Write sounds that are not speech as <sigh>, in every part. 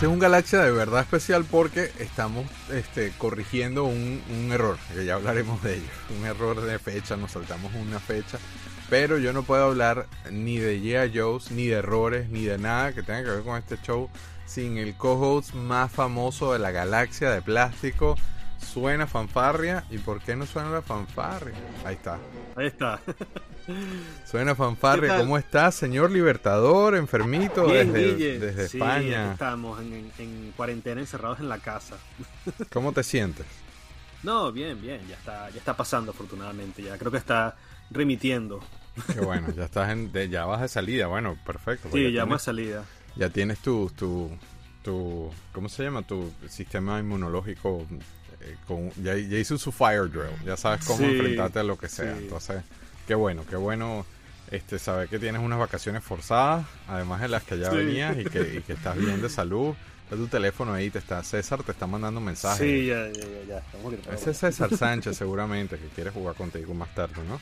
este es un Galaxia de verdad especial porque estamos este, corrigiendo un, un error, que ya hablaremos de ello. Un error de fecha, nos saltamos una fecha. Pero yo no puedo hablar ni de G.I. Joe's, ni de errores, ni de nada que tenga que ver con este show sin el co-host más famoso de la galaxia de plástico. Suena fanfarria. ¿Y por qué no suena la fanfarria? Ahí está. Ahí está. Suena fanfarria. ¿Cómo estás, señor Libertador, enfermito Bien, desde, Guille. desde Sí, España? estamos en, en- en cuarentena encerrados en la casa. <laughs> ¿Cómo te sientes? No, bien, bien, ya está, ya está pasando afortunadamente, ya creo que está remitiendo. Qué bueno, ya estás en, de- ya vas de salida. Bueno, perfecto. pues Sí, ya tienes- más salida. Ya tienes tu, tu, tu, ¿cómo se llama? Tu sistema inmunológico. Eh, con, ya, ya hizo su fire drill. Ya sabes cómo Sí, enfrentarte a lo que sea. sí. Entonces, qué bueno, qué bueno este saber que tienes unas vacaciones forzadas, además de las que ya Sí. venías y que, y que estás bien de <laughs> salud. Está tu teléfono ahí, te está César te está mandando mensajes. Sí, ya, ya, ya. Ese es César <laughs> Sánchez seguramente que quiere jugar contigo más tarde, ¿no?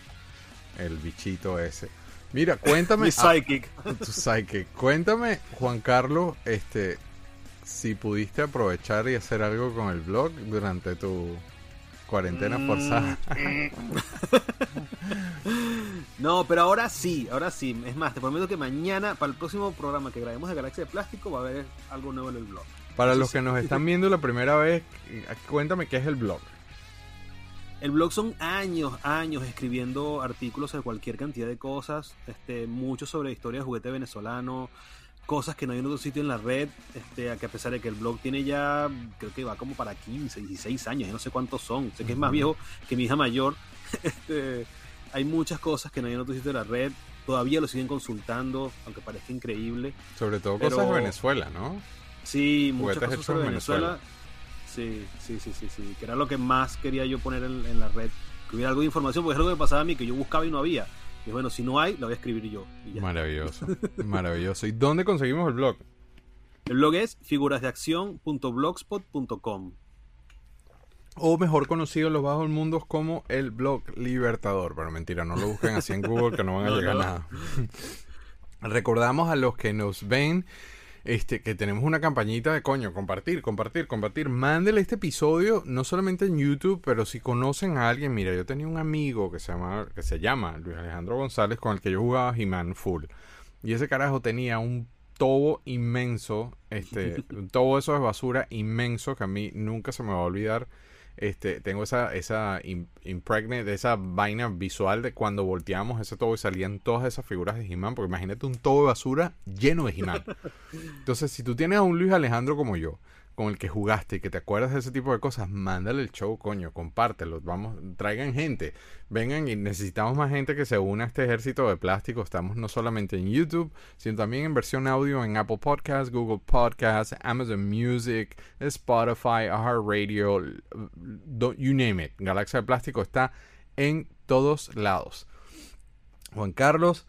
El bichito ese. Mira, cuéntame. Mi ah, psychic. tu psyche. Cuéntame, Juan Carlos, este, si pudiste aprovechar y hacer algo con el blog durante tu cuarentena Mm. forzada. <laughs> No, pero ahora sí, ahora sí. Es más, te prometo que mañana, para el próximo programa que grabemos de Galaxia de Plástico, va a haber algo nuevo en el blog. Para Eso los sí. que nos están viendo la primera vez, cuéntame qué es el blog. El blog son años, años escribiendo artículos de cualquier cantidad de cosas, este, mucho sobre historia de juguete venezolano, cosas que no hay en otro sitio en la red, este, a que a pesar de que el blog tiene ya, creo que va como para 15, 16 años, yo no sé cuántos son, sé que es más viejo que mi hija mayor, <laughs> este, hay muchas cosas que no hay en otro sitio de la red, todavía lo siguen consultando, aunque parezca increíble. Sobre todo Pero- cosas de Venezuela, ¿no? Sí, muchas cosas sobre en Venezuela. Venezuela. Sí, sí, sí, sí, sí, que era lo que más quería yo poner en, en la red, que hubiera algo de información, porque es algo que me pasaba a mí, que yo buscaba y no había. Y bueno, si no hay, lo voy a escribir yo. Maravilloso, <laughs> maravilloso. ¿Y dónde conseguimos el blog? El blog es figurasdeacción.blogspot.com. O mejor conocido en los bajos mundos como el blog Libertador. Pero mentira, no lo busquen así en Google que no van a <laughs> No, llegar no. a nada. <laughs> Recordamos a los que nos ven este, que tenemos una campañita de coño, compartir, compartir, compartir. Mándele este episodio, no solamente en YouTube, pero si conocen a alguien, mira, yo tenía un amigo que se llama, que se llama Luis Alejandro González, con el que yo jugaba He-Man Full. Y ese carajo tenía un tobo inmenso, este, <laughs> un tobo de esos de basura inmenso que a mí nunca se me va a olvidar. Este, tengo esa, esa im- impregnate, esa vaina visual de cuando volteamos ese tobo y salían todas esas figuras de He-Man, porque imagínate un tobo de basura lleno de He-Man. <laughs> Entonces, si tú tienes a un Luis Alejandro como yo, con el que jugaste y que te acuerdas de ese tipo de cosas, mándale el show, coño, compártelo, vamos, traigan gente, vengan y necesitamos más gente que se una a este ejército de plástico. Estamos no solamente en YouTube, sino también en versión audio en Apple Podcasts, Google Podcasts, Amazon Music, Spotify, iHeartRadio, you name it. Galaxia de Plástico está en todos lados. Juan Carlos,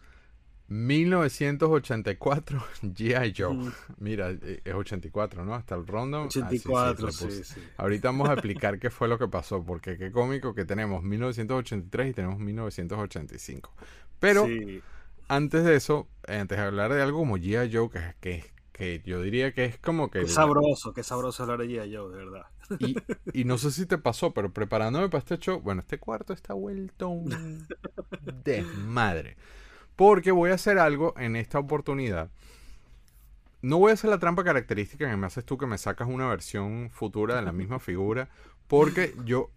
1984, <laughs> G.I. Joe. Mm. Mira, eh, es 84, ¿no? Hasta el rondo. 84, Ah, sí, sí. Ahorita vamos a explicar qué fue lo que pasó, porque qué cómico que tenemos 1983 y tenemos 1985. Pero antes de eso, antes de hablar de algo como G.I. Joe, que, que, que yo diría que es como que... Qué sabroso, qué sabroso hablar de G.I. Joe, de verdad. Y, <laughs> y no sé si te pasó, pero preparándome para este show, bueno, este cuarto está vuelto un <laughs> desmadre. Porque voy a hacer algo en esta oportunidad. No voy a hacer la trampa característica que me haces tú, que me sacas una versión futura de la misma <laughs> figura. Porque yo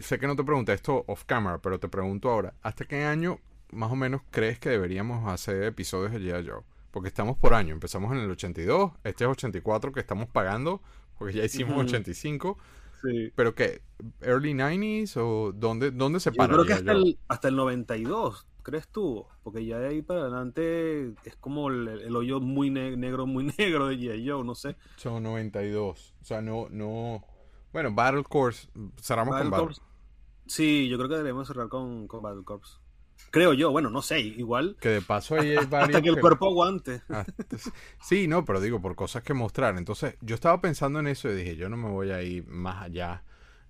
sé que no te pregunté esto off camera, pero te pregunto ahora, ¿hasta qué año más o menos crees que deberíamos hacer episodios de G.I. Joe? Porque estamos por año, empezamos en el 82, este es 84 que estamos pagando, porque ya hicimos Ujú. 85, Sí. pero ¿qué? ¿Early 90s o dónde, dónde se Yo para creo que hasta el, hasta el 92, ¿crees tú? Porque ya de ahí para adelante es como el, el hoyo muy ne- negro, muy <laughs> negro de G.I. Joe, no sé. Son 92, o sea, no, no... Bueno, Battle Course, cerramos Battle con Battle. Corps. Sí, yo creo que debemos cerrar con, con Battle Corps. Creo yo, bueno, no sé, igual. Que de paso ahí hay <laughs> varios Hasta que el cuerpo aguante. Sí, no, pero digo, por cosas que mostrar. Entonces, yo estaba pensando en eso y dije, yo no me voy a ir más allá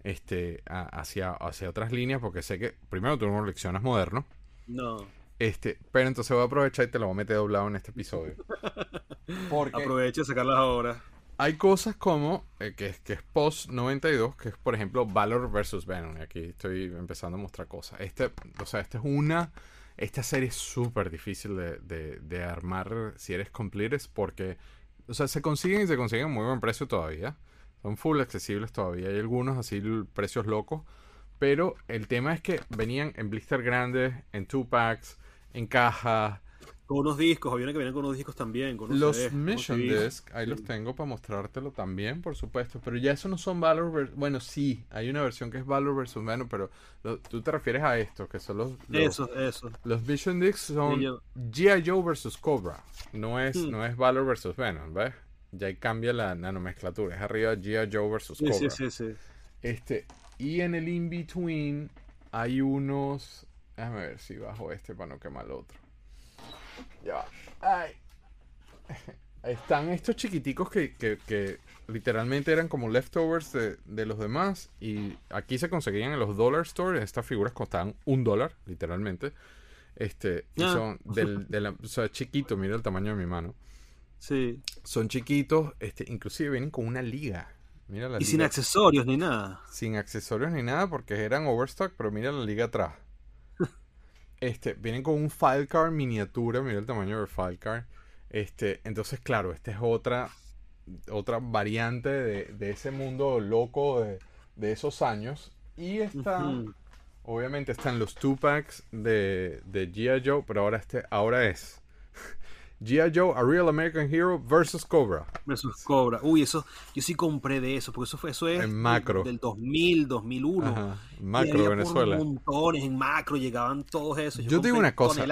este, a- hacia, hacia otras líneas porque sé que, primero, tú no leccionas moderno. No. Este, pero entonces voy a aprovechar y te lo voy a meter doblado en este episodio. <laughs> Porque Aprovecha y sacarlas ahora. Hay cosas como, eh, que, que, es post 92, que es por ejemplo Valor versus Venom. Y aquí estoy empezando a mostrar cosas. Este, o sea, esta es una. Esta serie es súper difícil de, de, de, armar si eres completes porque, o sea, se consiguen y se consiguen a muy buen precio todavía. Son full accesibles todavía. Hay algunos así precios locos. Pero el tema es que venían en blister grandes, en two packs, en caja. Con unos discos, había que venían con unos discos también. Con los Mission Disc, ahí los tengo para mostrártelo también, por supuesto. Pero ya eso no son Valor Bueno, sí, hay una versión que es Valor versus Venom, pero tú te refieres a esto, que son los. eso, eso. Los Mission Discs son G.I. Joe versus Cobra. No es, hmm. no es Valor versus Venom, ¿ves? Ya ahí cambia la nanomesclatura. Es arriba G.I. Joe versus Cobra. Sí, sí, sí. Este, y en el in-between hay unos Déjame ver si bajo este para no quemar el otro. Ya Ay. <laughs> Están estos chiquiticos que, literalmente eran como leftovers de, los demás. Y aquí se conseguían en los dollar stores. Estas figuras costaban un dólar, literalmente. Este, y ah. son <laughs> del, de o sea, chiquito, mira el tamaño de mi mano. Sí. Son chiquitos, este, inclusive vienen con una liga. Mira la y sin accesorios ni nada. Sin accesorios ni nada porque eran overstock, pero mira la liga atrás. <laughs> Este, vienen con un file card miniatura, mira el tamaño del file card. Este, entonces, claro, esta es otra, otra variante de, ese mundo loco de, esos años. Y está, obviamente están los two packs de, de G.I. Joe, pero ahora, este, ahora es G.I. Joe, A Real American Hero versus Cobra. Versus Cobra. Uy, eso, yo sí compré de eso, porque eso fue, eso es en macro. del 2000, 2001. Ajá. Macro, Venezuela. montones en macro, llegaban todos esos. Yo, digo una cosa.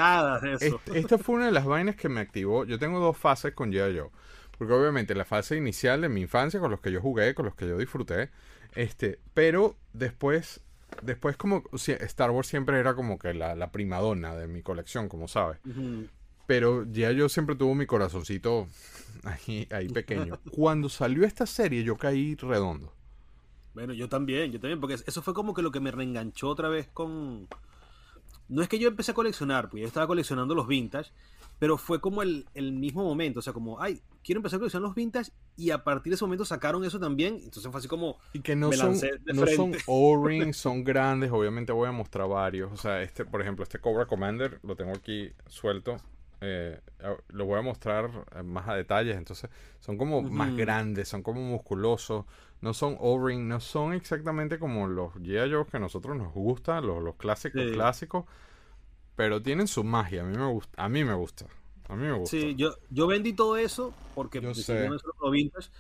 esta fue una de las vainas que me activó. Yo tengo dos fases con G.I. Joe. Porque obviamente la fase inicial de mi infancia, con los que yo jugué, con los que yo disfruté. Este, pero después, después como Star Wars siempre era como que la, la primadona de mi colección, como sabes. Pero ya yo siempre tuve mi corazoncito <laughs> ahí, ahí pequeño. <laughs> Cuando salió esta serie yo caí redondo. Bueno, yo también, yo también, porque eso fue como que lo que me reenganchó otra vez con... No es que yo empecé a coleccionar, pues yo estaba coleccionando los vintage, pero fue como el, mismo momento, o sea, como, ay, quiero empezar a coleccionar los vintage y a partir de ese momento sacaron eso también, entonces fue así como... Y que no son, no son <laughs> O-rings, son grandes, obviamente voy a mostrar varios, o sea, este, por ejemplo, este Cobra Commander lo tengo aquí suelto, eh, lo voy a mostrar eh, más a detalles. Entonces, son como más grandes, son como musculosos. No son O-ring, no son exactamente como los G.I. Joe que a nosotros nos gustan, los, clásicos clásicos. Pero tienen su magia. A mí me gusta. A mí me gusta. A mí me gusta. Sí, yo, yo vendí todo eso porque yo sé. vintage,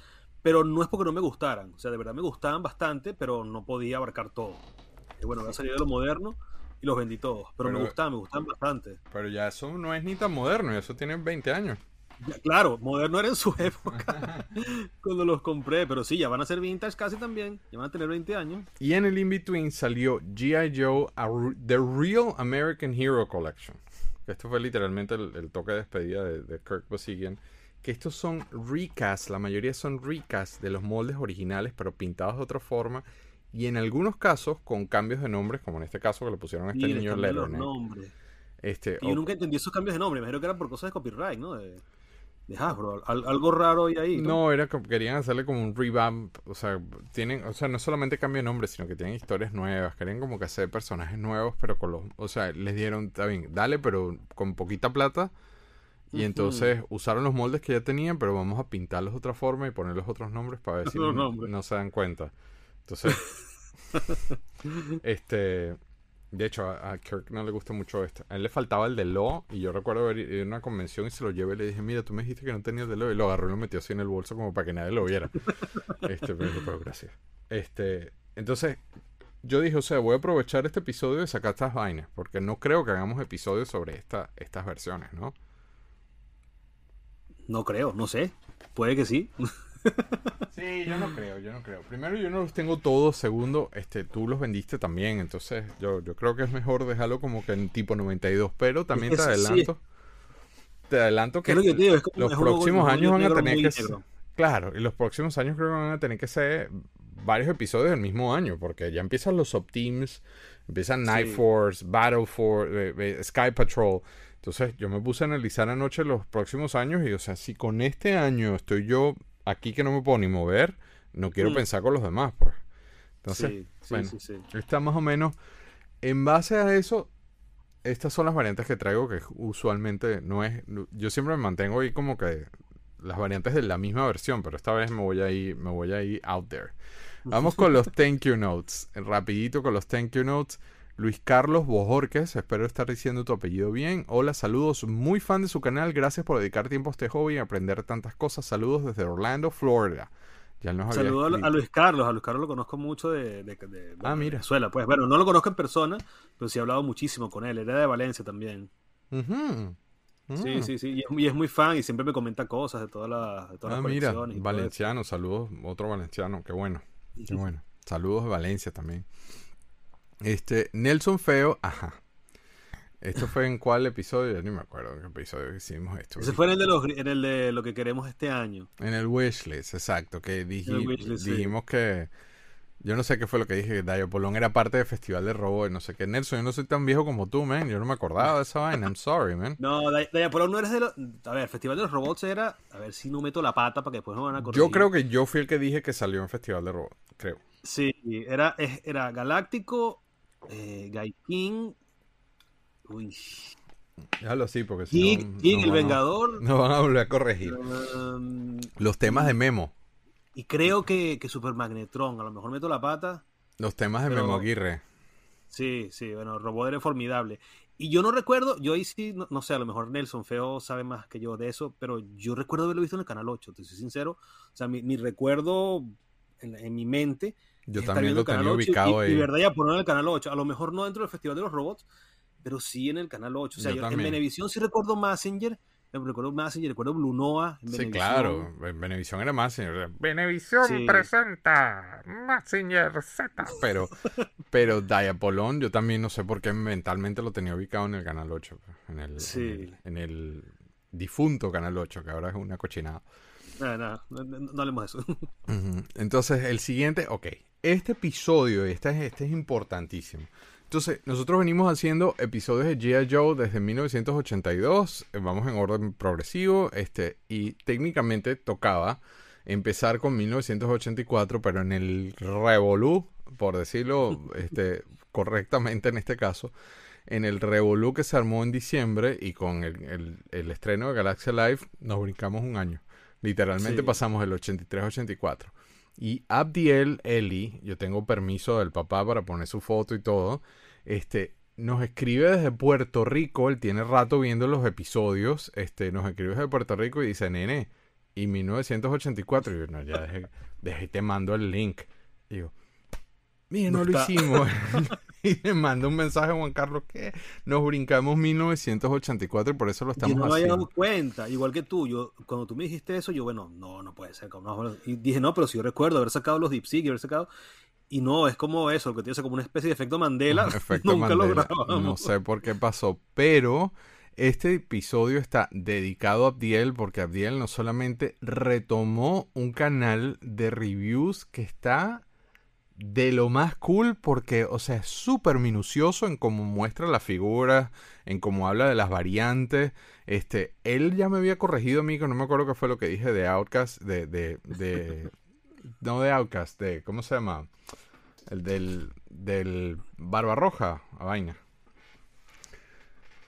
pero no es porque no me gustaran. O sea, de verdad me gustaban bastante, pero no podía abarcar todo. Y bueno, voy a salir de lo moderno y los vendí todos. Pero, me gustaban, me gustaban bastante. Pero ya eso no es ni tan moderno, eso tiene 20 años. claro, moderno era en su <laughs> época cuando los compré, pero sí, ya van a ser vintage casi también, ya van a tener 20 años. Y en el in-between salió G.I. Joe, The Real American Hero Collection. Esto fue literalmente el, toque de despedida de, Kirk Bosigian. Que estos son recasts, la mayoría son recasts de los moldes originales, pero pintados de otra forma y en algunos casos con cambios de nombres, como en este caso que le pusieron a este niño Leonard. Este, y yo nunca entendí esos cambios de nombre, me imagino que era por cosas de copyright, ¿no? De, de Hasbro, algo raro ahí ahí. ¿no? era que querían hacerle como un revamp, o sea, tienen, o sea, no solamente cambio de nombre, sino que tienen historias nuevas, querían como que hacer personajes nuevos, pero con los, o sea, les dieron, está bien, dale, pero con poquita plata. Y entonces usaron los moldes que ya tenían, pero vamos a pintarlos de otra forma y ponerles otros nombres para ver <laughs> si no se dan cuenta. Entonces, <laughs> este, de hecho, a, Kirk no le gusta mucho esto. A él le faltaba el de Law y yo recuerdo ver en una convención y se lo llevé y le dije, mira, tú me dijiste que no tenías de Law y lo agarró y lo metió así en el bolso como para que nadie lo viera. <laughs> este, pero, gracias. Este, entonces, yo dije, o sea, voy a aprovechar este episodio de sacar estas vainas, porque no creo que hagamos episodios sobre esta, estas versiones, ¿no? No creo, no sé. Puede que sí. <laughs> <laughs> Sí, yo no creo, yo no creo. Primero, yo no los tengo todos. Segundo, este, tú los vendiste también. Entonces, yo, yo creo que es mejor dejarlo como que en tipo 92. Pero también te adelanto. Te adelanto que, los próximos años van a tener que ser. Claro, y los próximos años creo que van a tener que ser varios episodios del mismo año, porque ya empiezan los subteams, empiezan Night Force, Battle Force, eh, eh, Sky Patrol. Entonces yo me puse a analizar anoche los próximos años y, o sea, si con este año estoy yo aquí que no me puedo ni mover, no quiero mm. pensar con los demás, pues. Entonces, bueno, está más o menos. En base a eso, estas son las variantes que traigo que usualmente no es. Yo siempre me mantengo ahí como que las variantes de la misma versión, pero esta vez me voy a ir, me voy a ir out there. Vamos con los <laughs> thank you notes. Rapidito con los thank you notes. Luis Carlos Bojorques, espero estar diciendo tu apellido bien. Hola, saludos, muy fan de su canal, gracias por dedicar tiempo a este hobby y aprender tantas cosas. Saludos desde Orlando, Florida. Saludos a Luis Carlos, a Luis Carlos lo conozco mucho de, ah, mira. Venezuela. Pues bueno, no lo conozco en persona, pero sí he hablado muchísimo con él, era de Valencia también. Sí, sí, sí, y es, muy fan y siempre me comenta cosas de todas las, de todas ah, mira, valenciano, saludos, otro valenciano, qué bueno, qué <laughs> bueno. Saludos de Valencia también. Este, Nelson Feo, ajá. ¿Esto fue en cuál episodio? Ya ni me acuerdo en qué episodio hicimos esto. Ese fue en el, de los, en el de lo que queremos este año. En el wishlist, exacto. Que dijimos que. Yo no sé qué fue lo que dije, que Dayo Polón era parte del Festival de Robo y no sé qué. Nelson, yo no soy tan viejo como tú, man. Yo no me acordaba de esa vaina. I'm sorry, man. No, Dayo Polón no eres de los... A ver, el Festival de los Robots era... A ver si no meto la pata para que después no van a corregir. Yo creo que yo fui el que dije que salió en Festival de Robots, creo. Sí, era, era Galáctico, eh, Gaikin. Uy. Déjalo así, porque si no, el Vengador. No van a volver a corregir. Um, Los temas de Memo. Y creo que, que Super Magnetron. A lo mejor meto la pata. Los temas de Memo Aguirre. Sí, sí, bueno, Robot es formidable. Y yo no recuerdo, yo ahí sí, no, sé, a lo mejor Nelson Feo sabe más que yo de eso, pero yo recuerdo haberlo visto en el Canal 8, te soy sincero. O sea, mi, recuerdo en, mi mente yo también lo tenía ubicado ahí. Y, verdad ya poner en el canal 8. A lo mejor no dentro del Festival de los Robots, pero sí en el canal 8. O sea, yo, en Venevisión sí recuerdo Messenger. Recuerdo Messenger, recuerdo Blue Noah. sí, claro. Venevisión era Messenger. Venevisión presenta Messenger Z. Pero, pero Diapolón, yo también no sé por qué mentalmente lo tenía ubicado en el canal 8. Pues, en el, en el, difunto canal 8, que ahora es una cochinada. No, no, no, hablemos de eso. Entonces, el siguiente, ok este episodio, este, este es importantísimo. Entonces, nosotros venimos haciendo episodios de G.I. Joe desde 1982, eh, vamos en orden progresivo, este, y técnicamente tocaba empezar con 1984, pero en el Revolú, por decirlo <laughs> este, correctamente en este caso, en el Revolú que se armó en diciembre y con el, estreno de Galaxia Live, nos brincamos un año. Literalmente pasamos el 83-84. Y Abdiel Eli, yo tengo permiso del papá para poner su foto y todo, este, nos escribe desde Puerto Rico, él tiene rato viendo los episodios, este, nos escribe desde Puerto Rico y dice, nene, y 1984, y yo, no, ya dejé, dejé, te mando el link. digo, mire, no, lo hicimos. <laughs> <laughs> y le manda un mensaje a Juan Carlos que nos brincamos 1984 y por eso lo estamos haciendo. no me había dado cuenta, igual que tú, yo cuando tú me dijiste eso, yo bueno, no, no puede ser. Y dije, no, pero si yo recuerdo haber sacado los Deep y haber sacado y no, es como eso, lo que tiene como una especie de efecto Mandela. <laughs> <laughs> Efecto Nunca Mandela. No sé por qué pasó, pero este episodio está dedicado a Abdiel porque Abdiel no solamente retomó un canal de reviews que está de lo más cool porque, o sea, es súper minucioso en cómo muestra la figura, en cómo habla de las variantes. Este, él ya me había corregido a mí, que no me acuerdo qué fue lo que dije de Outcast, de, de, de no de Outcast, de, ¿cómo se llama? El del, del Barbarroja, a vaina.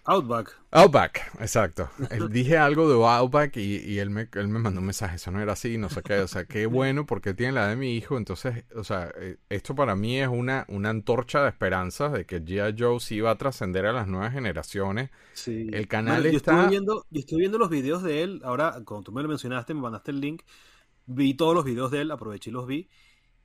Outback. Outback, exacto. <laughs> dije algo de Outback y, él, me, él me mandó un mensaje, eso no era así, no sé qué, o sea, qué <laughs> bueno porque tiene la de mi hijo, entonces, o sea, eh, esto para mí es una, una antorcha de esperanza de que G.I. Joe sí va a trascender a las nuevas generaciones. Sí. El canal yo está... Estoy viendo, yo estoy viendo los videos de él, ahora, cuando tú me lo mencionaste, me mandaste el link, vi todos los videos de él, aproveché y los vi,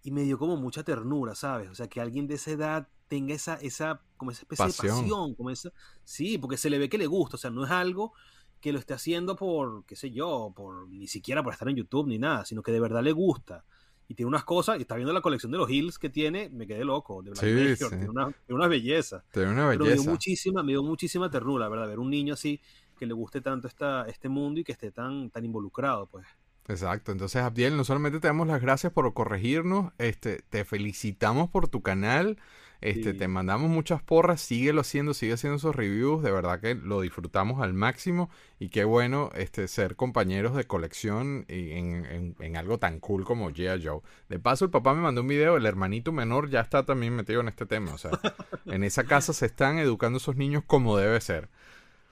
y me dio como mucha ternura, ¿sabes? O sea, que alguien de esa edad tenga esa, esa, como esa especie de pasión, como esa, sí, porque se le ve que le gusta, o sea, no es algo que lo esté haciendo por, qué sé yo, por ni siquiera por estar en YouTube ni nada, sino que de verdad le gusta. Y tiene unas cosas, y está viendo la colección de los Hills que tiene, me quedé loco, de sí, sí. Tiene, una, una, belleza. Tiene una belleza. me dio muchísima, me dio muchísima ternura, ¿verdad? Ver un niño así que le guste tanto esta, este mundo y que esté tan, tan involucrado, pues. Exacto, entonces Abdiel, no solamente te damos las gracias por corregirnos, este, te felicitamos por tu canal, este, Sí. te mandamos muchas porras, síguelo haciendo, sigue haciendo esos reviews, de verdad que lo disfrutamos al máximo y qué bueno este, ser compañeros de colección en- en algo tan cool como G.I. Joe. De paso, el papá me mandó un video, el hermanito menor ya está también metido en este tema, o sea, en esa casa se están educando esos niños como debe ser.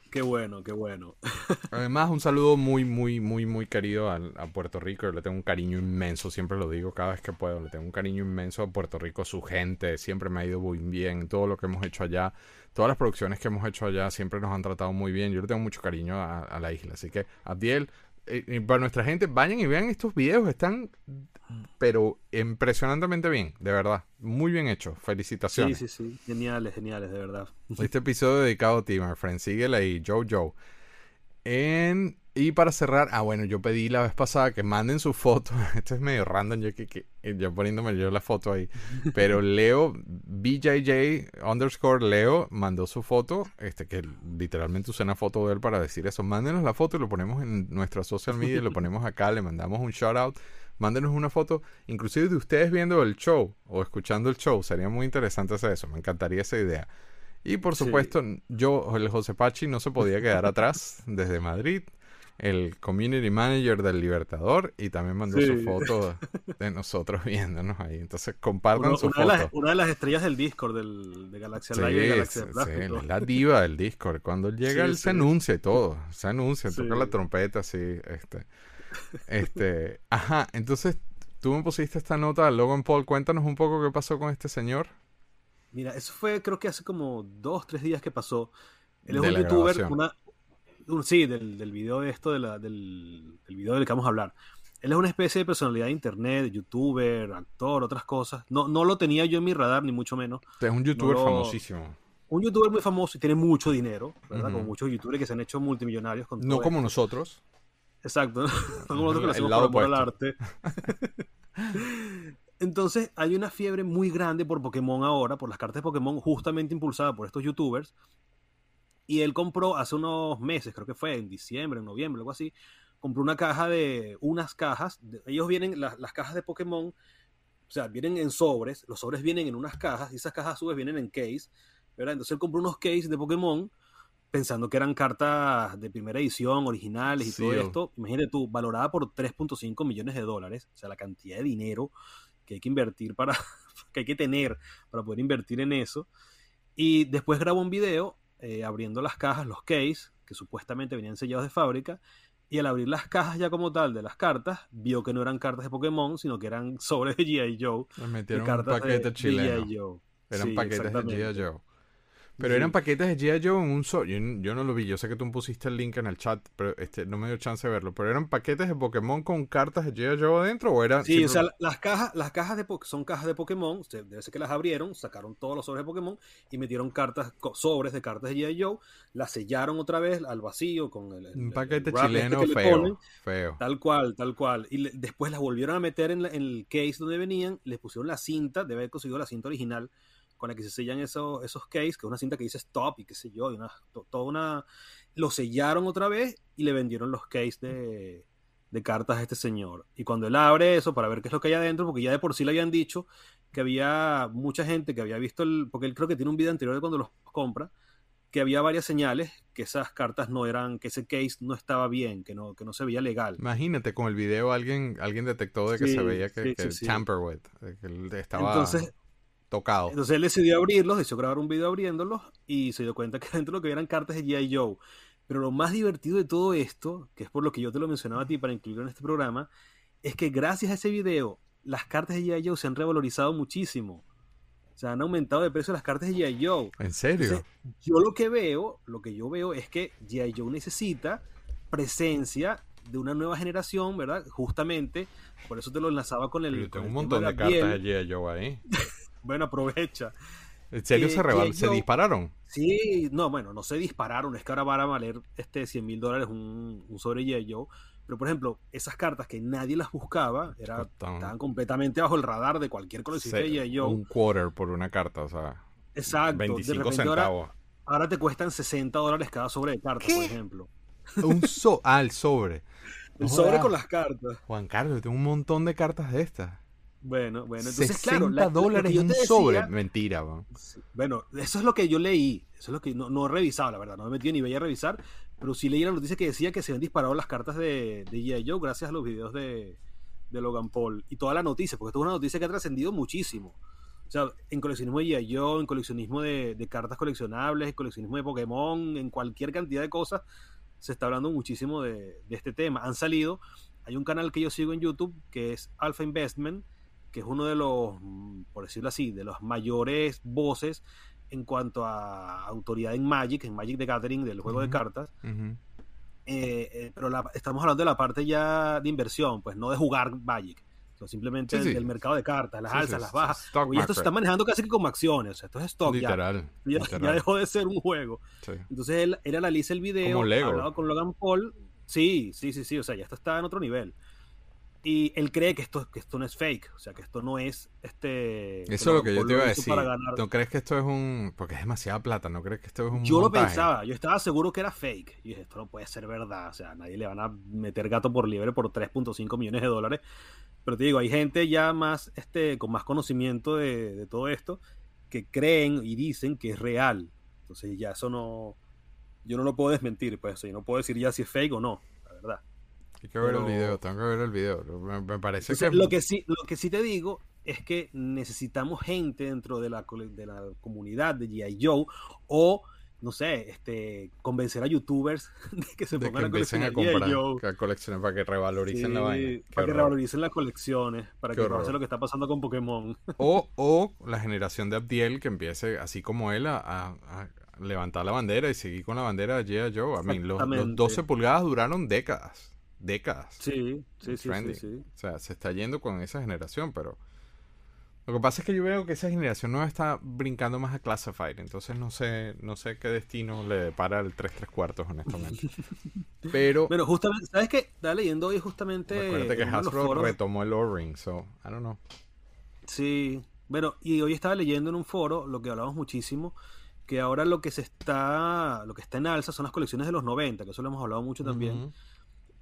Qué bueno, qué bueno. <laughs> Además, un saludo muy, muy, muy, muy querido a, Puerto Rico. Le tengo un cariño inmenso, siempre lo digo cada vez que puedo. Le tengo un cariño inmenso a Puerto Rico, su gente. Siempre me ha ido muy bien. Todo lo que hemos hecho allá, todas las producciones que hemos hecho allá, siempre nos han tratado muy bien. Yo le tengo mucho cariño a, a la isla. Así que, Abdiel, eh, para nuestra gente, vayan y vean estos videos. Están, pero impresionantemente bien, de verdad. Muy bien hechos. Sí, Felicitaciones. sí, sí. Geniales, geniales, de verdad. Este episodio dedicado a ti, my friend. Síguela ahí, Joe Joe. En- y para cerrar, ah, bueno, yo pedí la vez pasada que manden su foto. <laughs> Esto es medio random, yo, que, que- yo poniéndome yo la foto ahí. Pero <laughs> Leo, BJJ underscore Leo, mandó su foto. Este, que literalmente usé una foto de él para decir eso. Mándenos la foto y lo ponemos en nuestra social media. lo ponemos acá, le mandamos un shout out. Mándenos una foto, inclusive de ustedes viendo el show o escuchando el show. Sería muy interesante hacer eso. Me encantaría esa idea. Y por Sí. supuesto, yo, el José Pachi, no se podía quedar atrás desde Madrid. El community manager del Libertador y también mandó su foto de nosotros viéndonos ahí. Entonces compartan Uno- su una, de foto. las, una de las estrellas del Discord del, de Galaxia Sí, Live y de Galaxia sí, él es la diva del Discord. Cuando llega, él se anuncia y todo. Se anuncia, toca la trompeta así. Este, este, <laughs> ajá, entonces tú me pusiste esta nota a Logan Paul. Cuéntanos un poco qué pasó con este señor. Mira, eso fue creo que hace como dos, tres días que pasó. Él es De un youtuber, una, un- sí, del, del video de esto, de la- del, del video del que vamos a hablar. Él es una especie de personalidad de internet, youtuber, actor, otras cosas. No, no lo tenía yo en mi radar, ni mucho menos. Es un youtuber lo- famosísimo. Un youtuber muy famoso y tiene mucho dinero, ¿verdad? Ujú. Como muchos youtubers que se han hecho multimillonarios con No como esto. nosotros. Exacto, <laughs> no como nosotros que lo El hacemos lado por opuesto. arte. <laughs> Entonces, hay una fiebre muy grande por Pokémon ahora, por las cartas de Pokémon, justamente impulsada por estos youtubers. Y él compró hace unos meses, creo que fue en diciembre, en noviembre, algo así, compró una caja de, unas cajas, de- ellos vienen, las, las cajas de Pokémon, o sea, vienen en sobres, los sobres vienen en unas cajas, y esas cajas a su vez vienen en case, ¿verdad? Entonces él compró unos case de Pokémon, pensando que eran cartas de primera edición, originales y todo Sí, o- esto, imagínate tú, valorada por 3.5 millones de dólares, o sea, la cantidad de dinero que hay que invertir para, <laughs> que hay que tener para poder invertir en eso. Y después grabó un video eh, abriendo las cajas, los case, que supuestamente venían sellados de fábrica, y al abrir las cajas ya como tal de las cartas, vio que no eran cartas de Pokémon, sino que eran <laughs> sobres de G.I. Joe. Metieron cartas de- paquete de chileno. G.I. Joe. Eran Sí, paquetes de. G.I. Joe. Pero Sí. eran paquetes de G.I. Joe en un solo. Yo, yo no lo vi. Yo sé que tú pusiste el link en el chat, pero este, no me dio chance de verlo. Pero eran paquetes de Pokémon con cartas de G.I. Joe adentro o eran. Sí, o sea, las cajas, las cajas de po- son cajas de Pokémon, debe ser que las abrieron, sacaron todos los sobres de Pokémon y metieron cartas, sobres de cartas de G.I. Joe, las sellaron otra vez al vacío con el, el- un paquete este chileno feo. ponen. Feo. Tal cual, tal cual. Y le- después las volvieron a meter en, la- en el case donde venían, les pusieron la cinta, debe haber conseguido la cinta original con la que se sellan esos, esos case, que es una cinta que dice stop y qué sé yo, y una, to- toda una... Lo sellaron otra vez y le vendieron los case de, de cartas a este señor. Y cuando él abre eso para ver qué es lo que hay adentro, porque ya de por sí le habían dicho que había mucha gente que había visto el... Porque él creo que tiene un video anterior de cuando los compra, que había varias señales que esas cartas no eran, que ese case no estaba bien, que no, que no se veía legal. Imagínate, con el video alguien, alguien detectó de que Sí, se veía que, sí, que sí, sí. tamper with, que estaba Entonces, tocado. entonces él decidió abrirlos, decidió grabar un video abriéndolos y se dio cuenta <laughs> que dentro lo que eran cartas de G.I. Joe. Pero lo más divertido de todo esto, que es por lo que yo te lo mencionaba a ti para incluirlo en este programa, es que gracias a ese video, las cartas de G.I. Joe se han revalorizado muchísimo. O sea, han aumentado de precio las cartas de G.I. Joe. ¿En serio? Entonces, yo lo que veo, lo que yo veo es que G.I. Joe necesita presencia de una nueva generación, ¿verdad? Justamente, por eso te lo enlazaba con el. Yo tengo un montón tema de cartas de G.I. Joe ahí. <laughs> Bueno, aprovecha. ¿En serio Que se, G.I. se dispararon? Sí, no, bueno, no se dispararon, es que ahora van a valer este 100 mil dólares un, un sobre. Joe. Pero, por ejemplo, esas cartas que nadie las buscaba, era, Costaban estaban completamente bajo el radar de cualquier coleccionista de. Joe. un quarter por una carta, o sea, Exacto. de 25 repente ahora, centavos. ahora te cuestan 60 dólares cada sobre de cartas, por ejemplo. Un so ah, el sobre. <laughs> El No sobre con las cartas. Juan Carlos, tengo un montón de cartas de estas. Bueno, bueno, entonces 60 claro, la- dólares yo un decía- sobre. Mentira, Bueno, eso es lo que yo leí. Eso es lo que no, no he revisado, la verdad. No me he metido ni veía a revisar. Pero sí leí la noticia que decía que se habían disparado las cartas de, de G.I. Joe gracias a los videos de, de Logan Paul. Y toda la noticia, porque esto es una noticia que ha trascendido muchísimo. O sea, en coleccionismo de G.I. Joe, en coleccionismo de, de cartas coleccionables, en coleccionismo de Pokémon, en cualquier cantidad de cosas, se está hablando muchísimo de, de este tema. Han salido, hay un canal que yo sigo en YouTube que es Alpha Investment, que es uno de los, por decirlo así, de los mayores voces en cuanto a autoridad en Magic, en Magic the Gathering, del juego de Ujú. cartas. Ujú. Eh, eh, pero la- estamos hablando de la parte ya de inversión, pues no de jugar Magic, sino simplemente Sí, sí. del mercado de cartas, las Sí, alzas, las bajas. Oye, esto se está manejando casi que como acciones, o sea, esto es stock ya. Literal. Ya, ya literal. dejó de ser un juego. Entonces él, él analiza el video, Como Lego. hablado con Logan Paul. Sí, sí, sí, sí, o sea, ya esto está en otro nivel. Y él cree que esto, que esto no es fake, o sea, que esto no es este. Eso es lo que yo te iba a decir. ¿No crees que esto es un...? Porque es demasiada plata, ¿no crees que esto es un Yo lo pensaba, yo estaba seguro que era fake. Y dije, esto no puede ser verdad. O sea, a nadie le van a meter gato por liebre por 3.5 millones de dólares. Pero te digo, hay gente ya más, este, con más conocimiento de, de todo esto, que creen y dicen que es real. Entonces ya eso no, yo no lo puedo desmentir, pues, yo no puedo decir ya si es fake o no, la verdad. Hay que ver Pero- el video, tengo que ver el video. Me, me parece Entonces, que... lo que sí, lo que sí te digo es que necesitamos gente dentro de la, de la comunidad de G.I. Joe o no sé, este, convencer a youtubers <laughs> de que se pongan a a coleccionar comprar, Joe. que a para que revaloricen la vaina. Para que revaloricen las colecciones, para Qué que pase lo que está pasando con Pokémon. <laughs> O, o la generación de Abdiel que empiece, así como él, a, a- a levantar la bandera y seguir con la bandera de G.I. Joe. I mean, los, los Exactamente. 12 pulgadas duraron décadas. Décadas. Sí, sí, sí, sí. O sea, se está yendo con esa generación, pero... Lo que pasa es que yo veo que esa generación no está brincando más a Classified, entonces no sé, no sé qué destino le depara el 3 3 cuartos, honestamente. <laughs> Pero Bueno, justamente, ¿sabes qué? Estaba leyendo hoy justamente. recuerda que los Hasbro foros- retomó el O-Ring, so, I don't know. Sí, bueno, y hoy estaba leyendo en un foro lo que hablamos muchísimo, que ahora lo que se está, lo que está en alza son las colecciones de los 90, que eso lo hemos hablado mucho también, Ujú.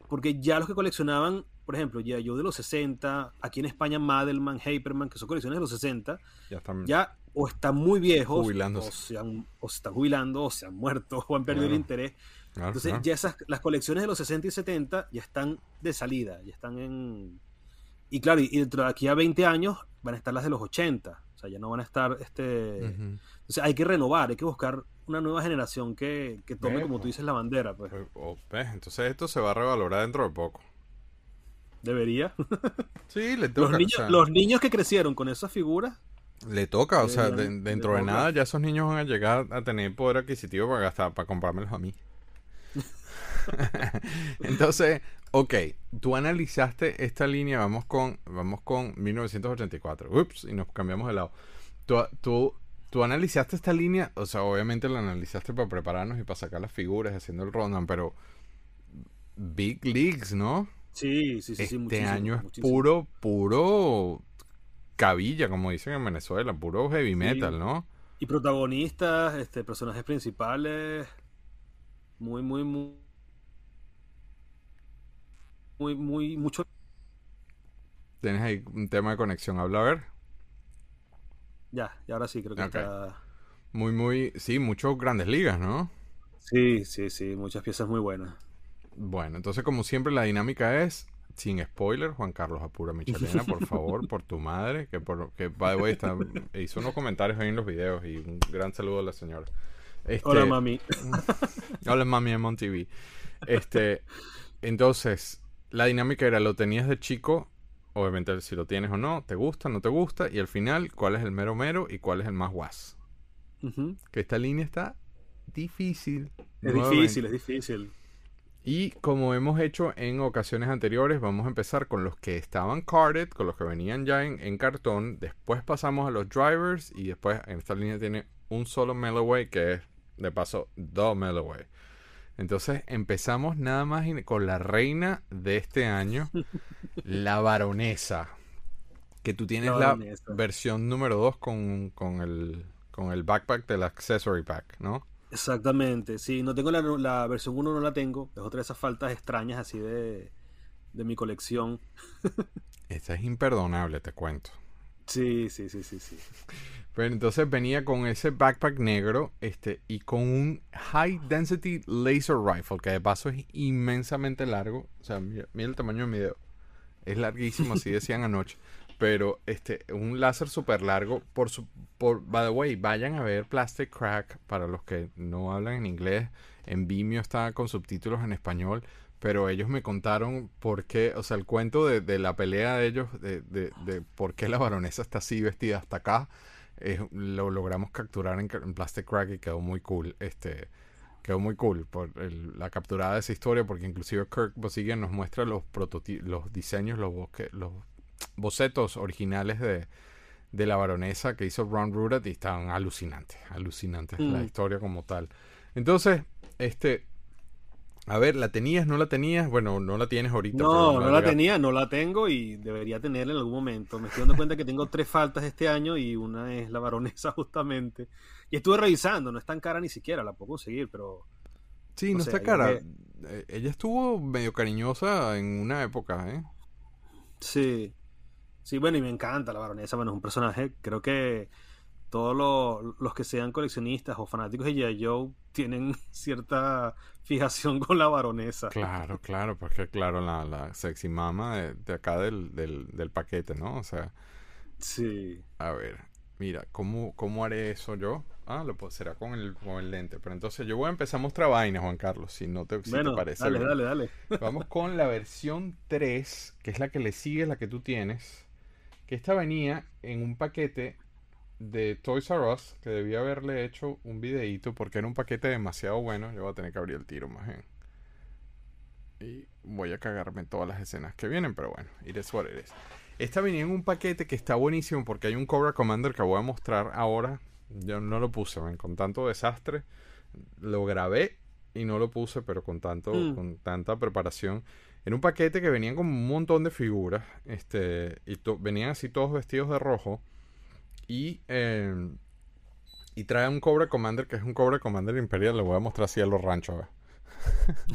Porque ya los que coleccionaban, por ejemplo, ya yo de los 60, aquí en España Madelman, Hyperman, que son colecciones de los 60, Ya están... ya o están muy viejos, Jubilándose. o se, han, o se están jubilando, o se han muerto, <laughs> o han perdido Claro. el interés. Claro, Entonces claro. ya esas, las colecciones de los 60 y 70 ya están de salida, ya están en... Y claro, y dentro de aquí a 20 años van a estar las de los 80, o sea, ya no van a estar... este. Entonces hay que renovar, hay que buscar una nueva generación que, que tome, como tú dices, la bandera, pues ¿ves? Entonces esto se va a revalorar dentro de poco. debería. <laughs> Sí, le Los toca. niños, o sea, los niños que crecieron con esas figuras, Le toca, o sea, de- dentro de nada ya esos niños van a llegar a tener poder adquisitivo para gastar, para comprármelos a mí. <laughs> <laughs> Entonces, ok, tú analizaste esta línea, vamos con, vamos con 1984. Ups, y nos cambiamos de lado. Tú, tú, tú analizaste esta línea, o sea, obviamente la analizaste para prepararnos y para sacar las figuras haciendo el rundown, pero Big Leagues, ¿no? sí, sí, sí, sí, este muchísimo, año es muchísimo. puro, puro cabilla, como dicen en Venezuela, puro heavy metal, ¿no? Y protagonistas, este, personajes principales, muy, muy, muy, muy, muy, mucho. Tienes ahí un tema de conexión, habla a ver. Ya, y ahora sí creo que está. Muy, muy, sí, muchos grandes ligas, ¿no? Sí, sí, sí, muchas piezas muy buenas. Bueno, entonces como siempre la dinámica es, sin spoiler, Juan Carlos Apura Michelena, por favor, por tu madre, que por que by the way está, hizo unos comentarios ahí en los videos y un gran saludo a la señora. Este, Hola, mami. <laughs> Hola mami en TV. Este, entonces, la dinámica era, lo tenías de chico, obviamente si lo tienes o no, te gusta, no te gusta, y al final, cuál es el mero mero y cuál es el más guas. Que esta línea está difícil. Es difícil, es difícil. Y como hemos hecho en ocasiones anteriores, vamos a empezar con los que estaban carded, con los que venían ya en, en cartón. Después pasamos a los drivers y después en esta línea tiene un solo Melloway que es de paso dos Melloway. Entonces empezamos nada más con la reina de este año, <laughs> la baronesa. Que tú tienes La versión número 2 con, con, el, con el backpack del accessory pack, ¿no? Exactamente, sí, no tengo la, la versión 1, no la tengo. Es otra de esas faltas extrañas así de, de mi colección. <laughs> Esta es imperdonable, te cuento. Sí, sí, sí, sí, sí. <laughs> Pero entonces venía con ese backpack negro este, y con un High Density Laser Rifle, que de paso es inmensamente largo. O sea, mira, mira el tamaño de mi dedo. Es larguísimo, así <laughs> decían anoche. Pero este, un láser súper largo. Por su, por, by the way, vayan a ver Plastic Crack para los que no hablan en inglés. En Vimeo está con subtítulos en español. Pero ellos me contaron por qué, o sea, el cuento de, de la pelea de ellos, de, de, de, por qué la baronesa está así vestida hasta acá, lo logramos capturar en, en, Plastic Crack y quedó muy cool. Este, quedó muy cool por el, la capturada de esa historia, porque inclusive Kirk Bosigan nos muestra los los diseños, los, los bocetos originales de, de la baronesa que hizo Ron Rudat y estaban alucinantes, alucinantes mm. la historia como tal. Entonces, este, a ver, ¿la tenías, no la tenías? Bueno, no la tienes ahorita. No, no, no la tenía, no la tengo y debería tenerla en algún momento. Me estoy dando cuenta que tengo tres faltas este año y una es la baronesa <laughs> justamente. Y estuve revisando, no es tan cara ni siquiera, la puedo conseguir, pero... Sí, no, no sé, está cara. Que... Eh, ella estuvo medio cariñosa en una época, ¿eh? Sí. Sí, bueno, y me encanta la baronesa, bueno, es un personaje, creo que todos los, los que sean coleccionistas o fanáticos de G.I. Joe tienen <laughs> cierta fijación con la baronesa. Claro, claro, porque claro, la, la sexy mama de, de acá del, del, del, paquete, ¿no? O sea. Sí. A ver, mira, ¿cómo, cómo haré eso yo? Ah, lo pues será con el, con el lente. Pero entonces yo voy a empezar a mostrar vainas, Juan Carlos, si no te, si bueno, te parece. Dale, bien. dale, dale. Vamos con la versión 3, que es la que le sigue, la que tú tienes. Que esta venía en un paquete de Toys R Us, que debía haberle hecho un videíto porque era un paquete demasiado bueno. Yo voy a tener que abrir el tiro más bien. Y voy a cagarme en todas las escenas que vienen, pero bueno, it is. Esta venía en un paquete que está buenísimo porque hay un Cobra Commander que voy a mostrar ahora. Yo no lo puse, man, con tanto desastre. Lo grabé y no lo puse, pero con tanto, mm. con tanta preparación. En un paquete que venían con un montón de figuras. Este. Y venían así todos vestidos de rojo. Y, eh, y trae un Cobra Commander que es un Cobra Commander Imperial. Le voy a mostrar así a los ranchos.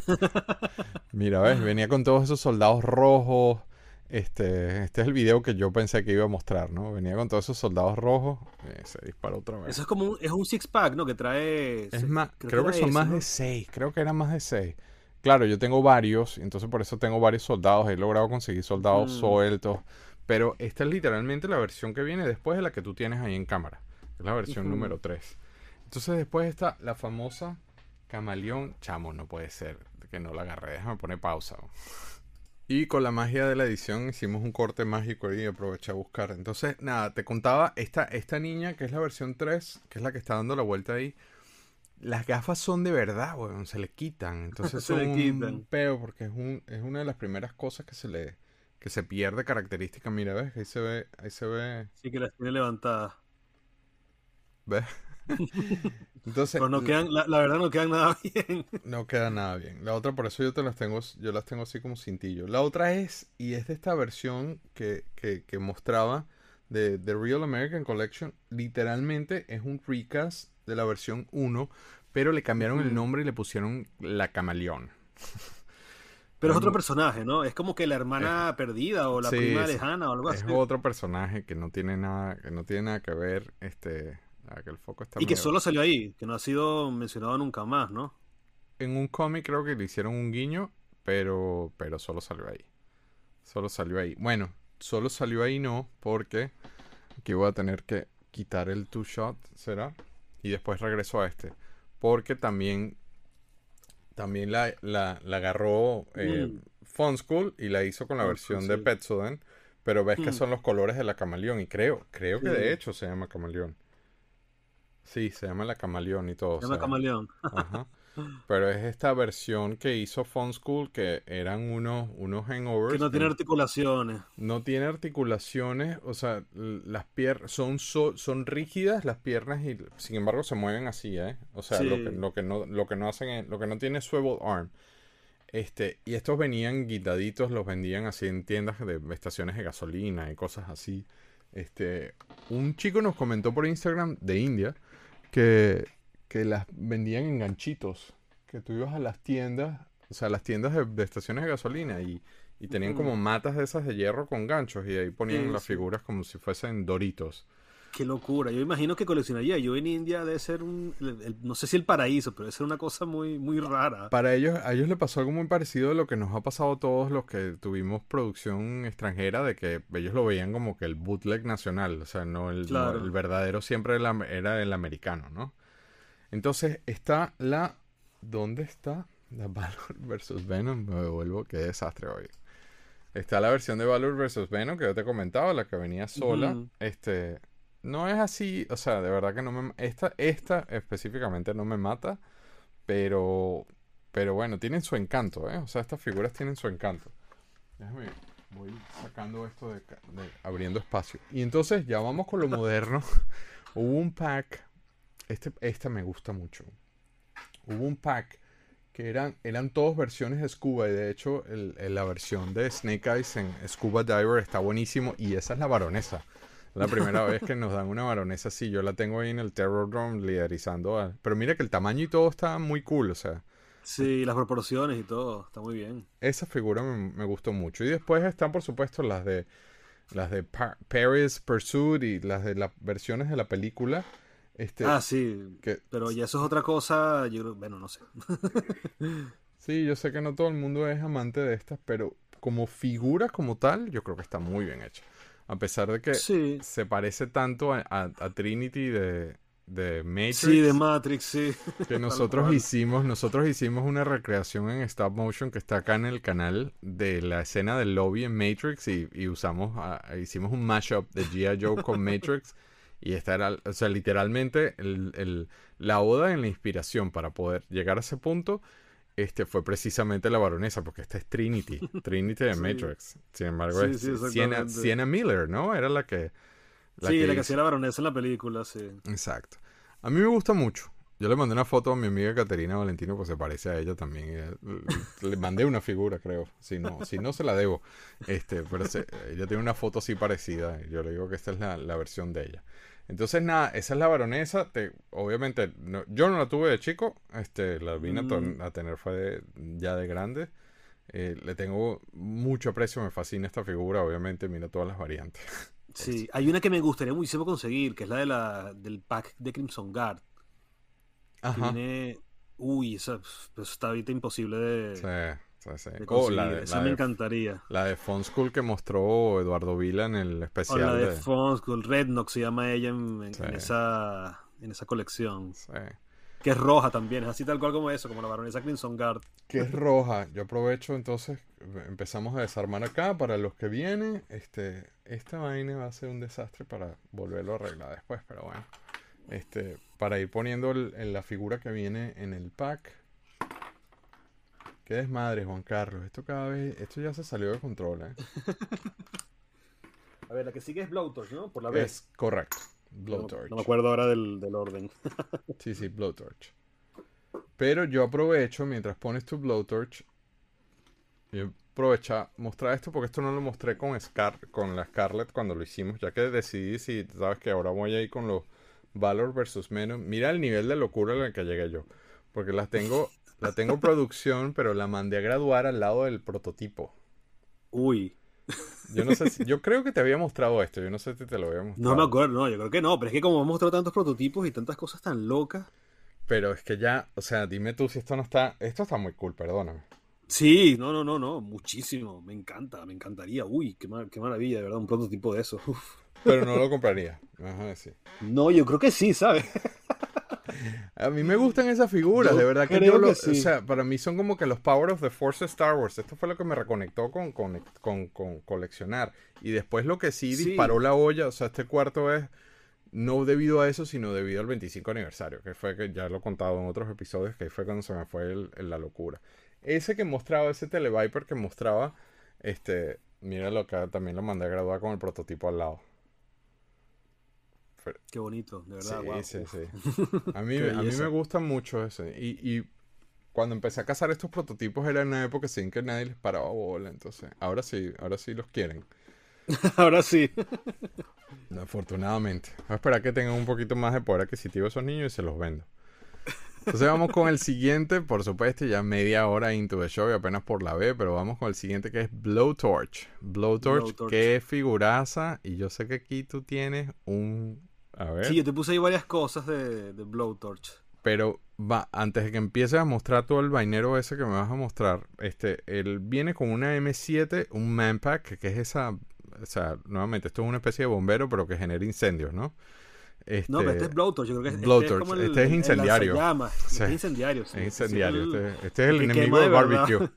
<laughs> Mira, ¿ves? Venía con todos esos soldados rojos. Este, este es el video que yo pensé que iba a mostrar, ¿no? Venía con todos esos soldados rojos. Eh, se disparó otra vez. Eso es como un, es un six pack, ¿no? Que trae. Es más, creo, creo que, que son eso, más ¿no? de seis. Creo que eran más de seis. Claro, yo tengo varios, entonces por eso tengo varios soldados. He logrado conseguir soldados mm. sueltos. Pero esta es literalmente la versión que viene después de la que tú tienes ahí en cámara. Es la versión uh -huh. número 3. Entonces después está la famosa camaleón. Chamo, no puede ser que no la agarré. Déjame poner pausa. Y con la magia de la edición hicimos un corte mágico y aproveché a buscar. Entonces, nada, te contaba esta, esta niña que es la versión 3, que es la que está dando la vuelta ahí. Las gafas son de verdad, weón, se le quitan. Entonces <laughs> se son le quitan. un peo porque es, un, es una de las primeras cosas que se le, que se pierde característica. Mira, ¿ves? Ahí se ve, ahí se ve. Sí, que las tiene levantadas. ¿Ves? <laughs> Entonces, Pero no quedan, la, la, verdad no quedan nada <laughs> bien. No queda nada bien. La otra, por eso yo te las tengo, yo las tengo así como cintillo. La otra es, y es de esta versión que, que, que mostraba de The Real American Collection, literalmente es un recast de la versión 1, pero le cambiaron mm. el nombre y le pusieron la camaleón. <laughs> Pero es otro personaje, ¿no? Es como que la hermana es, perdida o la sí, prima lejana o algo así. Es otro personaje que no tiene nada, que no tiene nada que ver, este, que el foco está Y que solo salió ahí, que no ha sido mencionado nunca más, ¿no? En un cómic creo que le hicieron un guiño, pero, pero solo salió ahí. Solo salió ahí. Bueno, solo salió ahí no, porque aquí voy a tener que quitar el two shot, ¿será? Y después regreso a este. Porque también también la, la, la agarró eh, mm. Fun School y la hizo con la versión sí. de Petsoden. Pero ves mm. que son los colores de la camaleón. Y creo, creo sí. que de hecho se llama camaleón. Sí, se llama la camaleón y todo. Se llama camaleón. Ajá. <laughs> Pero es esta versión que hizo Fun School que eran unos, unos hangovers. Que no tiene articulaciones. No tiene articulaciones, o sea, las piernas son, so, son rígidas las piernas y sin embargo se mueven así, ¿eh? O sea, sí. lo, que, lo, que no, lo que no hacen, es, lo que no tiene swivel arm. Este, y estos venían guindaditos, los vendían así en tiendas de estaciones de gasolina y cosas así. Este, un chico nos comentó por Instagram de India que que las vendían en ganchitos. Que tú ibas a las tiendas, o sea, las tiendas de, de estaciones de gasolina y, Y tenían como matas de esas de hierro con ganchos y ahí ponían Sí, las sí. figuras como si fuesen doritos. Qué locura. Yo imagino que coleccionaría. Yo en India debe ser un. el- el- no sé si el paraíso, pero debe ser una cosa muy, muy rara. Para ellos, a ellos les pasó algo muy parecido a lo que nos ha pasado a todos los que tuvimos producción extranjera, de que ellos lo veían como que el bootleg nacional, o sea, no el, no Claro. el verdadero siempre era el americano, ¿no? Entonces está la... ¿Dónde está? La Valor <laughs> versus Venom, me devuelvo, qué desastre hoy. Está la versión de Valor versus Venom que yo te comentaba, la que venía sola. Este, no es así, o sea, de verdad que no me... Esta, esta específicamente no me mata, pero... Pero bueno, tienen su encanto, ¿eh? O sea, estas figuras tienen su encanto. Déjame, voy sacando esto de, de- abriendo espacio. Y entonces ya vamos con lo moderno. <laughs> Hubo un pack, este, esta me gusta mucho. Hubo un pack que eran, eran todas versiones de Scuba y de hecho el- el- la versión de Snake Eyes en Scuba Diver está buenísimo y esa es la baronesa. La primera <laughs> vez que nos dan una baronesa así, yo la tengo ahí en el Terror Dome liderizando. a- Pero mira que el tamaño y todo está muy cool, o sea, Sí, las proporciones y todo. Está muy bien. esa figura me, me gustó mucho. Y después están, por supuesto, las de las de Pa- Paris Pursuit y las de las versiones de la película. Este, Ah, sí. que Pero ya eso es otra cosa. Yo bueno, no sé. <laughs> sí, yo sé que no todo el mundo es amante de estas, pero como figura como tal, yo creo que está muy bien hecha. A pesar de que Sí. se parece tanto a, a- a Trinity de, de Matrix. Sí, de Matrix, sí. <laughs> que nosotros hicimos, nosotros hicimos una recreación en stop motion que está acá en el canal de la escena del lobby en Matrix y, y usamos, ah, hicimos un mashup de G.I. Joe con <laughs> Matrix y esta era, o sea, literalmente el, el- la oda en la inspiración para poder llegar a ese punto, este fue precisamente la baronesa, porque esta es Trinity, <laughs> Trinity de Sí. Matrix. Sin embargo, Sí, es sí, Sienna, Miller, ¿no? Era la que... sí, la que hacía la baronesa en la película, sí. Exacto. A mí me gusta mucho. Yo le mandé una foto a mi amiga Caterina Valentino, pues se parece a ella también. Ella- le mandé una figura, creo. Si no, si no se la debo. Este, pero se- ella tiene una foto así parecida. Yo le digo que esta es la, la versión de ella. Entonces, nada, esa es la baronesa. Te, obviamente, no- yo no la tuve de chico. Este, la vine a, Mm. a tener fue de- ya de grande. Eh, le tengo mucho aprecio, me fascina esta figura. Obviamente, mira todas las variantes. <laughs> Sí, hay una que me gustaría muchísimo conseguir, que es la de la, del pack de Crimson Guard. Que Ajá. viene. Uy, esa, eso está ahorita imposible de, Sí, sí, sí. de Oh, la de- esa la me de encantaría. La de Font School que mostró Eduardo Vila en el O especial la de de... Font School, Red se llama ella en, en- Sí. en esa, en esa colección. Sí. Que es roja también, es así tal cual como eso, como la baronesa Crimson Guard. Que es roja. Yo aprovecho entonces, empezamos a desarmar acá para los que vienen. Este, esta vaina va a ser un desastre para volverlo a arreglar después, pero bueno. Este, para ir poniendo el- en la figura que viene en el pack. Qué desmadre, Juan Carlos. Esto cada vez, esto ya se salió de control, ¿eh? <laughs> A ver, la que sigue es Blowtorch, ¿no? Por la vez. Es correcto. Blowtorch. no me acuerdo ahora del, del orden. <laughs> Sí, sí, Blowtorch. Pero yo aprovecho, mientras pones tu Blowtorch, yo aprovecha mostrar esto porque esto no lo mostré con, Scar con la Scarlett cuando lo hicimos, ya que decidí si, sabes que ahora voy a ir con los Valor versus Menos. Mira el nivel de locura en el que llegué yo. Porque las tengo, la tengo en producción, pero la mandé a graduar al lado del prototipo. Uy, Yo no sé si, yo creo que te había mostrado esto, yo no sé si te lo había mostrado. no me acuerdo, no, yo creo que no, pero es que como hemos mostrado tantos prototipos y tantas cosas tan locas. Pero es que ya, o sea, dime tú si esto no está, esto está muy cool, perdóname. Sí, no, no, no, no, muchísimo, me encanta, me encantaría. Uy, qué, mar- qué maravilla, de verdad, un prototipo de eso. <laughs> Uf. Pero no lo compraría. Ajá, decir. No, yo creo que sí, ¿sabes? A mí me gustan esas figuras, Yo de verdad que yo lo, que sí. o sea, para mí son como que los Power of the Force Star Wars. Esto fue lo que me reconectó con, con, con, con coleccionar. Y después lo que sí, Sí. disparó la olla, o sea, este cuarto es no debido a eso, sino debido al 25 aniversario, que fue que ya lo he contado en otros episodios, que ahí fue cuando se me fue el- el- la locura. Ese que mostraba, ese Televiper que mostraba, este, míralo acá, también lo mandé a graduar con el prototipo al lado. Qué bonito, de Sí, verdad, wow. sí, sí. <laughs> A mí, a mí me gusta mucho ese. Y, y cuando empecé a cazar estos prototipos era en una época sin que nadie les paraba bola. Entonces, ahora sí, ahora sí los quieren. <laughs> Ahora sí. Afortunadamente. Voy a esperar que tengan un poquito más de poder adquisitivo esos niños y se los vendo. Entonces vamos con el siguiente, por supuesto, ya media hora into the show y apenas por la B, pero vamos con el siguiente que es Blowtorch. Blowtorch, Blowtorch. qué figuraza. Y yo sé que aquí tú tienes un... A ver. Sí, yo te puse ahí varias cosas de, de Blowtorch. Pero va, antes de que empieces a mostrar todo el vainero ese que me vas a mostrar, este, él viene con una M7, un Manpack, que es esa, o sea, nuevamente, esto es una especie de bombero, pero que genera incendios, ¿no? Este, No, pero este es Blowtorch. Yo creo que este Blowtorch, es como el, este es incendiario. Sí. Este es incendiario. sí. es Este es el- Este, este es el que enemigo de barbecue.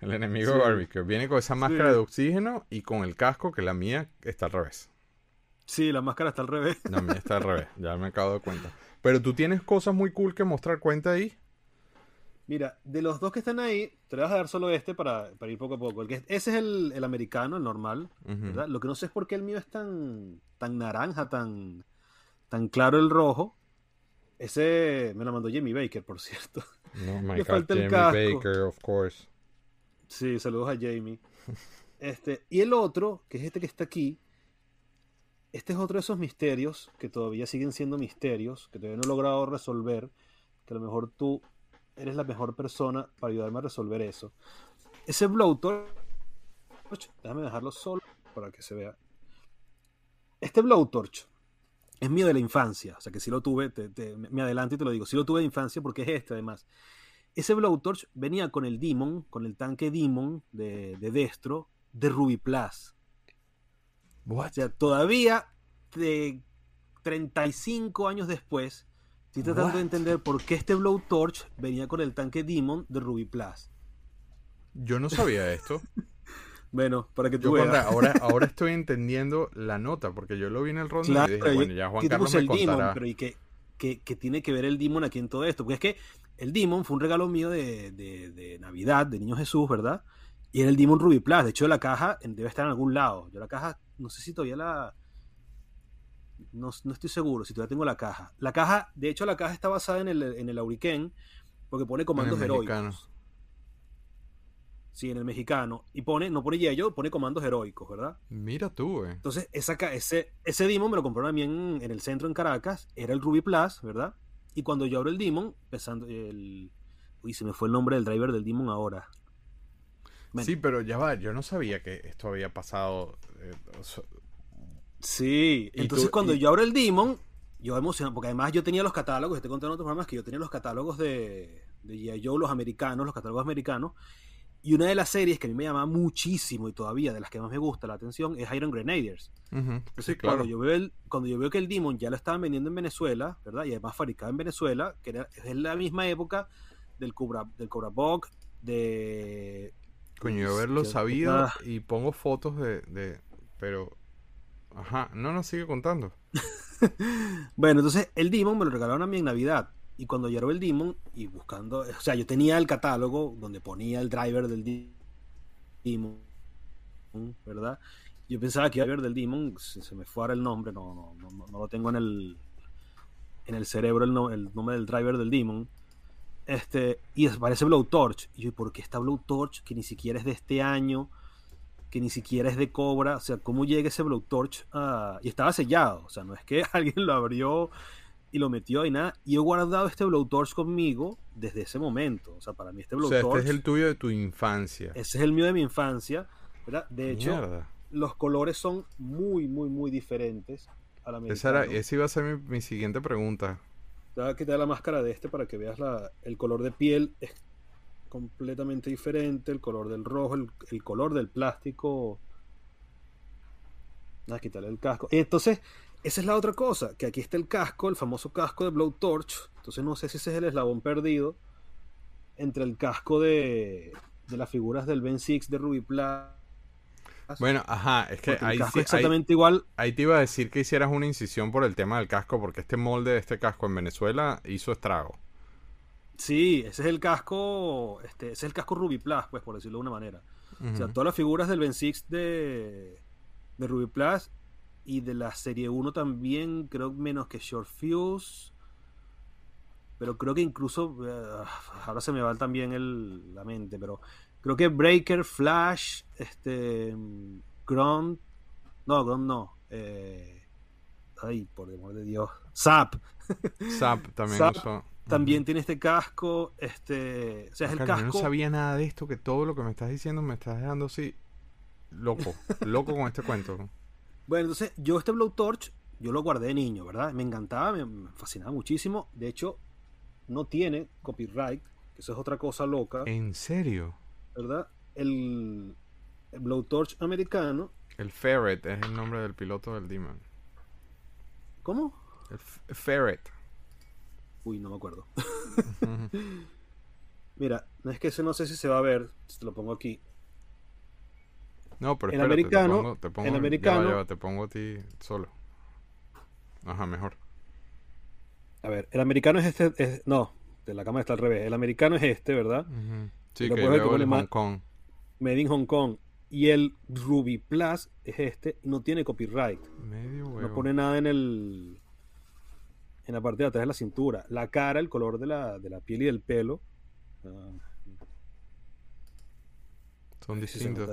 El enemigo de barbecue. Viene con esa máscara de oxígeno y con el casco, que la mía está al revés. Sí, la máscara está al revés. La mía está al revés, ya me acabo de cuenta. Pero tú tienes cosas muy cool que mostrar cuenta ahí. Mira, de los dos que están ahí, te voy a dar solo este para, para ir poco a poco. El que, ese es el, el americano, el normal. ¿verdad? Lo que no sé es por qué el mío es tan, tan naranja, tan, tan claro el rojo. Ese me lo mandó Jamie Baker, por cierto. No, my <laughs> Le God, falta el Jamie casco. Baker, of course. Sí, saludos a Jamie. Este, y el otro, que es este que está aquí, este es otro de esos misterios que todavía siguen siendo misterios, que todavía no he logrado resolver, que a lo mejor tú eres la mejor persona para ayudarme a resolver eso. Ese blowtorch, déjame dejarlo solo para que se vea. Este blowtorch es mío de la infancia, o sea que si lo tuve, me adelanto y te lo digo, si lo tuve de infancia porque es este además. Ese blowtorch venía con el Demon, con el tanque Demon de, de Destro, de Ruby Plus. What? O sea, todavía de 35 años después, estoy tratando What? de entender por qué este blowtorch venía con el tanque Demon de Ruby Plus. Yo no sabía esto. <laughs> Bueno, para que Yo tú veas. Ahora, ahora <laughs> estoy entendiendo la nota, porque yo lo vi en el ronda Claro, y dije, bueno, ya Juan Carlos me el Demon, contará. pero ¿y qué, qué- qué tiene que ver el Demon aquí en todo esto? Porque es que el Demon fue un regalo mío de, de- de Navidad, de Niño Jesús, ¿verdad? Y era el Demon Ruby Plus. De hecho, la caja debe estar en algún lado. Yo la caja, no sé si todavía la... No, no estoy seguro si todavía tengo la caja. La caja, de hecho, la caja está basada en el, en el Auriken, porque pone comandos En el heroicos. mexicano. Sí, en el mexicano. Y pone, no pone Yello, pone comandos heroicos, ¿verdad? Mira tú, eh. Entonces, esa, ese, ese Demon me lo compraron a mí en, en el centro en Caracas. Era el Ruby Plus, ¿verdad? Y cuando yo abro el Demon, pensando el... Uy, se me fue el nombre del driver del Demon ahora. Bueno, Sí, pero ya va, yo no sabía que esto había pasado. Eh, o sea, Sí, entonces tú- cuando y- yo abro el Demon, yo emocionado, porque además yo tenía los catálogos, estoy contando en otros programas que yo tenía los catálogos de, de G.I. Joe, los americanos, los catálogos americanos, y una de las series que a mí me llama muchísimo y todavía de las que más me gusta la atención es Iron Grenadiers. ujú, Entonces, Sí, claro. cuando, yo veo el, cuando yo veo que el Demon ya lo estaban vendiendo en Venezuela, ¿verdad? Y además fabricado en Venezuela, que era, es la misma época del Cobra, del Cobra Bog, de... Coño, yo haberlo sabido ah. y pongo fotos de, de. Pero. Ajá, no nos sigue contando. <laughs> Bueno, entonces el Demon me lo regalaron a mí en Navidad. Y cuando abro el Demon y buscando, o sea, yo tenía el catálogo donde ponía el driver del Demon, ¿verdad? Yo pensaba que el driver del Demon, se, se me fue ahora el nombre, no, no, no, no- lo tengo en el, en el cerebro el, no- el nombre del driver del Demon. Este, y aparece Blowtorch. Y yo, ¿y ¿por qué está Blowtorch? Que ni siquiera es de este año, que ni siquiera es de Cobra. O sea, ¿cómo llega ese Blowtorch? a- Y estaba sellado. O sea, no es que <laughs> alguien lo abrió y lo metió y nada. Y he guardado este Blowtorch conmigo desde ese momento. O sea, para mí este O sea, Blowtorch, este es el tuyo de tu infancia. ese es el mío de mi infancia. ¿verdad? De hecho, Mierda. los colores son muy, muy, muy diferentes a la Esa, esa iba a ser mi, mi siguiente pregunta. Te voy a quitar la máscara de este para que veas la, el color de piel. Es completamente diferente. El color del rojo, el, el color del plástico. A quitarle el casco. Entonces, esa es la otra cosa. Que aquí está el casco, el famoso casco de Blowtorch. Entonces, no sé si ese es el eslabón perdido entre el casco de, de las figuras del Ben Six de Ruby Plus. Bueno, ajá, es que ahí, sí- exactamente igual. ahí te iba a decir que hicieras una incisión por el tema del casco, porque este molde de este casco en Venezuela hizo estrago. Sí, ese es el casco. Este, ese es el casco Ruby Plus, pues, por decirlo de una manera. O sea, todas las figuras del Ben Six de, de Ruby Plus y de la serie 1 también, creo menos que Short Fuse. Pero creo que incluso, eh, ahora se me va también el, la mente, pero creo que Breaker, Flash, este, Grunt, no, Grunt no, eh, ay, por el amor de Dios, Zap, Zap también Zap. usó. También tiene este casco, este, o sea, es el Carlos, yo casco. no sabía nada de esto, que todo lo que me estás diciendo me estás dejando así loco, <laughs> loco con este cuento. Bueno, entonces yo este Blowtorch, yo lo guardé de niño, ¿verdad? Me encantaba, me, me fascinaba muchísimo. De hecho, no tiene copyright, que eso es otra cosa loca, ¿En serio? ¿verdad? El, el Blowtorch americano, El Ferret es el nombre del piloto del Demon. ¿cómo? El Ferret. Uy, no me acuerdo. <laughs> Mira, no es que ese no sé si se va a ver, si te lo pongo aquí. No, pero El espérate, americano- te pongo, te pongo, el ya va, americano- ya va, te pongo a ti solo. Ajá, mejor. A ver, el americano es este, es- no, de la cámara está al revés. El americano es este, ¿verdad? Ujú. Sí, que que el Hong Kong. Made in Hong Kong. Y el Ruby Plus es este, no tiene copyright. Medio huevo. No pone nada en el. En la parte de atrás de la cintura. La cara, el color de la, de la piel y del pelo. ah, Son distintos.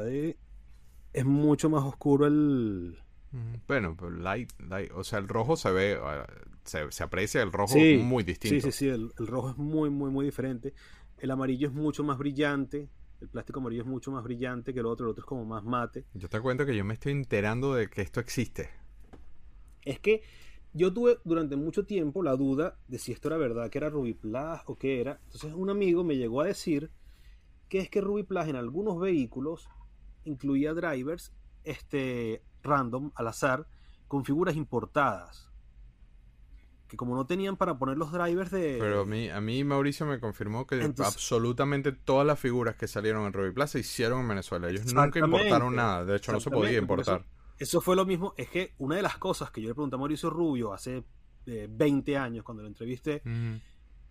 es mucho más oscuro el. Ujú. Bueno, pero light, light, o sea, el rojo se ve, ah, se, se aprecia el rojo Sí, muy distinto. Sí, sí, sí. El, el rojo es muy, muy, muy diferente. El amarillo es mucho más brillante. El plástico amarillo es mucho más brillante que el otro. El otro es como más mate. Yo te cuento que yo me estoy enterando de que esto existe. Es que yo tuve durante mucho tiempo la duda de si esto era verdad, que era Ruby Plus o qué era. Entonces un amigo me llegó a decir que es que Ruby Plus en algunos vehículos incluía drivers este, random, al azar, con figuras importadas. Que como no tenían para poner los drivers de... Pero a mí, a mí Mauricio me confirmó que Entonces- absolutamente todas las figuras que salieron en Ruby Plaza se hicieron en Venezuela. Ellos nunca importaron nada. De hecho, no se podía eso- importar. Eso fue lo mismo. Es que una de las cosas que yo le pregunté a Mauricio Rubio hace eh, 20 años cuando lo entrevisté,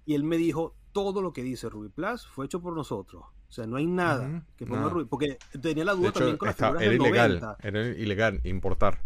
y él me dijo, todo lo que dice Ruby Plus fue hecho por nosotros. O sea, no hay nada que ponga nada. Ruby. Porque tenía la De duda hecho, también con las está- figuras era del ilegal. 90. Era ilegal importar.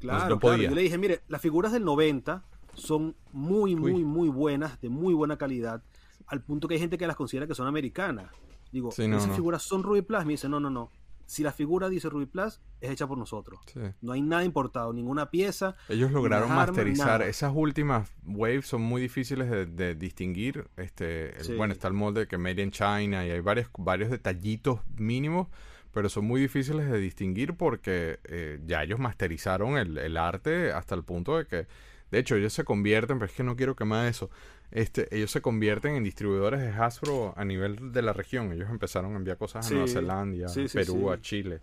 Claro, no claro. podía. Yo le dije, mire, las figuras del 90 son muy, Uy. muy, muy buenas, de muy buena calidad, al punto que hay gente que las considera que son americanas. Digo, Sí, no, esas no. figuras son Ruby Plus. Me dice, no, no, no. Si la figura dice Ruby Plus, es hecha por nosotros. Sí. No hay nada importado, ninguna pieza. Ellos lograron masterizar. nada. Esas últimas waves son muy difíciles de, de distinguir. Este, el- Sí. Bueno, está el molde que Made in China y hay varios, varios detallitos mínimos, pero son muy difíciles de distinguir porque eh, ya ellos masterizaron el, el arte hasta el punto de que, de hecho, ellos se convierten, pero es que no quiero quemar eso. Este, ellos se convierten en distribuidores de Hasbro a nivel de la región. Ellos empezaron a enviar cosas a Nueva Zelanda, sí, sí, Perú, a Chile.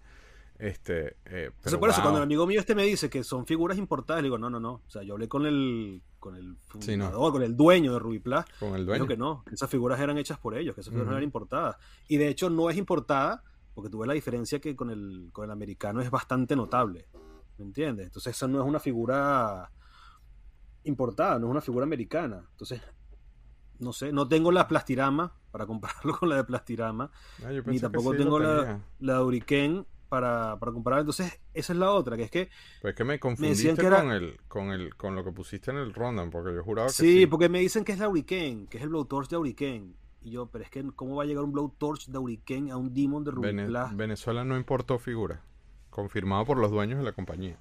Este, eh, pero por eso, cuando el amigo mío este me dice que son figuras importadas, le digo, no, no, no. O sea, yo hablé con el, con el Sí, no. fundador, con el dueño de Ruby Plus. con el Dijo dueño. que no, que esas figuras eran hechas por ellos, que esas figuras no eran importadas. Y de hecho no es importada, porque tuve la diferencia que con el, con el americano es bastante notable. ¿Me entiendes? Entonces esa no es una figura importada, no es una figura americana. Entonces, no sé, no tengo la plastirama para compararlo <laughs> con la de plastirama, Ah, ni tampoco sí tengo la, la de Hurricane para, para comparar. Entonces, esa es la otra, que es que Pues es que me confundiste que era- con el, con el, con lo que pusiste en el rundown, porque yo juraba que Sí, sí. porque me dicen que es la Hurricane, que es el blowtorch de Hurricane. Y yo, pero es que ¿cómo va a llegar un blowtorch de Hurricane a un Demon de Ruby Vene-? Venezuela no importó figura, confirmado por los dueños de la compañía.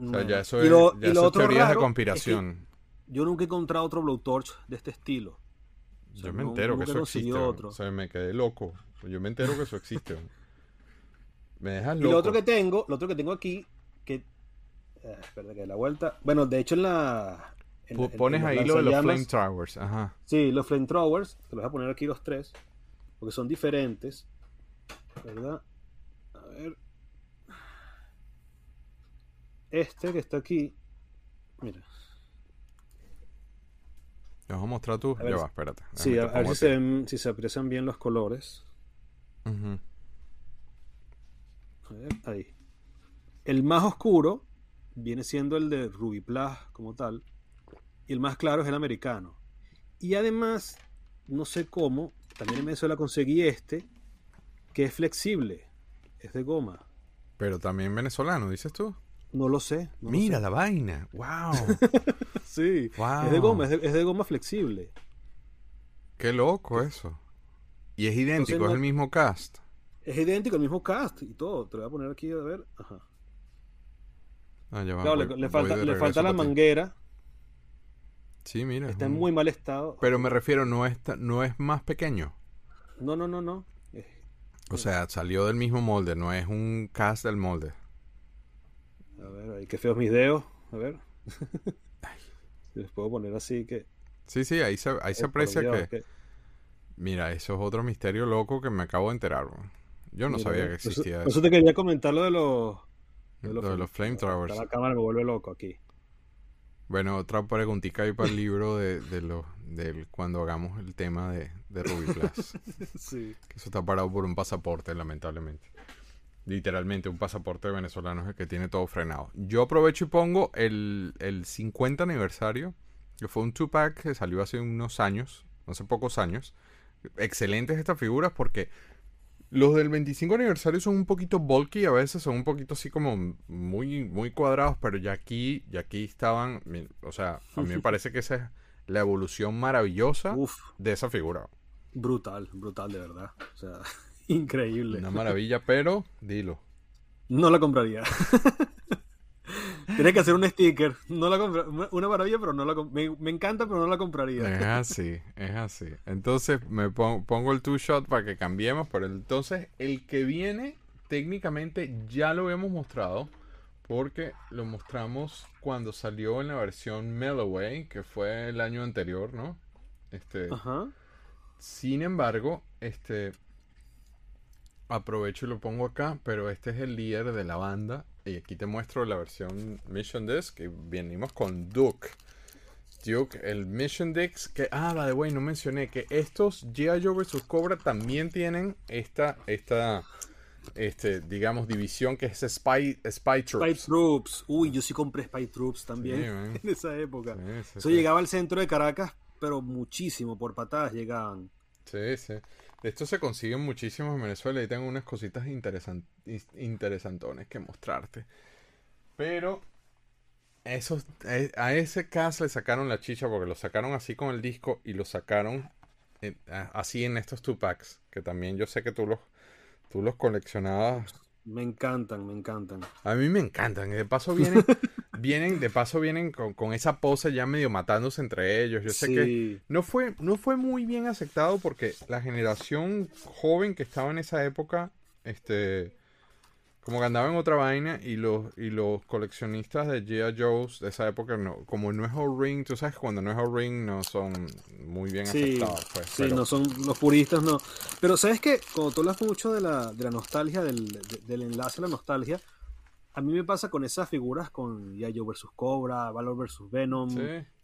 O sea, ya eso Y es, lo- ya y lo eso es otro teorías de conspiración. Yo nunca he encontrado otro blowtorch de este estilo. O sea, yo me no- entero que eso existe. otro. O sea, me quedé loco. Yo me entero que eso existe. me dejas Y loco. lo otro que tengo, lo otro que tengo aquí, que... eh, espera que dé la vuelta. Bueno, de hecho en la... en- Pones en ahí lo de los lanzallamas- Flame Towers. Ajá. Sí, los flamethrowers, te los voy a poner aquí los tres, porque son diferentes, ¿verdad? A ver. Este que está aquí, mira, ¿Te vas a mostrar tú? A ya va, espérate. sí, a, ver si se, ven- si se aprecian bien los colores. Ujú. A ver, ahí. El más oscuro viene siendo el de Ruby Plus como tal, y el más claro es el americano. Y además, no sé cómo, también en Venezuela conseguí este, que es flexible, es de goma. Pero también venezolano, dices tú. No lo sé. no lo Mira sé. la vaina. Wow. <laughs> Sí, Wow. es de goma, es de, es de goma flexible. Qué loco eso. Y es idéntico, es el mismo cast. Es idéntico, el mismo cast y todo. Te lo voy a poner aquí a ver. Ajá. Ah, ya va, Claro, le, voy- le voy falta, le falta la manguera. Sí, mira. Está en muy mal estado. Pero me refiero, no es, no es más pequeño. No, no, no, no. O sea, salió del mismo molde, no es un cast del molde. A ver, ahí qué feos mis dedos. A ver. <laughs> Les puedo poner así que. Sí, sí, ahí se, ahí se aprecia que... Mira, eso es otro misterio loco que me acabo de enterar. Yo no sabía que existía eso. Eso te quería comentar lo de los... De los, de los flamethrowers. La cámara me vuelve loco aquí. Bueno, otra preguntita ahí para el libro de, de, lo, cuando hagamos el tema de, de Ruby Plus. <laughs> sí. Que eso está parado por un pasaporte, lamentablemente. Literalmente, un pasaporte venezolano que tiene todo frenado. Yo aprovecho y pongo el, el 50 aniversario, que fue un two-pack que salió hace unos años, hace pocos años. Excelentes estas figuras porque los del 25 aniversario son un poquito bulky, a veces son un poquito así como muy, muy cuadrados, pero ya aquí, ya aquí estaban, o sea, a mí me <laughs> parece que esa es la evolución maravillosa de esa figura. Brutal, brutal de verdad. O sea, <laughs> increíble. Una maravilla, pero dilo. No la compraría. Tienes que hacer un sticker. No la una maravilla, pero no la me, me, encanta, pero no la compraría. Es así, es así. Entonces me pongo, el two shot para que cambiemos. Pero entonces el que viene, técnicamente ya lo hemos mostrado. Porque lo mostramos cuando salió en la versión Melloway, que fue el año anterior, ¿no? Este. Ajá. Sin embargo, este. Aprovecho y lo pongo acá, pero este es el líder de la banda y aquí te muestro la versión Mission Disc. Y venimos con Duke. Duke, el Mission Disc. Que, ah, by the way, no mencioné que estos G.I. Joe vs. Cobra también tienen esta, esta, este, digamos, división que es Spy, Spy Troops. Spy Troops. Uy, yo sí compré Spy Troops también <laughs> en esa época. Eso llegaba al centro de Caracas, pero muchísimo, por patadas llegaban. Sí, sí. Esto se consigue muchísimo en Venezuela y tengo unas cositas interesantones que mostrarte. Pero esos, eh, a ese caso le sacaron la chicha porque lo sacaron así con el disco y lo sacaron así en estos two packs. Que también yo sé que tú los, tú los coleccionabas me encantan, me encantan. A mí me encantan. De paso <laughs> vienen, vienen, de paso vienen con, esa pose ya medio matándose entre ellos. Yo sé que no fue, no fue muy bien aceptado porque la generación joven que estaba en esa época, este, como que andaba en otra vaina y los, y los coleccionistas de G.I. Joe's de esa época, no, como no es All Ring, tú sabes que cuando no es All Ring no son muy bien aceptados. Pues, sí, no son los puristas, no. Pero sabes que cuando tú hablas mucho de la, de la nostalgia, del, del enlace a la nostalgia, a mí me pasa con esas figuras, con G.I. Joe vs. Cobra, Valor vs. Venom,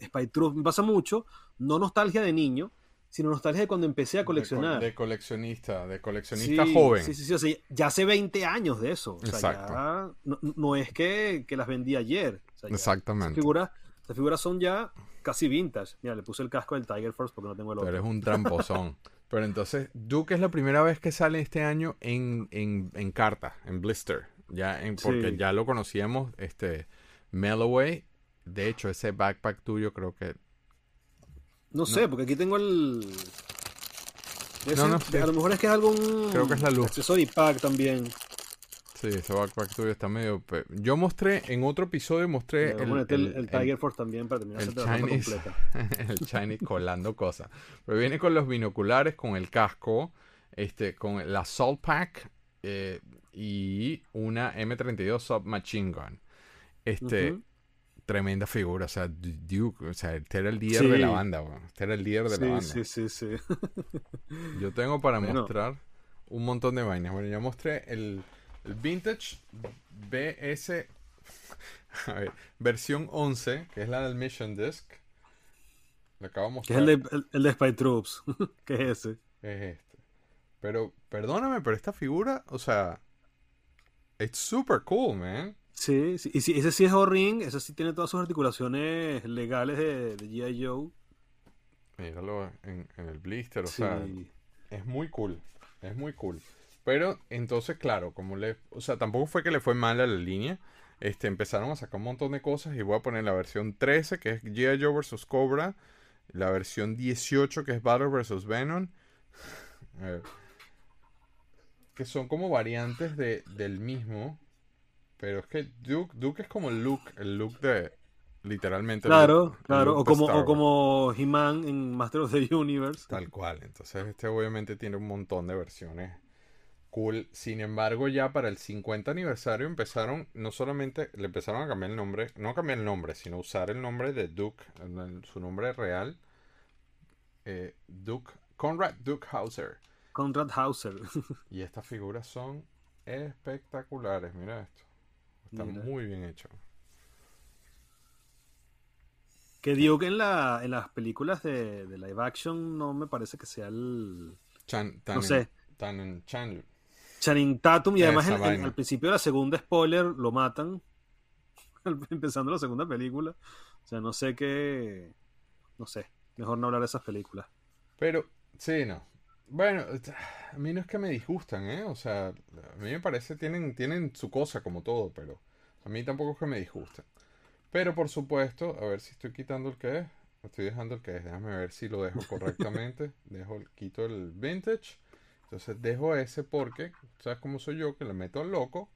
Spy Truth, me pasa mucho, no nostalgia de niño, sino nostalgia de cuando empecé a coleccionar. De, coleccionista, de coleccionista joven. Sí, sí, sí, o sea, ya hace 20 años de eso. O sea, Ya no, es que, las vendí ayer. Exactamente. Estas figuras, figuras son ya casi vintage. Mira, le puse el casco del Tiger Force porque no tengo el otro. Pero es un tramposón. <laughs> Pero entonces, Duke es la primera vez que sale este año en, en, carta, en blister. Ya en, porque ya lo conocíamos, este, Melloway. De hecho, ese backpack tuyo creo que no sé, porque aquí tengo el. no, no, a lo mejor es que es algún. Creo que es la luz. Accessory pack también. Sí, ese backpack tuyo está medio. Yo mostré, en otro episodio mostré. El, el, Tiger Force también para terminar el Chinese, completa. <laughs> el Chinese colando cosas. Pero viene con los binoculares, con el casco, este, con la Salt Pack eh, y una M32 Submachine Gun. Este tremenda figura. O sea, Duke, o sea, este era el líder de la banda, Este era el líder de la banda. Sí, sí, sí. Yo tengo para mostrar un montón de vainas. Bueno, ya mostré el, Vintage BS. <laughs> A ver, versión 11, que es la del Mission Disc. Le acabo de mostrar. Que es el de, el, de Spy Troops. <laughs> que es ese. Es este. Pero, perdóname, pero esta figura, o sea, it's super cool, man. Sí, sí, y ese sí es O-Ring, ese sí tiene todas sus articulaciones legales de, de G.I. Joe. Míralo en, el blister, o sea, es muy cool, es muy cool. Pero entonces, claro, como le, o sea, tampoco fue que le fue mal a la línea. Este, empezaron a sacar un montón de cosas y voy a poner la versión 13 que es G.I. Joe vs. Cobra, la versión 18 que es Battle vs. Venom. <laughs> que son como variantes de, del mismo. Pero es que Duke, Duke es como el look, el look de, literalmente. Claro, claro. look O como, o como He-Man en Master of the Universe. Tal cual. Entonces, este obviamente tiene un montón de versiones cool. Sin embargo, ya para el 50 aniversario empezaron, no solamente le empezaron a cambiar el nombre, no cambiar el nombre, sino usar el nombre de Duke, su nombre real, eh, Duke, Conrad Duke Hauser. Conrad Hauser. <laughs> Y estas figuras son espectaculares. Mira esto. Está Mira. muy bien hecho. que Duke en, la, en las películas de, de live action no me parece que sea el Chan, tan No en- sé. tan en Chan- Channing Tatum y además en- en- al principio de la segunda spoiler lo matan <laughs> empezando la segunda película o sea no sé qué no sé mejor no hablar de esas películas Pero, sí, no. Bueno, a mí no es que me disgustan, ¿eh? O sea, a mí me parece tienen tienen su cosa como todo, pero a mí tampoco es que me disgustan. Pero por supuesto, a ver si estoy quitando el que es. Estoy dejando el que es. Déjame ver si lo dejo correctamente. <laughs> dejo el, quito el vintage. Entonces dejo ese porque, ¿sabes cómo soy yo? Que le meto al loco.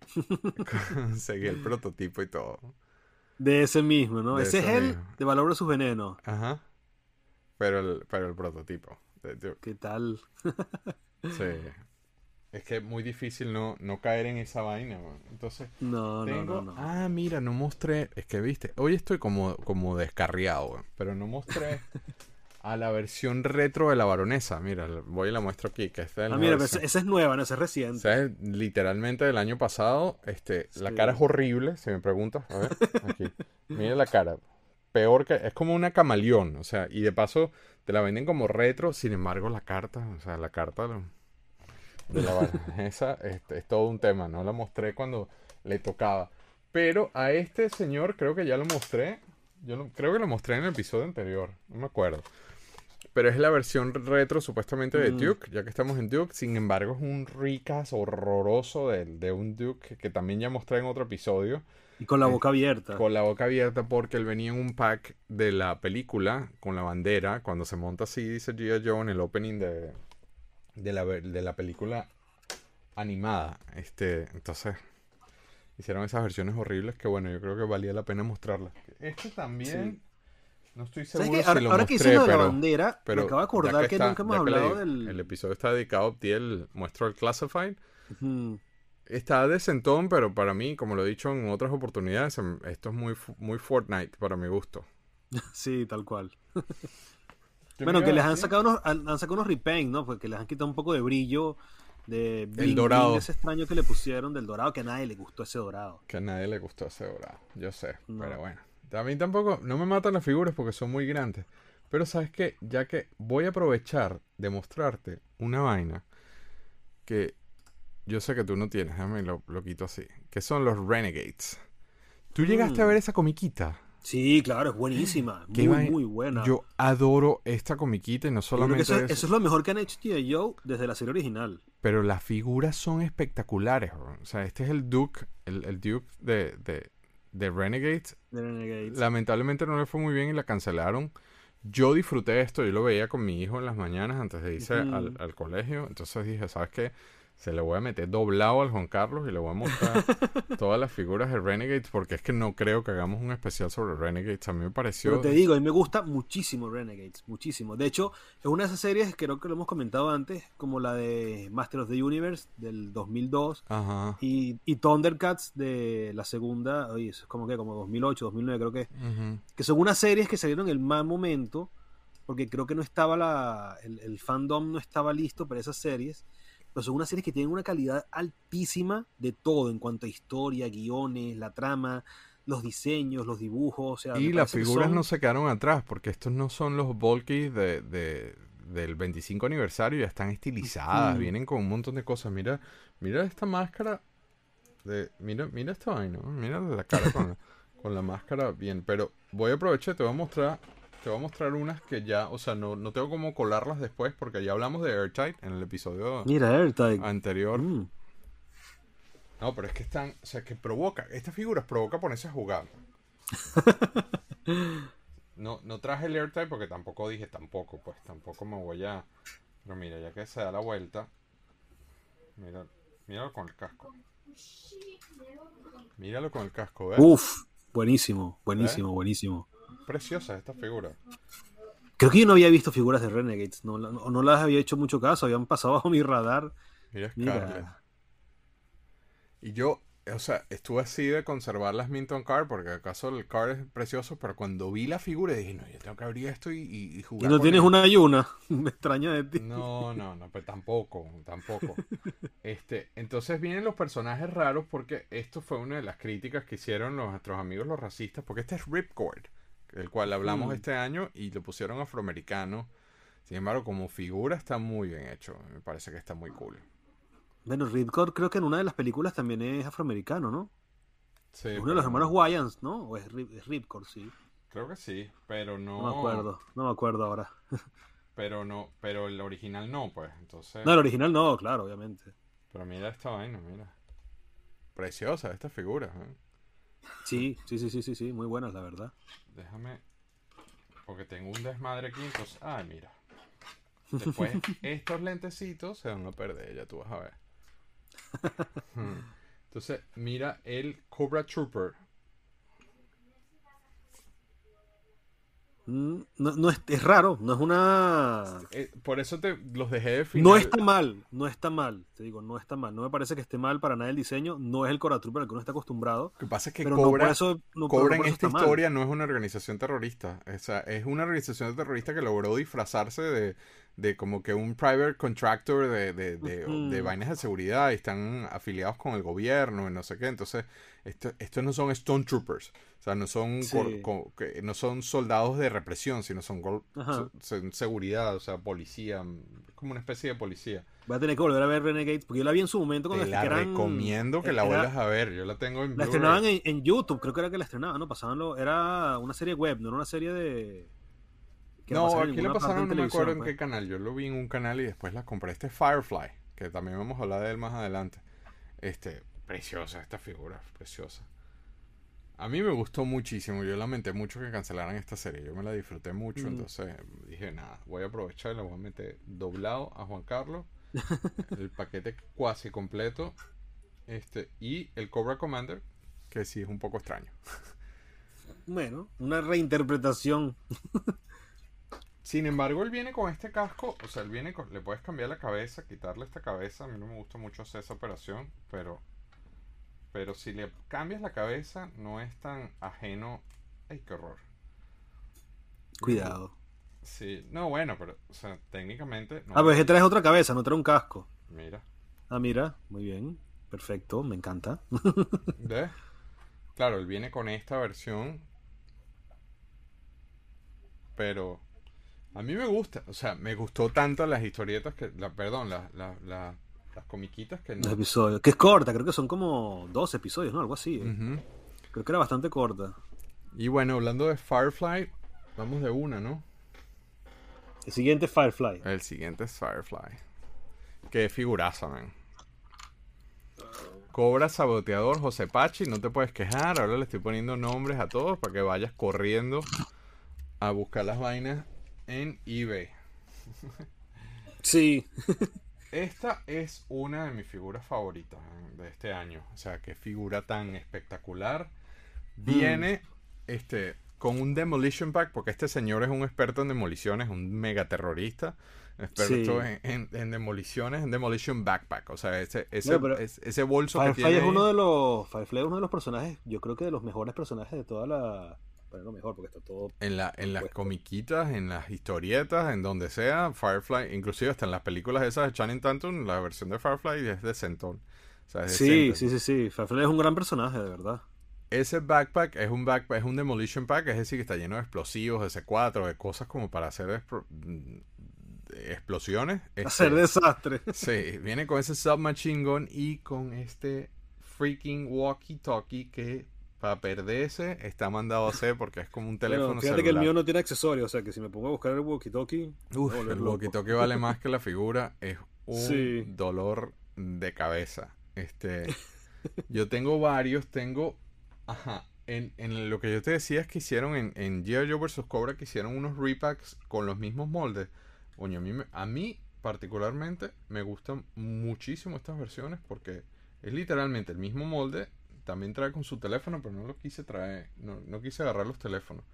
<laughs> Conseguí el prototipo y todo. de ese mismo no De ese es el mismo. de Valor de sus venenos Ajá. Pero el, pero el prototipo. qué tal <laughs> Sí. Es que es muy difícil no, no caer en esa vaina, man. Entonces, no tengo... no no no Ah, mira, no mostré... Es que, viste, hoy estoy como, como descarriado, Pero no mostré <laughs> a la versión retro de la baronesa. Mira, voy y la muestro aquí, que esta es ah, mira pero versión. esa, esa es nueva no esa es O reciente sea, es literalmente del año pasado. Este, la cara es horrible, si me preguntas. A ver, <laughs> aquí. Mira la cara. Peor que. Es como una camaleón. O sea, y de paso te la venden como retro. Sin embargo, la carta. O sea, la carta lo- de la baronesa <laughs> este, es todo un tema. No la mostré cuando le tocaba. Pero a este señor creo que ya lo mostré. Yo lo- creo que lo mostré en el episodio anterior. No me acuerdo. Pero es la versión retro supuestamente de Mm. Duke, ya que estamos en Duke. Sin embargo, es un ricas horroroso de, de un Duke que también ya mostré en otro episodio. Y con la eh, boca abierta Con la boca abierta porque él venía en un pack de la película con la bandera. Cuando se monta así, dice G.I. Joe en el opening de, de, la, de la película animada. Este, entonces, hicieron esas versiones horribles que bueno, yo creo que valía la pena mostrarlas. Este también, no estoy ¿Sabes seguro qué? si ahora, lo ahora que mostré, hice lo de la pero... bandera Pero me acabo de acordar que, está- nunca hemos ya que le- hablado del El episodio está dedicado a ti, el muestro el Classified. Ujú. Está decentón, pero para mí, como lo he dicho en otras oportunidades, em, esto es muy, muy Fortnite para mi gusto. <laughs> sí tal cual ¿Qué Bueno, que les han sacado unos, han, han sacado unos repaint, ¿no? Porque les han quitado un poco de brillo, de bling, dorado. bling ese extraño que le pusieron del dorado, que a nadie le gustó ese dorado. Que a nadie le gustó ese dorado, yo sé, No. pero bueno. A mí tampoco, no me matan las figuras porque son muy grandes. Pero sabes que, ya que voy a aprovechar de mostrarte una vaina que yo sé que tú no tienes, déjame lo, lo quito así, que son los Renegades. ¿Tú llegaste a Mm. ver esa comiquita? Sí, claro, es buenísima, <gasps> muy, muy buena. Yo adoro esta comiquita y no solamente eso, eso, eso es lo mejor que han hecho T.I. Joe desde la serie original. pero las figuras son espectaculares. bro. O sea, este es el Duke, el, el Duke de, de, de Renegades. de Renegades. Lamentablemente no le fue muy bien y la cancelaron. Yo disfruté esto, yo lo veía con mi hijo en las mañanas antes de irse al, al colegio. Entonces dije, ¿sabes qué? Se le voy a meter doblado al Juan Carlos y le voy a mostrar <laughs> todas las figuras de Renegades porque es que no creo que hagamos un especial sobre Renegades. A mí me pareció... Pero te digo, a mí me gusta muchísimo Renegades, muchísimo. De hecho, es una de esas series, creo que lo hemos comentado antes, como la de Master of the Universe del 2002 Ajá. y, y Thundercats de la segunda, oye, eso es como que como 2008, 2009 creo que es. Ujú. que son unas series que salieron en el mal momento, porque creo que no estaba la, el, el fandom no estaba listo para esas series, pero son unas series que tienen una calidad altísima de todo, en cuanto a historia, guiones, la trama, los diseños, los dibujos, o sea, Y las figuras son- no se quedaron atrás, porque estos no son los bulky de, de- del 25 aniversario, ya están estilizadas, vienen con un montón de cosas. Mira, mira esta máscara, de, mira, mira esta vaina, ¿no? mira la cara con la, con la máscara bien, pero voy a aprovechar, te voy a mostrar, te voy a mostrar unas que ya, o sea, no, no tengo cómo colarlas después, porque ya hablamos de Airtight en el episodio Mira, anterior. Mm. No, pero es que están, o sea, que provoca, estas figuras provoca ponerse a jugar. <laughs> No, no traje el AirTag porque tampoco dije tampoco, pues tampoco me voy a... Pero mira, ya que se da la vuelta, mira, míralo con el casco. Míralo con el casco, ¿ves? Uf, Buenísimo, buenísimo, buenísimo. Preciosa esta figura. Creo que yo no había visto figuras de Renegades, no, no, no las había hecho mucho caso, habían pasado bajo mi radar. Mira, Mira. Y yo, o sea, estuve así de conservar las Minton Card, porque acaso el card es precioso, pero cuando vi la figura dije, no, yo tengo que abrir esto y, y- y Y jugar. no tienes él". una y una, <laughs> me extraña de ti. No, no, no, pues tampoco, tampoco. Este, entonces vienen los personajes raros porque esto fue una de las críticas que hicieron nuestros amigos los racistas, porque este es Ripcord, del cual hablamos Mm. este año y lo pusieron afroamericano. Sin embargo, como figura está muy bien hecho, me parece que está muy cool. Bueno, Ripcord creo que en una de las películas también es afroamericano, ¿no? Sí, uno de los hermanos Wyans, ¿no? O es Ripcord, sí. Creo que sí, pero no. No me acuerdo, no me acuerdo ahora. <laughs> Pero no, pero el original no, pues. Entonces. No, el original no, claro, obviamente. Pero mira esta vaina, mira. Preciosa esta figura. ¿eh? Sí, sí, sí, sí, sí, sí, muy buenas, la verdad. Déjame. Porque tengo un desmadre aquí, entonces. Ay, mira. Después, <laughs> estos lentecitos se van a perder, ya tú vas a ver. <laughs> Hmm. Entonces, mira el Cobra Trooper. No, no es, es raro, no es una... Eh, por eso te los dejé de final. No está mal, no está mal, te digo, no está mal. No me parece que esté mal para nada el diseño, no es el Cora Trooper al que uno está acostumbrado. Lo que pasa es que pero Cobra, eso, no, Cobra en esta mal. historia no es una organización terrorista. O sea, es una organización terrorista que logró disfrazarse de, de como que un private contractor de, de, de, vainas de seguridad y están afiliados con el gobierno y no sé qué. Entonces, esto, estos no son Stone Troopers. O sea, no son, Sí. no son soldados de represión, sino son, seguridad, o sea, policía. Es como una especie de policía. Voy a tener que volver a ver Renegades, porque yo la vi en su momento cuando Te la eran- recomiendo que la vuelvas a ver. Yo la tengo en La estrenaban en, en YouTube, creo que era que la estrenaban, ¿no? Pasaban lo- era una serie web, no era una serie de... No, aquí la pasaron, no me acuerdo en pues. qué canal. Yo lo vi en un canal y después la compré. Este es Firefly, que también vamos a hablar de él más adelante. Este, preciosa esta figura, preciosa. A mí me gustó muchísimo. Yo lamenté mucho que cancelaran esta serie. Yo me la disfruté mucho. Mm. Entonces dije, nada, voy a aprovechar y le voy a meter doblado a Juan Carlos. <laughs> el paquete cuasi completo. Este, y el Cobra Commander, que sí es un poco extraño. <laughs> Bueno, una reinterpretación. <laughs> Sin embargo, él viene con este casco, o sea, él viene con, le puedes cambiar la cabeza, quitarle esta cabeza, a mí no me gusta mucho hacer esa operación, pero pero si le cambias la cabeza no es tan ajeno, ay, qué horror. Cuidado. Sí, no, bueno, pero o sea, técnicamente no. Ah, pues que traes otra cabeza, no trae un casco. Mira, Ah, mira, muy bien. Perfecto, me encanta. <laughs> ¿ves? Claro, él viene con esta versión, pero a mí me gusta, o sea, me gustó tanto las historietas que, la, perdón, la- la- la- las comiquitas que Los no. episodios. Que es corta, creo que son como dos episodios, ¿no? Algo así. ¿eh? Creo que era bastante corta. Y bueno, hablando de Firefly, vamos de una, ¿no? El siguiente Firefly. El siguiente es Firefly. Qué figuraza, man. Cobra saboteador José Pachi, no te puedes quejar. Ahora le estoy poniendo nombres a todos para que vayas corriendo a buscar las vainas en eBay. Sí. <laughs> Esta es una de mis figuras favoritas eh, de este año. O sea, qué figura tan espectacular. Viene este con un demolition pack, porque este señor es un experto en demoliciones, un mega terrorista. Experto Sí. en, en- en demoliciones, en demolition backpack. O sea, ese, ese, No, pero es- ese bolso que Firefly tiene. es uno de los. Firefly es uno de los personajes, yo creo que de los mejores personajes de toda la. Bueno, no mejor, porque está todo. En, la, en las comiquitas, en las historietas, en donde sea, Firefly, inclusive hasta en las películas esas de Channing Tatum, la versión de Firefly es de Centón. O sea, Sí, sí, sí, sí. Firefly es un gran personaje, de verdad. Ese backpack es un backpack, es un demolition pack, es decir, que está lleno de explosivos, de C4, de cosas como para hacer mm, explosiones. Este, Hacer desastre. <laughs> Sí, viene con ese submachine gun y con este freaking walkie-talkie que para perderse está mandado a hacer porque es como un teléfono Bueno, fíjate que el mío no tiene accesorios, o sea que si me pongo a buscar el walkie-talkie. Uf, el walkie-talkie vale más que la figura. Es un Sí. dolor de cabeza. Este, yo tengo varios. Tengo, ajá, en, en lo que yo te decía es que hicieron en, en G.I. Joe vs. Cobra que hicieron unos repacks con los mismos moldes. Coño, a mí, a mí particularmente me gustan muchísimo estas versiones porque es literalmente el mismo molde, también trae con su teléfono, pero no lo quise traer, no, no quise agarrar los teléfonos.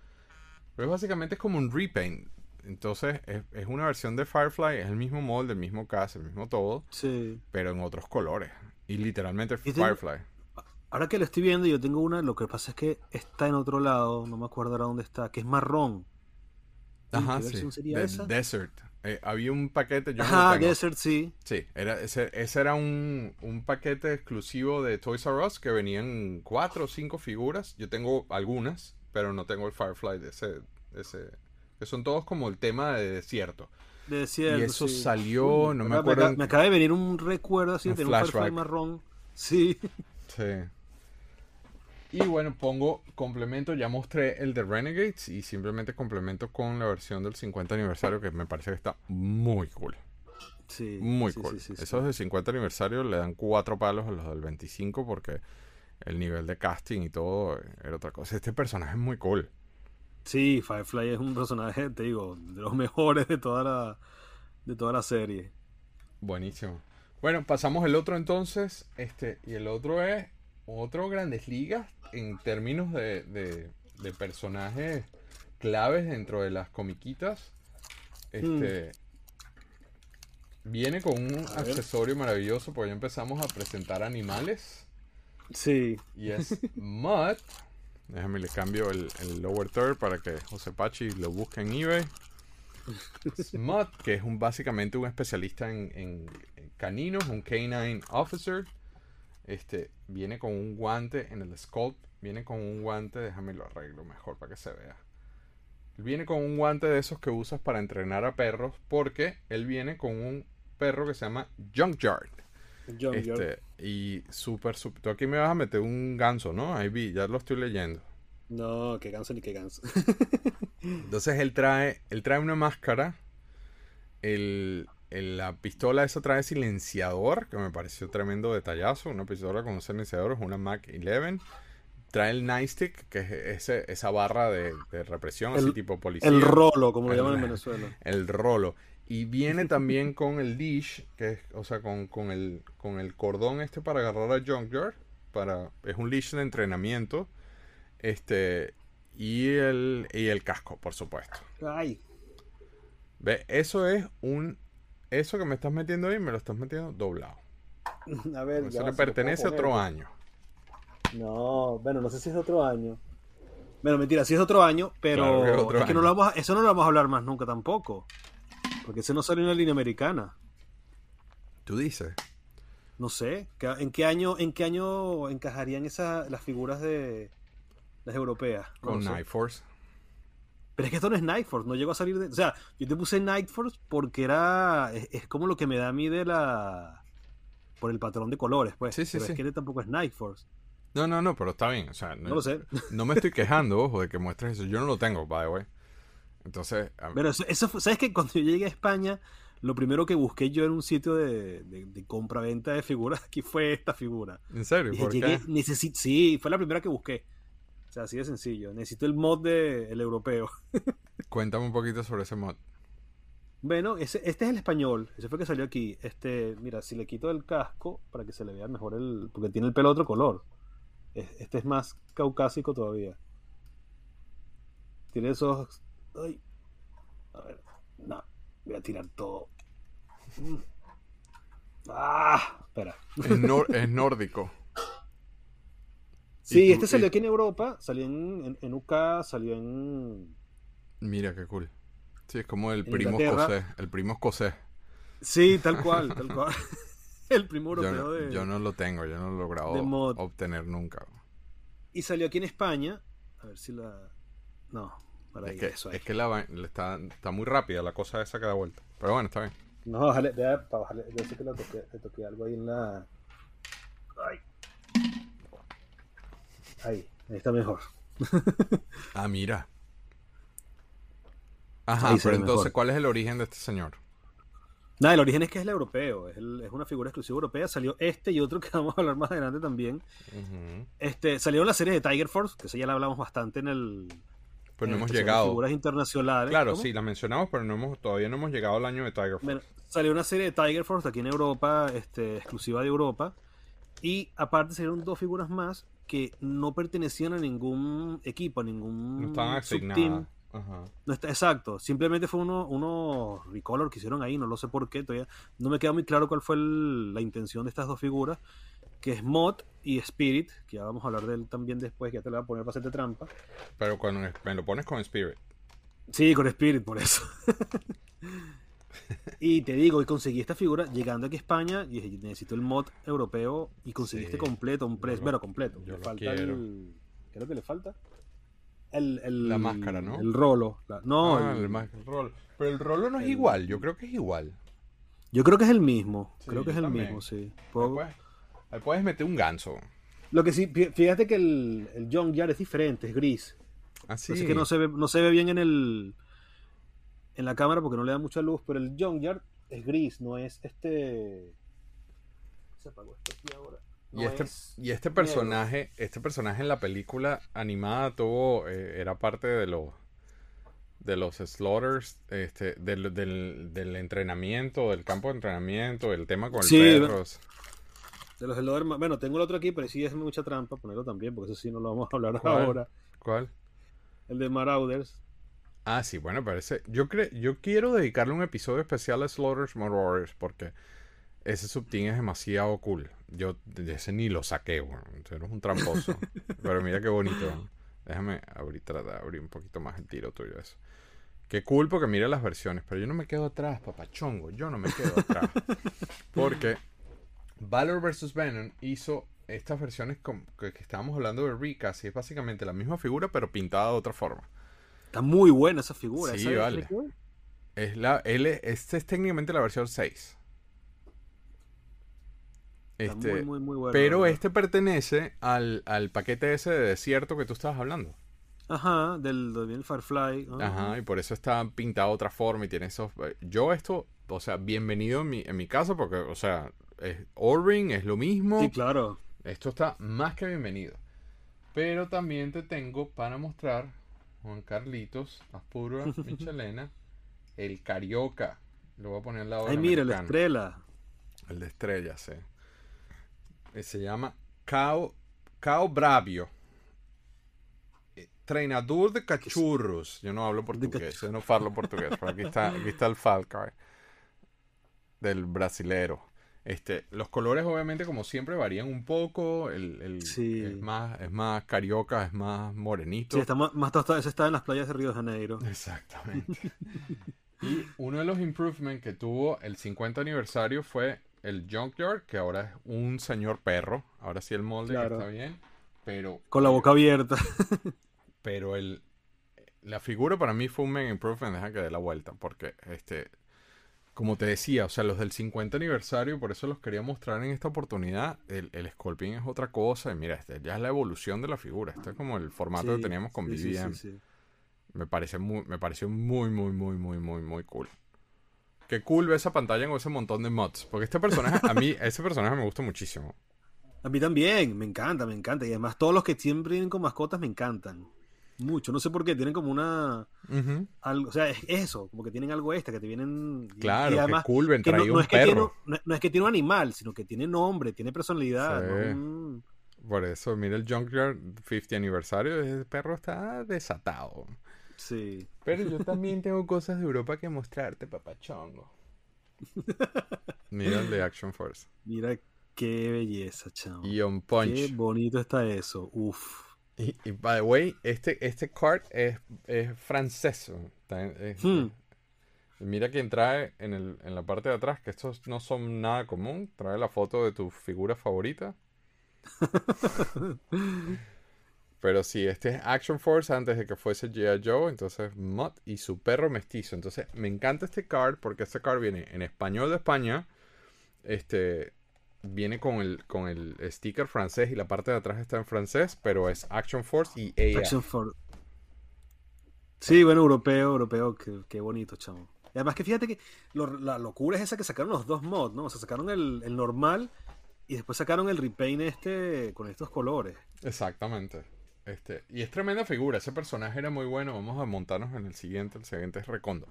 Pero es básicamente es como un repaint. Entonces es, es una versión de Firefly, es el mismo molde, el mismo cast, el mismo todo, Sí. pero en otros colores. Y literalmente Y Firefly. Ahora que lo estoy viendo, yo tengo una, lo que pasa es que está en otro lado, no me acuerdo ahora dónde está, que es marrón. Ajá, ¿Qué sí. sería de esa? Desert. Eh, había un paquete, yo no Ajá, tengo. Desert, sí. Sí, era, ese, ese era un, un paquete exclusivo de Toys R Us que venían cuatro o cinco figuras. Yo tengo algunas, pero no tengo el Firefly de ese, ese que son todos como el tema de desierto. De desierto, y eso sí. salió, no me acuerdo. acaba- en- Me acaba de venir un recuerdo así Un de un Firefly flashback. marrón. Sí. Sí. Y bueno, pongo complemento, ya mostré el de Renegades y simplemente complemento con la versión del 50 aniversario que me parece que está muy cool. Sí. Muy sí, cool. sí, sí, sí. Esos del 50 aniversario le dan cuatro palos a los del 25 porque el nivel de casting y todo era otra cosa. Este personaje es muy cool. Sí, Firefly es un personaje, te digo, de los mejores de toda la, de toda la serie. Buenísimo. Bueno, pasamos el otro entonces. Este, y el otro es otro Grandes Ligas en términos de, de, de personajes claves dentro de las comiquitas. Este. Viene con un Hmm. Ver. accesorio maravilloso, porque ya empezamos a presentar animales. Sí. Y es <laughs> Mud. Déjame le cambio el, el lower third para que José Pachi lo busque en eBay. Es Mud, que es un, básicamente un especialista en, en- en caninos, un canine officer. Este viene con un guante en el sculpt. Viene con un guante, déjame lo arreglo mejor para que se vea. Viene con un guante de esos que usas para entrenar a perros, porque él viene con un perro que se llama Junkyard. John Este, y súper, súper. Tú aquí me vas a meter un ganso, ¿no? Ahí vi, ya lo estoy leyendo. No, que ganso ni que ganso. <laughs> Entonces él trae, él trae una máscara. El- la pistola esa trae silenciador, que me pareció tremendo detallazo. Una pistola con un silenciador, es una Mac 11. Trae el nightstick, que es ese- esa barra de, de represión, así El- tipo policía. El rolo, como lo llaman en <laughs> Venezuela. el rolo. Y viene <laughs> también con el leash, que es, o sea, con, con el, con el cordón este para agarrar a Junkyard. Para, es un leash de entrenamiento. Este. Y el, y el casco, por supuesto. Ay, Ve, eso es un. Eso que me estás metiendo ahí, me lo estás metiendo doblado. <laughs> a ver. Eso le pertenece a otro año. No, bueno, no sé si es otro año. Bueno, mentira, sí es otro año, pero Claro que es otro es que no lo vamos a- eso no lo vamos a hablar más nunca tampoco. Porque ese no salió en la línea americana. Tú dices. No sé, ¿qué- ¿en qué año, en qué año encajarían esas las figuras de las europeas? Con. Night Force. Pero es que esto no es Night Force, no llegó a salir de. O sea, yo te puse Night Force porque era. Es, es como lo que me da a mí de la. Por el patrón de colores, pues. Sí, sí, Pero sí. es que tampoco es Night Force. No, no, no, pero está bien. O sea, No lo sé. no me estoy quejando, ojo, de que muestres eso. Yo no lo tengo, by the way. Entonces, a- Pero eso, eso fue- ¿sabes que Cuando yo llegué a España, lo primero que busqué yo en un sitio de, de, de compra-venta de figuras, <laughs> aquí fue esta figura. ¿en serio? Dije, ¿Por llegué, qué? necesito. Sí, fue la primera que busqué. O sea, así de sencillo. Necesito el mod del europeo. <laughs> Cuéntame un poquito sobre ese mod. Bueno, ese, este es el español. Ese fue el que salió aquí. Este, mira, si le quito el casco para que se le vea mejor el. Porque tiene el pelo de otro color. Es- Este es más caucásico todavía. Tiene esos. Ay. A ver. No. Voy a tirar todo. Mm. Ah, espera. Es, nor- <laughs> es nórdico. Sí, tú- este salió aquí en Europa. Salió en, en, en UK. Salió en. Mira qué cool. Sí, es como el primo Inglaterra. escocés. El primo escocés. Sí, tal cual, tal cual. <laughs> <laughs> el primo Yo, europeo no- de. yo no lo tengo, yo no lo he logrado obtener nunca. Y salió aquí en España. A ver si la. No, para Es ahí, que, eso ahí. es que la, está, está muy rápida la cosa esa que da vuelta. Pero bueno, está bien. No, bájale, deja para bajarle. Yo sé que le toqué, le toqué algo ahí en la. Ay. Ahí, ahí está mejor. <laughs> Ah, mira. Ajá, pero entonces, mejor. ¿cuál es el origen de este señor? Nada, el origen es que es el europeo. Es, el- es una figura exclusiva europea. Salió este y otro que <laughs> vamos a hablar más adelante también. Este, salieron las series de Tiger Force, que eso ya la hablamos bastante en el. Pero no hemos llegado. Figuras internacionales. Claro, ¿Cómo? sí, la mencionamos, pero no hemos, todavía no hemos llegado al año de Tiger Force. Bueno, salió una serie de Tiger Force aquí en Europa, este, exclusiva de Europa. Y aparte salieron dos figuras más que no pertenecían a ningún equipo, a ningún No estaban asignadas. Ajá. No está, exacto, simplemente fue uno, uno recolor que hicieron ahí, no lo sé por qué, todavía no me queda muy claro cuál fue el- la intención de estas dos figuras, que es Mod y Spirit, que ya vamos a hablar de él también después, que ya te lo voy a poner para hacerte trampa. Pero cuando me lo pones con Spirit. Sí, con Spirit, por eso. <laughs> y te digo, y conseguí esta figura llegando aquí a España y dije, necesito el mod europeo y conseguí Sí, completo, un lo- bueno, completo. yo Le falta quiero. el... ¿Qué es lo que le falta? El, el- La máscara, ¿no? El rolo. la- no, Ah, el- el, más- el rol. Pero el rolo no es igual, yo creo que es igual. yo creo que es el mismo. Sí, creo que es el también. mismo, sí. Ahí puedes, ahí puedes meter un ganso. Lo que sí, fí- fíjate que el, el Junkyard es diferente, es gris. Así Así que no se ve, no se ve bien en el en la cámara porque no le da mucha luz, pero el Junkyard es gris, no es este. Se apagó esto aquí ahora. No y este, es y este negro. personaje, este personaje en la película animada tuvo, eh, era parte de los de los slaughters, este, del, del, del entrenamiento, del campo de entrenamiento, el tema con el Sí, perros. De los Elder, bueno, tengo el otro aquí, pero sí es mucha trampa ponerlo también, porque eso sí no lo vamos a hablar ¿Cuál? ahora. ¿Cuál? El de Marauders. Ah, sí, bueno, parece. Yo cre yo quiero dedicarle un episodio especial a Slaughters Warriors porque ese subteam es demasiado cool. Yo de ese ni lo saqué, bueno. Eres un tramposo. <laughs> Pero mira qué bonito. Déjame abrir, tratar de abrir un poquito más el tiro tuyo eso. Qué cool porque mira las versiones. Pero yo no me quedo atrás, papachongo. Yo no me quedo atrás. <laughs> Porque Valor vs. Venom hizo estas versiones con- que, que estábamos hablando de recast y es básicamente la misma figura pero pintada de otra forma. Está muy buena esa figura. Sí, ¿esa es- vale. Es la, él, es- esta es técnicamente la versión 6. Está Este, muy, muy, muy buena. pero verdad. este pertenece al, al paquete ese de desierto que tú estabas hablando. Ajá, del, del Firefly. Ajá, y por eso está pintado de otra forma y tiene esos... eh, Yo esto, o sea, bienvenido en mi, en mi caso porque, o sea, es Orring es lo mismo. Sí, claro. Esto está más que bienvenido. Pero también te tengo para mostrar, Juan Carlitos, Aspura, <laughs> Michelena, el Carioca. Lo voy a poner al lado Ay, del mira, la estrella. El de estrella, sí. Eh, Se llama Cao, Cao Bravio. Eh, Treinador de cachorros. Yo no hablo portugués, yo no hablo portugués. Pero aquí está, aquí está el Falcao del brasilero. Este, los colores obviamente como siempre varían un poco. El, el- Sí. es más, es más carioca, es más morenito. Sí, está más, más tostado. Está en las playas de Río de Janeiro. Exactamente. <laughs> y uno de los improvements que tuvo el 50 aniversario fue el Junkyard, que ahora es un señor perro. Ahora sí el molde que está bien. Pero, Con la boca abierta. <laughs> pero el, la figura para mí fue un mega improvement. Deja que dé la vuelta. Porque, este, como te decía, o sea, los del 50 aniversario, por eso los quería mostrar en esta oportunidad. El, el Scorpion es otra cosa. Y mira, este ya es la evolución de la figura. Este es como el formato que teníamos con sí, BBM. sí. Me parece muy, me pareció muy, muy, muy, muy, muy, muy cool. Qué cool ver esa pantalla con ese montón de mods. Porque este personaje, a mí, <laughs> ese personaje me gusta muchísimo. A mí también, me encanta, me encanta. Y además todos los que siempre vienen con mascotas me encantan. Mucho, no sé por qué, tienen como una... Algo, o sea, es eso, como que tienen algo extra, que te vienen... Claro, y además, qué cool que no, un es que tiene, perro. no, no es que tiene un animal, sino que tiene nombre, tiene personalidad. Sí. ¿no? Por eso, mira el Junkyard 50 aniversario. Ese perro está desatado. sí. Pero yo también tengo cosas de Europa que mostrarte, papachongo. <laughs> Mira el de Action Force. Mira qué belleza, chamo. Y On Qué Punch. bonito está eso. Uf. Y, y, by the way, este, este card es, es francés. Hmm. y Mira quien trae en, el, en la parte de atrás, que estos no son nada común. Trae la foto de tu figura favorita. <laughs> Pero sí, este es Action Force antes de que fuese G.I. Joe. Entonces, Mutt y su perro mestizo. Entonces, me encanta este card porque este card viene en español de España. Este viene con el, con el sticker francés y la parte de atrás está en francés, pero es Action Force y AF. Action for... Sí, bueno, europeo, europeo, qué, qué bonito, chamo. Y además que fíjate que lo- la locura es esa que sacaron los dos mods, ¿no? O sea, sacaron el, el normal y después sacaron el repaint este con estos colores. Exactamente. Este, y es tremenda figura. Ese personaje era muy bueno. Vamos a montarnos en el siguiente. El siguiente es Recondo.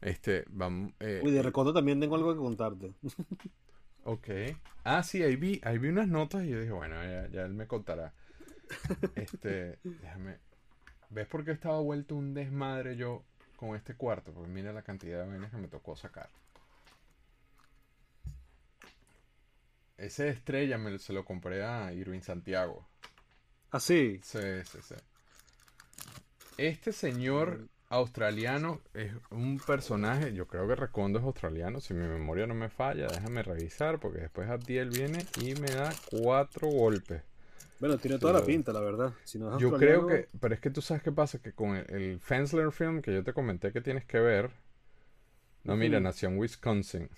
Este, vamos. eh, Uy, de Recondo también tengo algo que contarte. <laughs> Ok. Ah, sí, ahí vi, ahí vi unas notas y yo dije, bueno, ya, ya él me contará. Este, <laughs> déjame. ¿Ves por qué estaba vuelto un desmadre yo con este cuarto? Porque mira la cantidad de vainas que me tocó sacar. Ese de estrella me, se lo compré a Irving Santiago. ¿Ah, sí? Sí, sí, sí. Este señor australiano es un personaje, yo creo que Recondo es australiano, si mi memoria no me falla, déjame revisar, porque después Abdiel viene y me da cuatro golpes. Bueno, tiene toda la pinta, la verdad. Si no es Yo creo que, pero es que tú sabes qué pasa, que con el, el Fensler film que yo te comenté que tienes que ver, no, mira, nació en Wisconsin,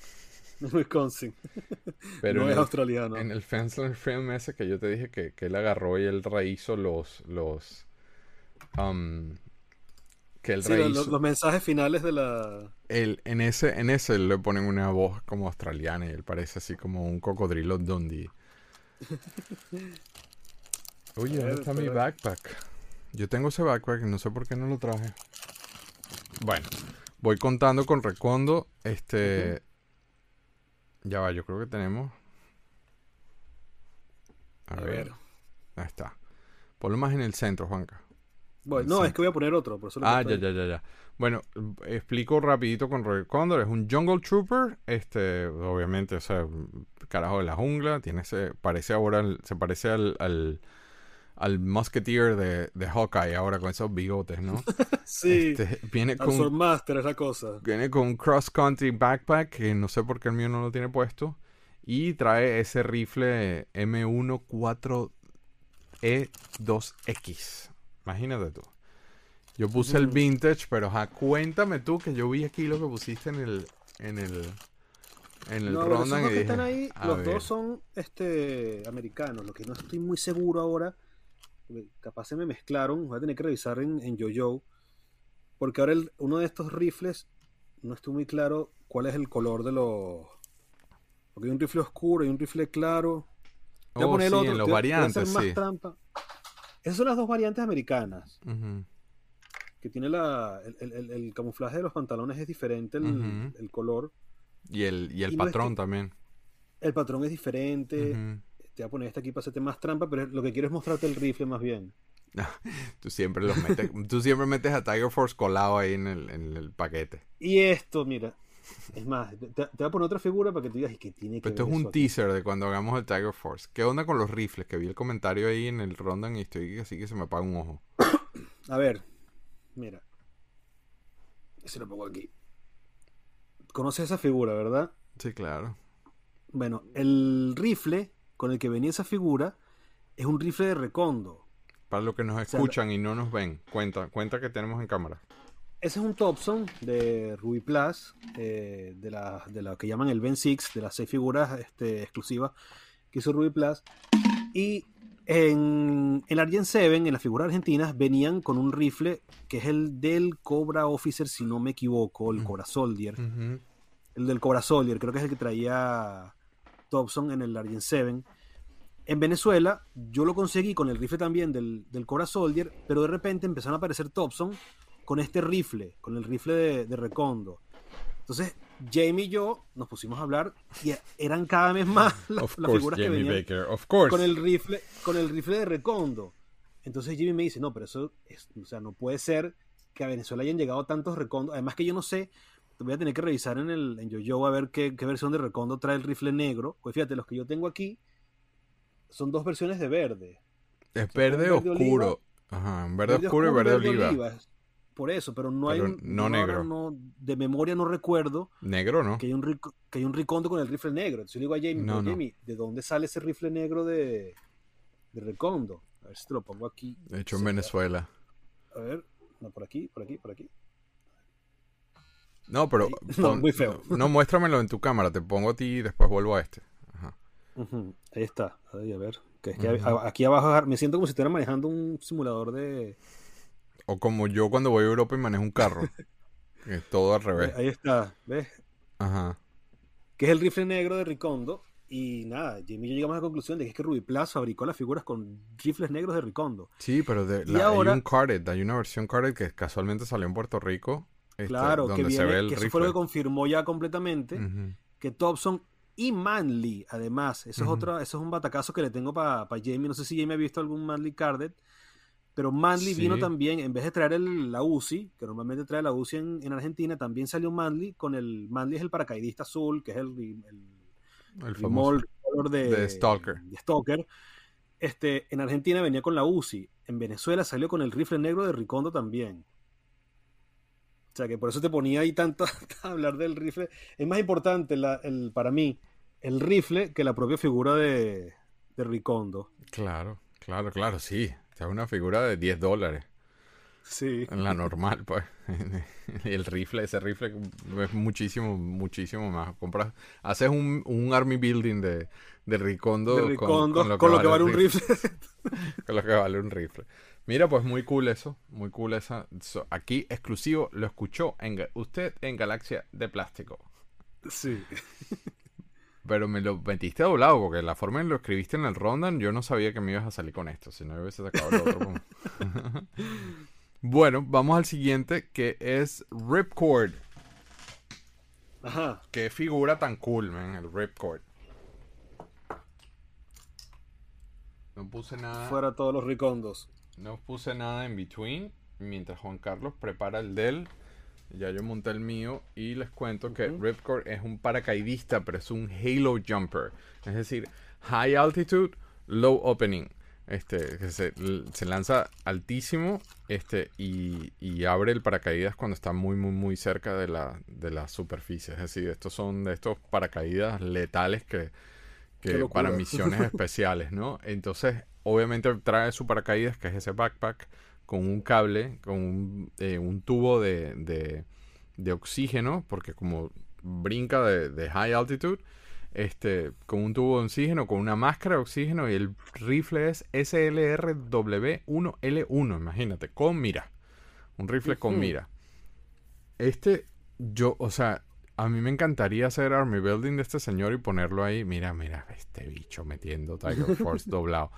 <laughs> Wisconsin. <laughs> pero no es el, australiano. en el Fensler film ese que yo te dije que, que él agarró y él rehizo los, los, um, que él Sí, lo- lo- rehizo, los mensajes finales de la... él, en ese, en ese le ponen una voz como australiana y él parece así como un cocodrilo Dundee. Oye, <laughs> ¿dónde está mi backpack? Yo tengo ese backpack y no sé por qué no lo traje. Bueno, voy contando con Recondo. Este. Ya va, yo creo que tenemos. A, A ver. ver. Ahí está. Ponlo más en el centro, Juanca. Bueno, no, Sí. es que voy a poner otro, por eso lo Ah, ya, ya, ya, ya. Bueno, explico rapidito con Red Condor. Es un Jungle Trooper. Este, obviamente, o sea, carajo de la jungla. Tiene ese, parece ahora, se parece al, al, al Musketeer de, de Hawkeye ahora con esos bigotes, ¿no? <laughs> Sí, Este, viene con, Swordmaster es la cosa. viene con un cross country backpack que no sé por qué el mío no lo tiene puesto. Y trae ese rifle M14E2X. Imagínate tú. Yo puse el vintage, pero ajá, cuéntame tú que yo vi aquí lo que pusiste en el en el en el No, Rondan dos y que están ahí, a los ver. dos son este americanos. Lo que no estoy muy seguro ahora, capaz se me mezclaron, voy a tener que revisar en, en JoJo, porque ahora el- uno de estos rifles, no estoy muy claro cuál es el color de los... Porque hay un rifle oscuro y un rifle claro. Voy a Oh, poner el sí, otro, en los voy a- a hacer variantes, más sí. trampa. Esas son las dos variantes americanas, que tiene la, el, el- el- camuflaje de los pantalones es diferente, el, el color, Y el y el Y no es patrón que- también. el patrón es diferente. Te voy a poner este aquí para hacerte más trampa, pero lo que quiero es mostrarte el rifle más bien. <laughs> Tú siempre los metes, tú siempre metes a Tiger Force colado ahí en el, en el paquete. Y esto, mira. Es más, te, te voy a poner otra figura para que tú digas "¿Y qué tiene que Pero esto es un eso aquí?". teaser de cuando hagamos el Tiger Force. ¿Qué onda con los rifles? Que vi el comentario ahí en el Rondan y estoy así que se me apaga un ojo. A ver, mira. Se lo pongo aquí. Conoces esa figura, ¿verdad? Sí, claro. Bueno, el rifle con el que venía esa figura es un rifle de recondo. Para los que nos sea, escuchan y no nos ven, cuenta, cuenta que tenemos en cámara. Ese es un Thompson de Ruby Plus, eh, de, la, de la que llaman el Ben 6, de las seis figuras este, exclusivas que hizo Ruby Plus. Y en el Argent 7, en las figuras argentinas, venían con un rifle que es el del Cobra Officer, si no me equivoco, el Mm. Cobra Soldier. El del Cobra Soldier, creo que es el que traía Thompson en el Argent 7. En Venezuela, yo lo conseguí con el rifle también del, del Cobra Soldier, pero de repente empezaron a aparecer Thompson con este rifle, con el rifle de, de Recondo. Entonces, Jamie y yo nos pusimos a hablar y eran cada vez más <laughs> las, Of las course, figuras que Jamie venían Baker, of course. con el rifle, con el rifle de Recondo. Entonces Jimmy me dice, no, pero eso es, o sea, no puede ser que a Venezuela hayan llegado tantos Recondo. Además que yo no sé, voy a tener que revisar en el en YoYo a ver qué, qué versión de Recondo trae el rifle negro. Pues fíjate, los que yo tengo aquí son dos versiones de verde. Es verde verde oscuro. Ajá, verde, oscuro y verde, oliva. Por eso, pero no Pero hay un, no negro. no- de memoria no recuerdo Negro, ¿no? que hay un que hay un Recondo con el rifle negro. Entonces yo le digo a Jamie, No, "Pero, no. Jamie, ¿de dónde sale ese rifle negro de, de Recondo? A ver si te lo pongo aquí. Hecho en. Venezuela. A ver, no, por aquí, por aquí, por aquí. No, pero. <laughs> No, muy feo. No, muéstramelo en tu cámara. Te pongo a ti y después vuelvo a este. Ajá. Ahí está. Ahí, a ver. Que es que a- aquí abajo me siento como si estuviera manejando un simulador de. O como yo cuando voy a Europa y manejo un carro. que <laughs> es todo al revés. Ahí está, ¿ves? Ajá. Que es el rifle negro de Ricondo. Y nada, Jimmy y yo llegamos a la conclusión de que es que Ruby Plus fabricó las figuras con rifles negros de Ricondo. Sí, pero de, la- ahora- hay un carded, hay una versión carded que casualmente salió en Puerto Rico. este, Claro, que, donde se viene, ve el que eso fue lo que confirmó ya completamente que Thompson y Manly, además. Eso es otro, eso es un batacazo que le tengo para Jamie. No sé si Jamie ha visto algún Manly Carded. Pero Manly vino también, en vez de traer el, la UCI, que normalmente trae la UCI en, Argentina, también salió Manly con el. Manly es el paracaidista azul, que es el, el, famoso color de, Stalker. De Stalker. Este, en Argentina venía con la UCI. En Venezuela salió con el rifle negro de Ricondo también. O sea que por eso te ponía ahí tanto <laughs> a hablar del rifle. Es más importante el, para mí el rifle que la propia figura de, de Ricondo. Claro, claro, claro, sí. Es una figura de 10 dólares. Sí. En la normal, pues. <laughs> el rifle, ese rifle es muchísimo, muchísimo más. Compras, haces un, un army building de, de Ricondo, con, lo que, vale, un rifle. <laughs> con lo que vale un rifle. Mira, pues muy cool eso, muy cool esa. aquí exclusivo lo escuchó en, usted en Galaxia de Plástico. Sí. Pero me lo metiste doblado, porque la forma en lo escribiste en el Rondan, yo no sabía que me ibas a salir con esto, si no hubiese sacado el otro. <laughs> bueno, vamos al siguiente, que es Ripcord. Ajá. Qué figura tan cool, man, el Ripcord. No puse nada. Fuera todos los ricondos. No puse nada en between. Mientras Juan Carlos prepara el del. Ya yo monté el mío y les cuento que Ripcord es un paracaidista, pero es un halo jumper. Es decir, high altitude, low opening. Este, se, se lanza altísimo este, y, y, abre el paracaídas cuando está muy, muy, muy cerca de la, de la superficie. Es decir, estos son de estos paracaídas letales que, que para misiones <laughs> especiales, ¿no? Entonces, obviamente trae su paracaídas, que es ese backpack, con un cable, con un, eh, tubo de, de, oxígeno, porque como brinca de, high altitude, este, con un tubo de oxígeno, con una máscara de oxígeno, y el rifle es SLRW1L1, imagínate, con mira. Un rifle con mira. Este, yo, o sea, a mí me encantaría hacer Army Building de este señor y ponerlo ahí. Mira, mira, este bicho metiendo Tiger Force <laughs> doblado.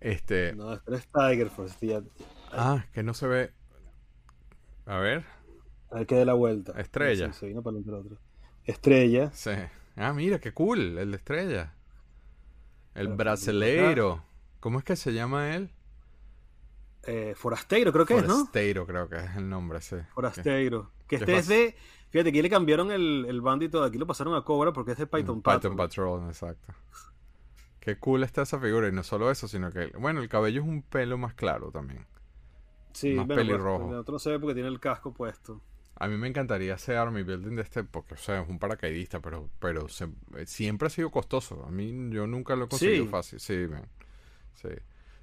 Este. No, este es Tiger Force, Ah, que no se ve. A ver. A ver que dé la vuelta. Estrella. Sí, no para el otro. Estrella. Sí. Ah, mira, qué cool, el de estrella. El brasileiro. ¿Cómo es que se llama él? Eh, Forasteiro, creo que es, ¿no? Forasteiro, creo que es el nombre, sí. Forasteiro. Que este es de. Fíjate, aquí le cambiaron el, el bandito de aquí, lo pasaron a Cobra porque es de Python Patrol. Python Patrol, exacto. Qué cool está esa figura. Y no solo eso, sino que, bueno, el cabello es un pelo más claro también. Sí, más pues, pelirrojo. el otro no se ve porque tiene el casco puesto. A mí me encantaría hacer Army Building de este, porque, o sea, es un paracaidista, pero, pero siempre ha sido costoso. A mí, yo nunca lo he conseguido fácil. Sí, Sí.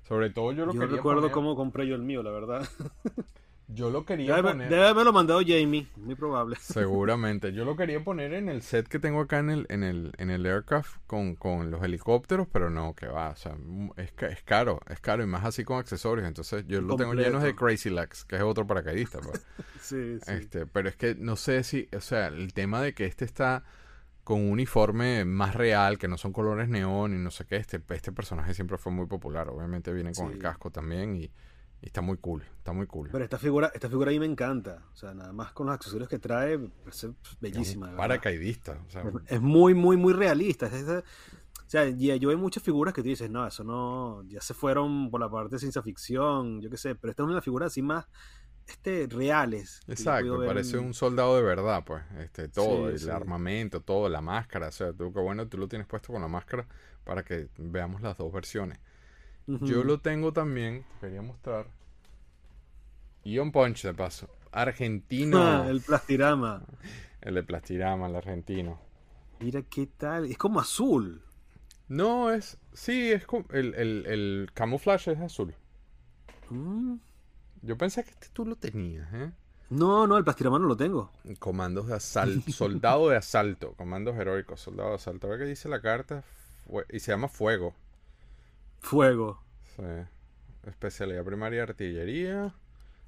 Sobre todo yo lo yo recuerdo cómo compré yo el mío, la verdad. <laughs> Yo lo quería debe, poner. Debe haberlo mandado Jamie, muy probable. <laughs> Seguramente. Yo lo quería poner en el set que tengo acá en el, en el, en el aircraft con, con los helicópteros, pero no, que va. O sea, es, es caro, es caro y más así con accesorios. Entonces yo lo tengo lleno de Crazy Legs, que es otro paracaidista. Pues. <laughs> sí, sí. Este, pero es que no sé si, o sea, el tema de que este está con un uniforme más real, que no son colores neón y no sé qué, este, este personaje siempre fue muy popular. Obviamente viene con el casco también y está muy cool, está muy cool. Pero esta figura, esta figura a mí me encanta. O sea, nada más con los accesorios que trae, es bellísima. paracaidista. es, muy, muy, muy realista. o sea, yo hay muchas figuras que tú dices, no, eso no, ya se fueron por la parte de ciencia ficción, yo qué sé, pero esta es una figura así más este reales. Exacto, parece un soldado de verdad, pues, este, todo, el armamento, todo, la máscara, o sea, tú que bueno, tú lo tienes puesto con la máscara para que veamos las dos versiones. Yo lo tengo también, quería mostrar. Y un punch de paso. Argentino. Ah, <laughs> el plastirama. El de plastirama, el argentino. Mira qué tal. Es como azul. No, es. Sí, es como. El, el, camuflaje es azul. Mm. Yo pensé que este tú lo tenías, ¿eh? No, no, el plastirama no lo tengo. Comandos de asalto. <laughs> soldado de asalto. Comandos heroicos. Soldado de asalto. A ver qué dice la carta. y se llama Fuego. Fuego. Sí. Especialidad primaria artillería.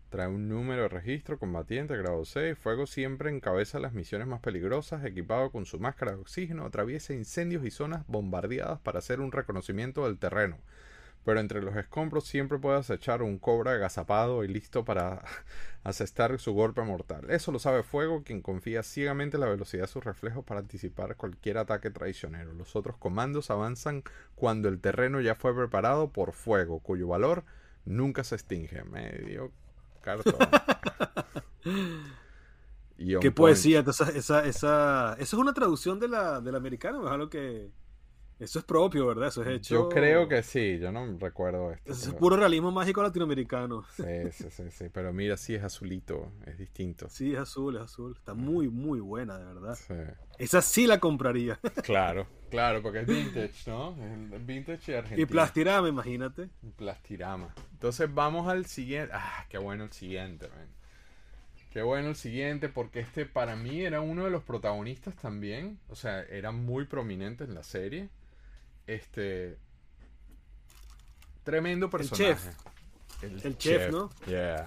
Trae un número de registro, combatiente, grado 6. Fuego siempre encabeza las misiones más peligrosas. Equipado con su máscara de oxígeno, atraviesa incendios y zonas bombardeadas para hacer un reconocimiento del terreno. Pero entre los escombros siempre puede acechar un cobra agazapado y listo para <laughs> asestar su golpe mortal. Eso lo sabe Fuego, quien confía ciegamente en la velocidad de sus reflejos para anticipar cualquier ataque traicionero. Los otros comandos avanzan cuando el terreno ya fue preparado por Fuego, cuyo valor nunca se extingue. Medio cartón. <laughs> Qué poesía, esa, esa, esa, eso es una traducción de la, del americano, es algo que eso es propio, ¿verdad? Eso es hecho. Yo creo que sí, yo no recuerdo esto. es puro realismo mágico latinoamericano. Sí, sí, sí, sí, pero mira, sí es azulito, es distinto. Sí, es azul, es azul. Está muy, muy buena, de verdad. Sí. Esa sí la compraría. <laughs> Claro, claro, porque es vintage, ¿no? Es vintage y argentino. Y plastirama, imagínate. Plastirama. Entonces vamos al siguiente. Ah, qué bueno el siguiente, man. Qué bueno el siguiente, porque este para mí era uno de los protagonistas también. O sea, era muy prominente en la serie. Este. Tremendo personaje. El chef. El, chef, ¿no? Yeah.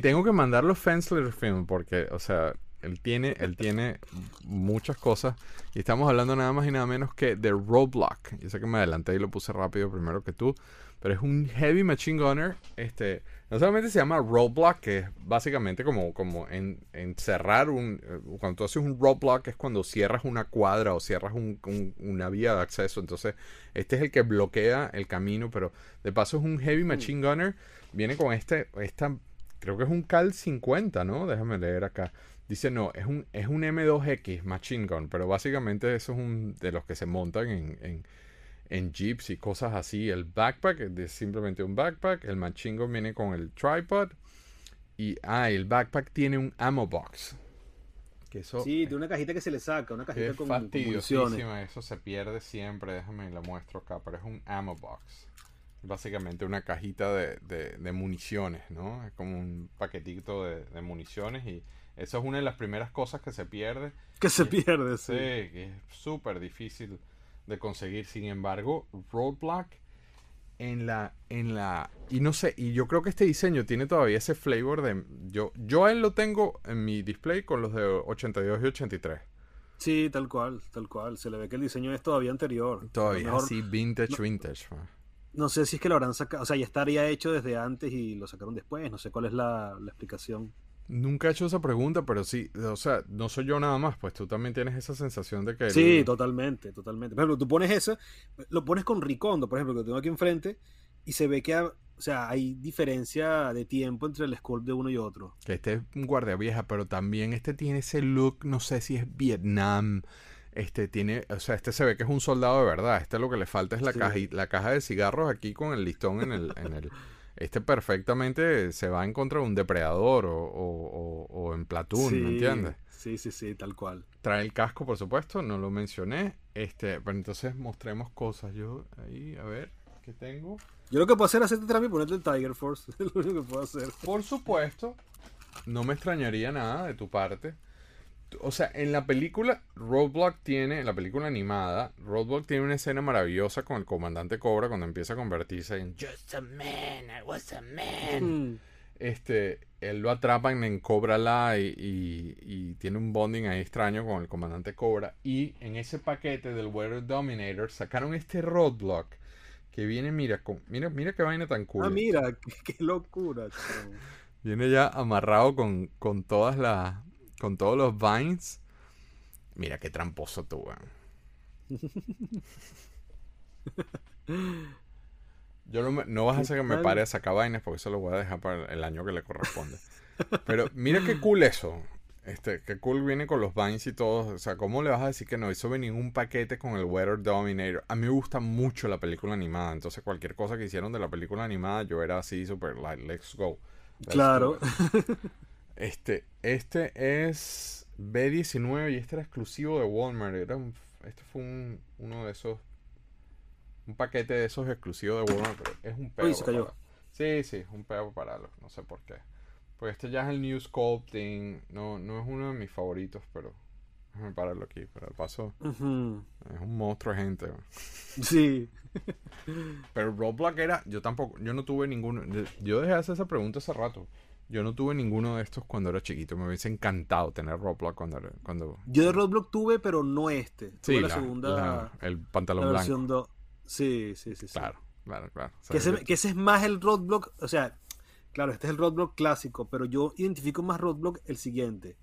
Tengo que mandarlo a Fensler Film porque, o sea, él tiene, él tiene muchas cosas. Y estamos hablando nada más y nada menos que de Roblox. Yo sé que me adelanté y lo puse rápido primero que tú. Pero es un heavy machine gunner. Este, no solamente se llama roadblock, que es básicamente como, como en, encerrar un... Eh, cuando tú haces un roadblock es cuando cierras una cuadra o cierras una vía de acceso. Entonces, este es el que bloquea el camino, pero de paso es un heavy mm. machine gunner. Viene con este, esta, creo que es un Cal 50, ¿no? Déjame leer acá. Dice, no, es un, es un M2X Machine Gun, pero básicamente eso es un de los que se montan en en jeeps y cosas así. El backpack es simplemente un backpack. El machingo viene con el tripod. Y ah, el backpack tiene un ammo box. Que eso, sí, de una cajita que se le saca, una cajita con, fastidiosísima, Eso se pierde siempre. Déjame lo muestro acá. Pero es un ammo box. Básicamente una cajita de, de, municiones, ¿no? Es como un paquetito de, de, municiones y eso es una de las primeras cosas que se pierde. Que se pierde, sí. Sí, que es súper difícil de conseguir. Sin embargo, Roadblock en la en la y no sé, y yo creo que este diseño tiene todavía ese flavor de yo yo él lo tengo en mi display con los de 82 y 83. Sí, tal cual, tal cual. Se le ve que el diseño es todavía anterior. Todavía así vintage, vintage. No sé si es que lo habrán sacado, o sea, ya estaría hecho desde antes y lo sacaron después. No sé cuál es la, la explicación. Nunca he hecho esa pregunta, pero sí, o sea, no soy yo nada más, pues tú también tienes esa sensación de que... Sí, totalmente, totalmente. Por ejemplo, tú pones eso, lo pones con Ricondo, por ejemplo, que tengo aquí enfrente, y se ve que, o sea, hay diferencia de tiempo entre el sculpt de uno y otro. Que este es un guardia vieja, pero también este tiene ese look, no sé si es Vietnam, este tiene, o sea, este se ve que es un soldado de verdad, este lo que le falta es la, caja, la caja de cigarros aquí con el listón en el... En el <laughs> este perfectamente se va en contra de un depredador o, o, en Platoon, ¿me entiendes? Sí, sí, sí, tal cual. Trae el casco, por supuesto, no lo mencioné. Este, pero entonces mostremos cosas. Yo ahí, a ver, ¿qué tengo? Yo lo que puedo hacer es hacerte trampa y ponerte el Tiger Force. <laughs> Es lo único que puedo hacer. Por supuesto. No me extrañaría nada de tu parte. O sea, en la película Roadblock tiene, en la película animada, Roadblock tiene una escena maravillosa con el comandante Cobra cuando empieza a convertirse en Just a man, I was a man. Mm. Este, él lo atrapan en Cobra La y, y, tiene un bonding ahí extraño con el comandante Cobra. Y en ese paquete del Weather Dominator sacaron este Roadblock que viene, mira, con, mira, mira qué vaina tan cool. Ah, mira, <laughs> qué, locura. viene ya amarrado con, con todas las con todos los vines. Mira qué tramposo tú, <laughs> Yo no, no vas a hacer que me pare a sacar vainas porque eso lo voy a dejar para el año que le corresponde. Pero mira qué cool eso. Este, qué cool viene con los vines y todo. O sea, ¿cómo le vas a decir que no? Venía en un paquete con el Weather Dominator. A mí me gusta mucho la película animada. Entonces, cualquier cosa que hicieron de la película animada, yo era así, super like, let's go. claro. <laughs> Este, este es B19 y este era exclusivo de Walmart. Era este fue un, uno de esos. Un paquete de esos exclusivos de Walmart. es un pedo. Sí, sí, un pedo para los. No sé por qué. Pues este ya es el New Sculpting. No, no es uno de mis favoritos, pero. Déjame pararlo aquí. Pero el paso. Es un monstruo de gente. Sí. pero Roblox era. Yo tampoco. Yo no tuve ninguno. Yo dejé de hacer esa pregunta hace rato. Yo no tuve ninguno de estos cuando era chiquito. Me hubiese encantado tener Roblox cuando cuando Yo de Roblox tuve, pero no este. Tuve sí, la, segunda. el pantalón blanco. Sí, sí, sí, Claro, claro, claro. O sea, Que ese, que ese es más el roadblock, o sea, claro, este es el roadblock clásico, pero yo identifico más roadblock el siguiente.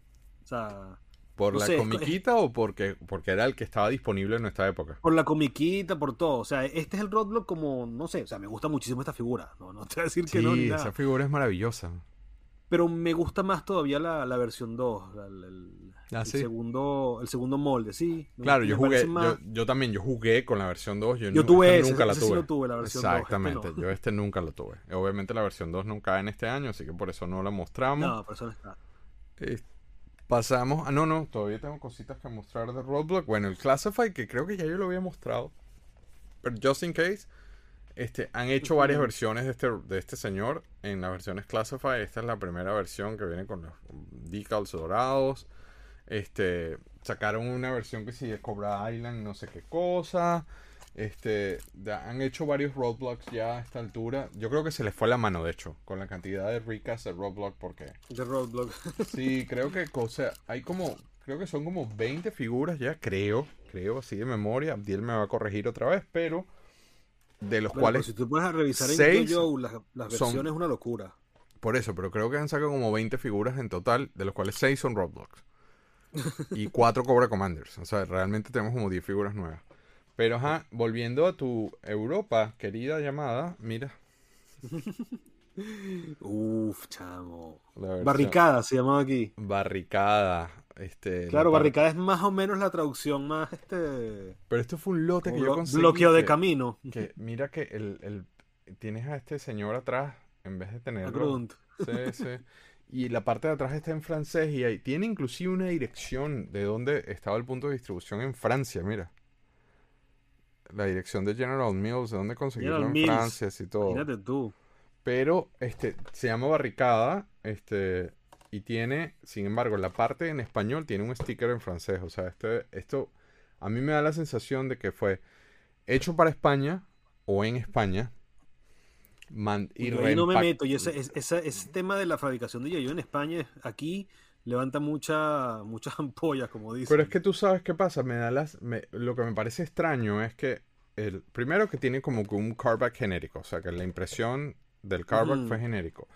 O sea, ¿Por no la sé, es- comiquita o porque, porque era el que estaba disponible en nuestra época? por la comiquita, por todo. O sea, este es el roadblock como, no sé, o sea, me gusta muchísimo esta figura. No, no te voy a decir que no, ni Sí, nada. esa figura es maravillosa. Pero me gusta más todavía la, la versión 2, la- el, el- Ah, el sí. segundo, el segundo molde, sí. Claro, yo jugué, yo, yo también, yo jugué con la versión 2. Yo, tuve ese, nunca la tuve. sí lo tuve, la versión 2, este Exactamente, no. yo este nunca lo tuve. Obviamente la versión 2 no cae en este año, así que por eso no la mostramos. No, pero eso no está. Eh, pasamos, ah no, no, todavía tengo cositas que mostrar de Roadblock. Bueno, el Classify, que creo que ya yo lo había mostrado. Pero just in case, este, han hecho varias versiones de este, de este señor en las versiones Classify. Esta es la primera versión que viene con los decals dorados. Este, sacaron una versión que sí de Cobra Island, no sé qué cosa. Este, da- han hecho varios roadblocks ya a esta altura. Yo creo que se les fue la mano, de hecho, con la cantidad de ricas de roadblock, porque De roadblock. <laughs> Sí, creo que, o sea, hay como, creo que son como 20 figuras ya, creo, creo, así de memoria. Abdiel me va a corregir otra vez, pero de los Bueno, cuales, si tú puedes revisar en seis JoJo, las, las son- versiones es una locura. por eso, pero creo que han sacado como 20 figuras en total, de los cuales 6 son Roblox. <laughs> Y 4 Cobra Commanders. O sea, realmente tenemos como 10 figuras nuevas. Pero, ajá, volviendo a tu Europa, querida llamada, mira. <laughs> Uf, chamo. Barricada se llamaba aquí. Barricada. Este, Claro, barricada es más o menos la traducción más este Pero esto fue un lote que yo conseguí. bloqueo de camino. que mira que el, el- tienes a este señor atrás en vez de tenerlo. Grunt. Sí, sí. Y la parte de atrás está en francés y ahí tiene inclusive una dirección de dónde estaba el punto de distribución en Francia, mira. La dirección de General Mills, de dónde conseguirlo General en Mills, Francia y todo. Imagínate tú. Pero este se llama Barricada, este y tiene, sin embargo, la parte en español tiene un sticker en francés, o sea, este esto a mí me da la sensación de que fue hecho para España o en España man- y Yo ahí no me meto. Y ese, es- ese, ese tema de la fabricación de yo en España, aquí levanta mucha, muchas <laughs> ampollas, como dicen. Pero es que tú sabes qué pasa, me da las, me- lo que me parece extraño es que el primero que tiene como que un cardback genérico, o sea que la impresión del cardback Ujú. fue genérico.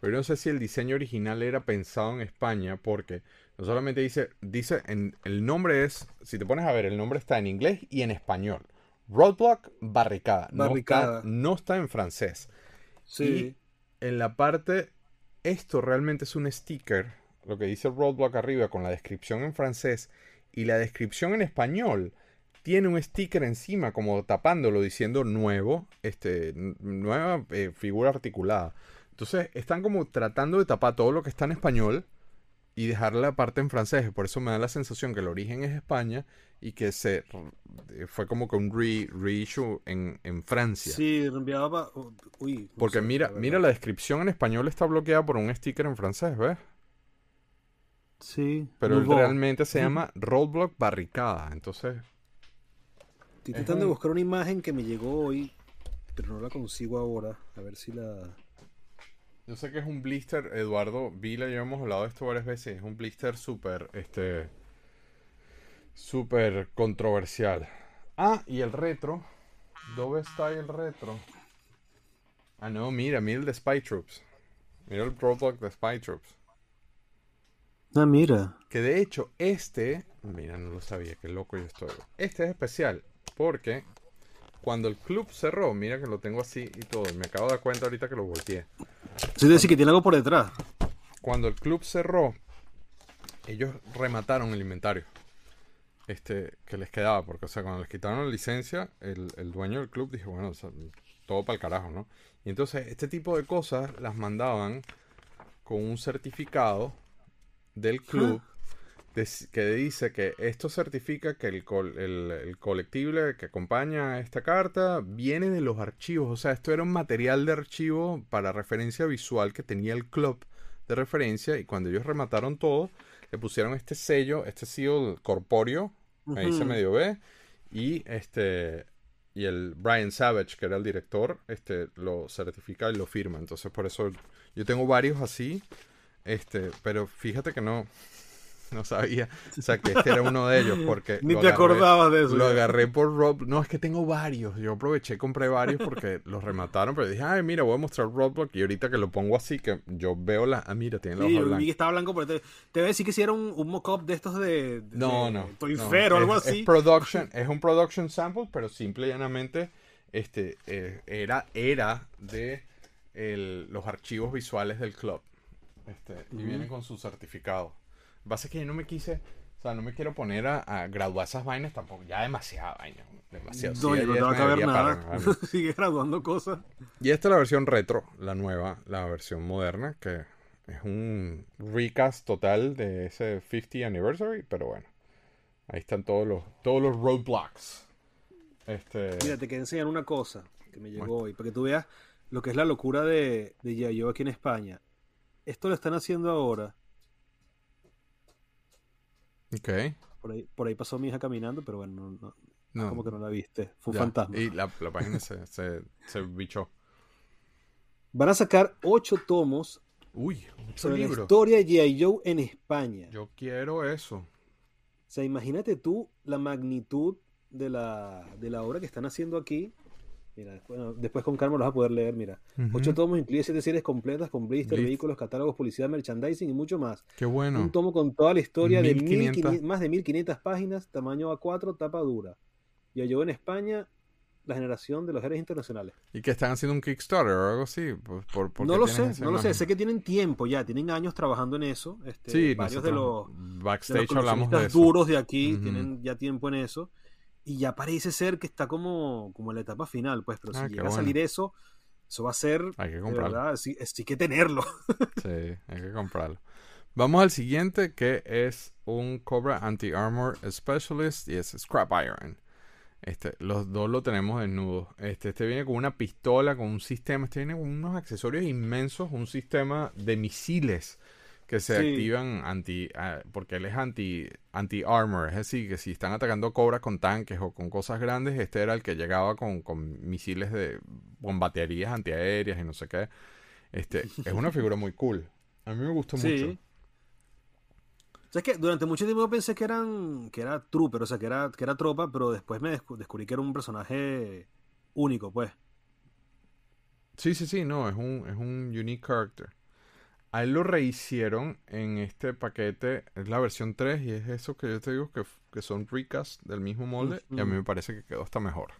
Pero yo no sé si el diseño original era pensado en España porque no solamente dice, dice en, el nombre es, si te pones a ver, el nombre está en inglés y en español. Roadblock, barricada. No Barricada. está, no está en francés. Sí. En la parte, esto realmente es un sticker, lo que dice Roadblock arriba con la descripción en francés y la descripción en español tiene un sticker encima como tapándolo diciendo nuevo, este, nueva eh, figura articulada. Entonces están como tratando de tapar todo lo que está en español y dejar la parte en francés. Por eso me da la sensación que el origen es España y que se eh, fue como que un re- reissue en, en Francia. Sí, enviaba pa- Uy. no Porque sé, mira, verdad. mira la descripción en español está bloqueada por un sticker en francés, ¿ves? Sí. Pero él realmente se llama Roadblock Barricada. Entonces, Estoy es tratando de un- buscar una imagen que me llegó hoy, pero no la consigo ahora. A ver si la. Yo sé que es un blister, Eduardo Vila, ya hemos hablado de esto varias veces, es un blister súper, este, súper controversial. Ah, y el retro. ¿Dónde está el retro? Ah, no, mira, mira el de Spy Troops. Mira el Roadblock de Spy Troops. Ah, mira. Que de hecho, este, mira, no lo sabía, qué loco yo estoy. Este es especial porque cuando el club cerró, mira que lo tengo así y todo, me acabo de dar cuenta ahorita que lo volteé. Sí, decir que tiene algo por detrás. Cuando el club cerró, ellos remataron el inventario este que les quedaba, porque o sea, cuando les quitaron la licencia, el, el dueño del club dijo, bueno, o sea, todo para el carajo, ¿no? Y entonces este tipo de cosas las mandaban con un certificado del club des- que dice que esto certifica que el, col- el, el colectible que acompaña a esta carta viene de los archivos. O sea, esto era un material de archivo para referencia visual que tenía el club de referencia y cuando ellos remataron todo, le pusieron este sello, este seal corpóreo, ahí se medio ve, y este y el Brian Savage, que era el director, este lo certifica y lo firma. Entonces, por eso yo tengo varios así, este, pero fíjate que no No sabía. O sea, que este era <laughs> uno de ellos porque... Ni te agarré- acordabas de eso. Lo ya. agarré por Roblox. No, es que tengo varios. Yo aproveché compré varios porque <laughs> los remataron. Pero dije, ay, mira, voy a mostrar Roblox. Y ahorita que lo pongo así, que yo veo la... Ah, mira, tiene la Sí, blanca. que estaba blanco, pero te, te voy a decir que si era un, un mock-up de estos de, de No, no. Toy no. Algo Es- así. Es, production, <laughs> es un production sample, pero simple y llanamente este, eh, era, era de el- los archivos visuales del club. Este, Y Ujú. vienen con su certificado. Pasa es que yo no me quise, o sea, no me quiero poner a, a graduar esas vainas tampoco. Ya demasiada vaina. Demasiado. No, Sí, ya no te va a caber nada. <laughs> Sigue graduando cosas. Y esta es la versión retro, la nueva, la versión moderna, que es un recast total de ese 50 anniversary, pero bueno. Ahí están todos los, todos los roadblocks. Este, Mira, te quería enseñar una cosa que me llegó hoy, para que tú veas lo que es la locura de, de. Joe aquí en España. Esto lo están haciendo ahora. Ok. Por ahí, por ahí pasó mi hija caminando, pero bueno, no, como que no la viste. Fue un ya. fantasma. Y la, la página se, se, se bichó. Van a sacar ocho tomos Uy, sobre la historia de G.I. Joe en España. Yo quiero eso. O sea, imagínate tú la magnitud de la, de la obra que están haciendo aquí. Mira, después, bueno, después con calma lo vas a poder leer, mira. Ocho tomos incluye siete series completas con blister, Blist- vehículos, catálogos, publicidad, merchandising y mucho más. Qué bueno. Un tomo con toda la historia de 1500. 1500 más de 1500 páginas, tamaño A4, tapa dura. Y llegó en España la generación de los héroes internacionales. ¿Y que están haciendo un Kickstarter o algo así? Por, por- ¿por No lo sé, no lo sé. Sé que tienen tiempo ya, tienen años trabajando en eso. Este, Sí, varios de los, de los backstage hablamos de coleccionistas eso. duros de aquí tienen ya tiempo en eso. Y ya parece ser que está como, como en la etapa final, pues. Pero Ah, si llega a salir eso, eso va a ser, Hay que de comprarlo. verdad, sí, sí que tenerlo. <laughs> Sí, hay que comprarlo. Vamos al siguiente que es un Cobra Anti-Armor Specialist y es Scrap Iron. Este, los dos lo tenemos desnudos. Este, este viene con una pistola, con un sistema, este viene con unos accesorios inmensos, un sistema de misiles que se Sí. activan anti, ah, porque él es anti, anti-armor, es decir, que si están atacando cobras con tanques o con cosas grandes, este era el que llegaba con, con misiles de, con baterías antiaéreas y no sé qué. Este, es una figura muy cool. A mí me gustó mucho. Sí. O sea, es que durante mucho tiempo pensé que eran que era trooper, o sea, que era, que era tropa, pero después me descu- descubrí que era un personaje único, pues. Sí, sí, sí, no, es un, es un unique character. A él lo rehicieron en este paquete, es la versión 3 y es eso que yo te digo que, que son recast del mismo molde y a mí me parece que quedó hasta mejor.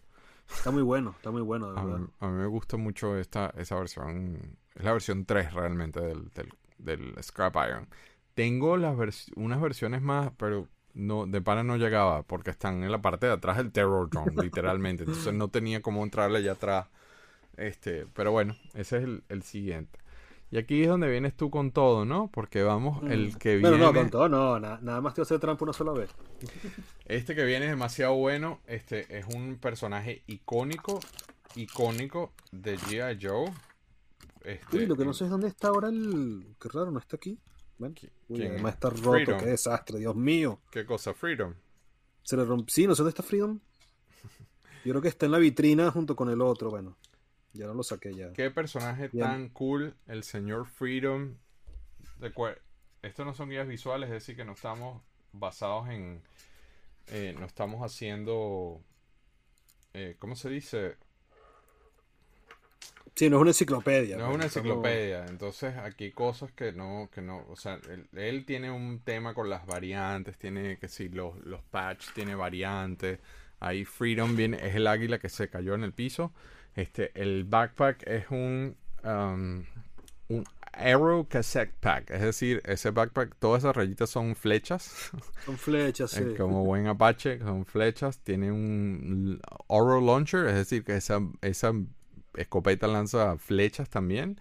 Está muy bueno, está muy bueno, de A verdad. mí, a mí me gusta mucho esta, esa versión, es la versión 3 realmente del, del, del Scrap Iron. Tengo las vers- unas versiones más, pero no de pana no llegaba porque están en la parte de atrás del Terror Drone, <laughs> literalmente. Entonces no tenía cómo entrarle allá atrás. Este, pero bueno, ese es el, el siguiente. Y aquí es donde vienes tú con todo, ¿no? Porque vamos, el Mm. que Bueno, viene... no, con todo, no, na- nada más te voy a hacer trampa una sola vez. Este que viene es demasiado bueno. Este es un personaje icónico, icónico de G.I. Joe. Este, Uy, lo que no sé es dónde está ahora el. Qué raro, no está aquí. Ven. ¿Qui- Uy, quién? además está roto, Freedom. qué desastre, Dios mío. ¿Qué cosa? Freedom. Se le rompió. Sí, no sé dónde está Freedom. Yo creo que está en la vitrina junto con el otro, bueno. Ya no lo saqué ya. ¿Qué personaje Bien. tan cool? El señor Freedom. Estos no son guías visuales, es decir, que no estamos basados en. eh, no estamos haciendo. eh, ¿Cómo se dice? Sí, no es una enciclopedia. No es pues, una enciclopedia, entonces aquí hay cosas que no, que no, o sea, él, él tiene un tema con las variantes, tiene que si los, los patch tiene variantes, ahí Freedom viene, es el águila que se cayó en el piso, este, el backpack es un, um, un Arrow Cassette Pack, es decir, ese backpack, todas esas rayitas son flechas, <laughs> Son flechas, sí. como buen Apache, son flechas, tiene un Oro Launcher, es decir, que esa, esa escopeta lanza flechas también.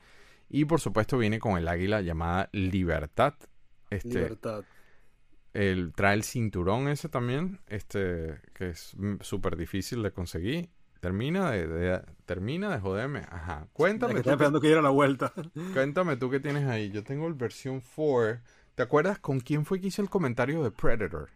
Y por supuesto viene con el águila llamada Libertad. Este, Libertad. el, trae el cinturón ese también, este, que es mm, súper difícil de conseguir. Termina de, de- termina de joderme. Ajá. Cuéntame que tú, esperando que diera la vuelta. <laughs> cuéntame tú qué tienes ahí. Yo tengo el versión 4. ¿Te acuerdas con quién fue que hice el comentario de Predator?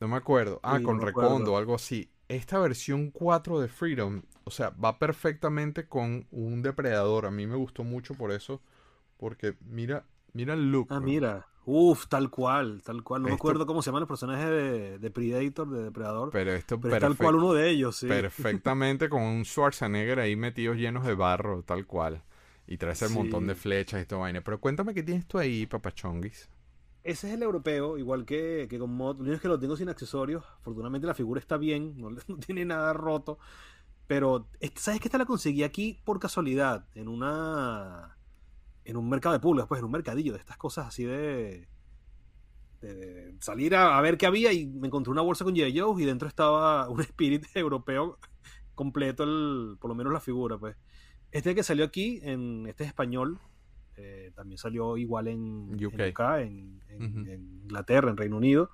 No me acuerdo. Ah, Sí, con no Recondo algo así. Esta versión 4 de Freedom, o sea, va perfectamente con un depredador. A mí me gustó mucho por eso. Porque mira Mira el look. Ah, mira. Uf, tal cual, tal cual. No me acuerdo cómo se llaman los personajes de, de Predator, de Depredador. Pero esto pero es tal cual uno de ellos, sí. perfectamente con un Schwarzenegger ahí metidos llenos de barro, tal cual. Y trae ese Sí. montón de flechas y todo vaina. Pero cuéntame qué tienes tú ahí, papachonguis. Ese es el europeo, igual que, que con mod. Lo único es que lo tengo sin accesorios. Afortunadamente la figura está bien, no, <laughs> tiene nada roto. Pero, ¿sabes que esta la conseguí aquí por casualidad? En una. En un mercado de pulgas, pues en un mercadillo de estas cosas así de. de- salir a, a ver qué había y me encontré una bolsa con J. Joe y dentro estaba <laughs> un Spirit <laughs> europeo completo, el, por lo menos la figura, pues. Este que salió aquí, en este es español, eh, también salió igual en en UK. UK, en, en- Ujú. en Inglaterra, en Reino Unido.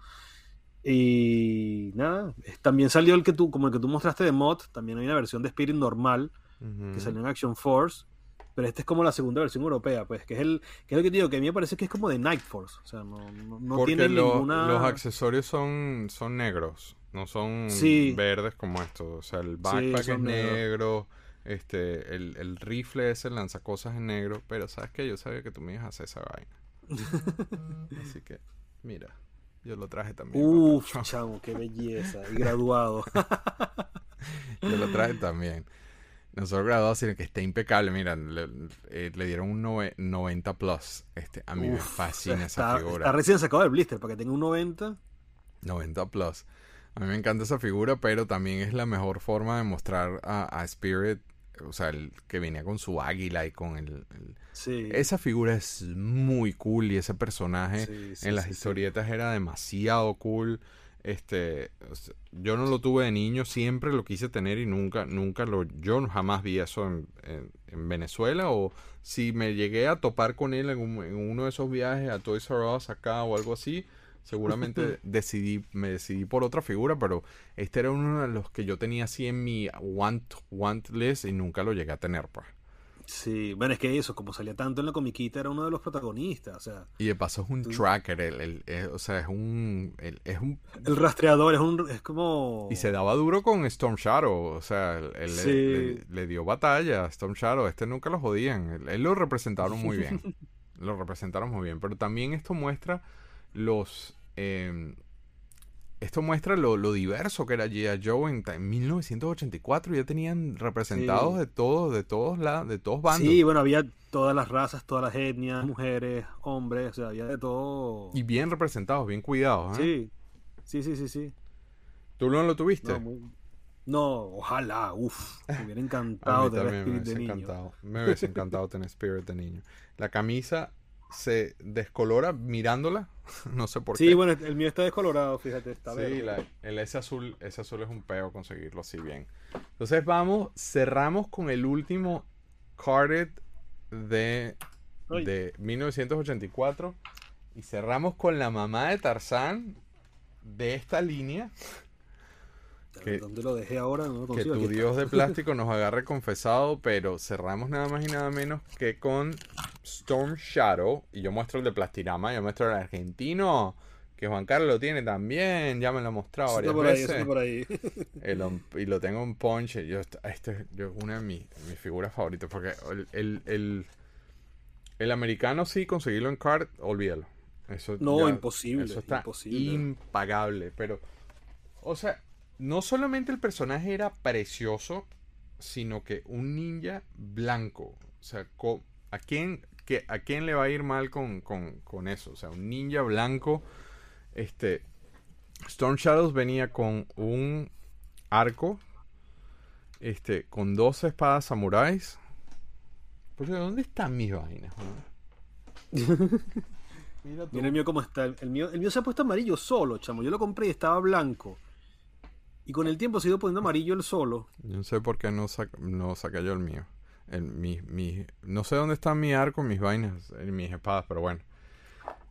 Y nada, también salió el que tú, como el que tú mostraste de mod, también hay una versión de Spirit normal Ujú. que salió en Action Force, pero esta es como la segunda versión europea, pues, que es el que es lo que te digo, que a mí me parece que es como de Night Force, o sea, no, no, tiene lo- ninguna... los accesorios son, son negros, no son Sí. verdes como estos. O sea, el backpack es negro, este, el, el rifle ese lanza cosas en negro, pero sabes que yo sabía que tú me ibas a hacer esa vaina. <laughs> Así que, mira, yo lo traje también. Uf, chamo, qué belleza, y graduado. <laughs> Yo lo traje también. No solo graduado, sino que está impecable. Mira, le, eh, le dieron un nove- 90 plus. Este, a mí me fascina esa figura. está recién sacado del blister, para que tenga un 90. 90 plus. A mí me encanta esa figura, pero también es la mejor forma de mostrar a, a Spirit, o sea, el que venía con su águila y con el... el- Sí. Esa figura es muy cool y ese personaje Sí, sí, en las historietas era demasiado cool. Este, yo no lo tuve de niño, siempre lo quise tener y nunca, nunca lo, yo jamás vi eso en, en- en Venezuela o si me llegué a topar con él en, un- en uno de esos viajes a Toys R Us acá o algo así, seguramente <laughs> decidí, me decidí por otra figura, pero este era uno de los que yo tenía así en mi want, want list y nunca lo llegué a tener, pues. Sí, bueno, es que eso, como salía tanto en la comiquita, era uno de los protagonistas, o sea, Y de paso es un Tú- tracker, el, el- es- o sea, es un, el- es un el rastreador es un es como Y se daba duro con Storm Shadow, o sea, él, le- Sí. le, le dio batalla a Storm Shadow, este nunca lo jodían, él, él lo representaron muy bien, <laughs> lo representaron muy bien, pero también esto muestra los, eh, esto muestra lo, lo diverso que era G.I. Joe en, en 1984, ya tenían representados Sí. de todos, de todos lados, de todos bandos. Sí, bueno, había todas las razas, todas las etnias, mujeres, hombres, o sea, había de todo. Y bien representados, bien cuidados. ¿eh? Sí, sí, sí, sí, sí. ¿Tú no lo tuviste? No, muy- no, ojalá, uff, me hubiera <laughs> encantado tener me Spirit de niño. encantado. Me hubiese encantado tener Spirit de niño. La camisa se descolora mirándola. <laughs> No sé por Sí, qué. bueno, el mío está descolorado, fíjate, está sí, la- el ese azul, ese azul es un peo conseguirlo así bien. Entonces vamos, cerramos con el último carded de, Ay. de 1984 y cerramos con la mamá de Tarzán de esta línea. Que- ¿Dónde lo dejé ahora? No lo Que consigo. tu Aquí está. dios de <laughs> plástico nos agarre confesado, pero cerramos nada más y nada menos que con Storm Shadow. Y yo muestro el de Plastirama, yo muestro el argentino, que Juan Carlos lo tiene también, ya me lo ha mostrado varias por ahí, veces. por ahí. <laughs> El y lo tengo en Punch. Yo, este es yo- una de mis, mis figuras favoritas, porque el, el, el, el americano sí, conseguirlo en card, olvídalo. Eso No, ya- imposible, Eso está imposible. impagable, pero... O sea, no solamente el personaje era precioso, sino que un ninja blanco. O sea, ¿a quién, ¿a quién le va a ir mal con, con, con eso? O sea, un ninja blanco. Este. Storm Shadows venía con un arco. Este. Con dos espadas samuráis. Pues, ¿dónde están mis vainas? <laughs> Mira. Mira el mío cómo está. El mío, el mío se ha puesto amarillo solo, chamo. Yo lo compré y estaba blanco. Y con el tiempo se ha ido poniendo amarillo el solo. Yo no sé por qué no, no saqué yo el mío. El, mi, mi- no sé dónde está mi arco, mis vainas, eh, mis espadas, pero bueno.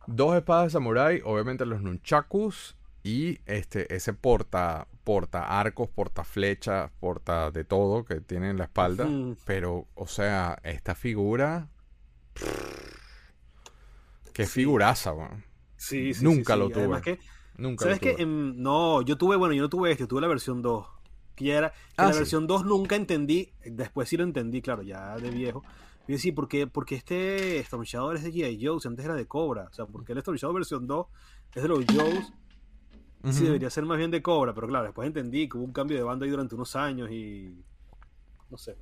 Dos espadas de samurai, obviamente los nunchakus y este ese porta porta arcos, porta flechas, porta de todo que tiene en la espalda. Pero, o sea, esta figura. Qué Sí. figuraza, weón. Sí, sí, Nunca sí, lo tuve. Además que, Nunca ¿sabes qué? Em, no, yo tuve, bueno, yo no tuve este, tuve la versión 2. Que ya era, que Ah, la sí. versión 2 nunca entendí, después sí lo entendí, claro, ya de viejo. Y sí, porque, porque este Storm Shadow es de G.I. Joe, si antes era de Cobra. O sea, porque el Storm Shadow versión 2 es de los Joes. Sí, Ujú. debería ser más bien de Cobra, pero claro, después entendí que hubo un cambio de banda ahí durante unos años y. No sé.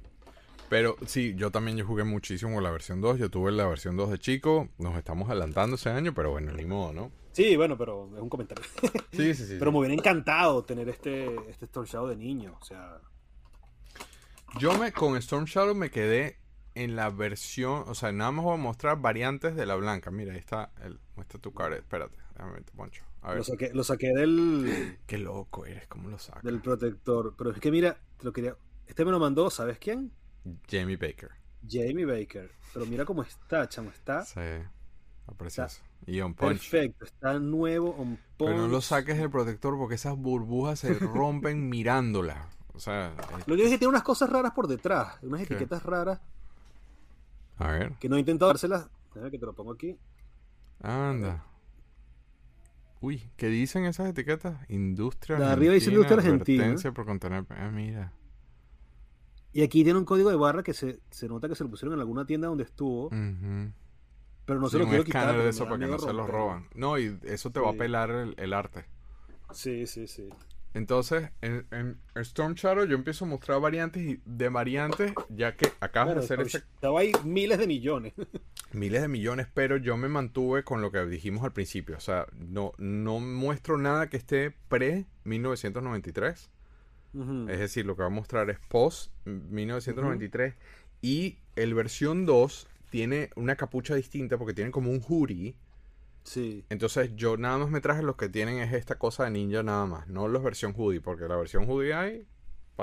Pero sí, yo también yo jugué muchísimo la versión 2. Yo tuve la versión 2 de chico. Nos estamos adelantando ese año, pero bueno, ni modo, ¿no? Sí, bueno, pero es un comentario. Sí, sí, sí. pero me hubiera encantado tener este, este Storm Shadow de niño. O sea, Yo me con Storm Shadow me quedé en la versión, o sea, nada más voy a mostrar variantes de la blanca. Mira, ahí está el muestra tu cara, espérate, déjame Poncho. A ver. lo saqué, lo saqué del, <gasps> Qué loco eres, ¿cómo lo sacas? del protector. Pero es que mira, te lo quería. Este me lo mandó, ¿sabes quién? Jamie Baker. Jamie Baker. Pero mira cómo está, chamo. Está Sí. Está precioso. Y on punch. perfecto. Está nuevo, on Pero no lo punch. saques del protector porque esas burbujas se <laughs> rompen mirándola. O sea, Lo único es que tiene unas cosas raras por detrás. Unas ¿Qué? etiquetas raras a ver. que no he intentado dárselas. Déjame que te lo pongo aquí. Anda. Uy, ¿qué dicen esas etiquetas? Industria De arriba dice Industria Argentina. por contener... Ah, mira. Y aquí tiene un código de barra que se, se nota que se lo pusieron en alguna tienda donde estuvo. Ujú. Pero no Sí, se lo quiero quitar. de eso para que no se los roban. No, y eso te va a pelar el, el arte. Sí, sí, sí. Entonces, en, en Storm Shadow yo empiezo a mostrar variantes y de variantes, ya que acabas Bueno, de hacer ese estaba ahí miles de millones. <laughs> miles de millones, pero yo me mantuve con lo que dijimos al principio. O sea, no, no muestro nada que esté pre-1993. Es decir, lo que va a mostrar es post-1993. Y el versión 2 tiene una capucha distinta porque tiene como un hoodie. Sí. Entonces yo nada más me traje los que tienen es esta cosa de ninja nada más. No los versión hoodie, porque la versión hoodie hay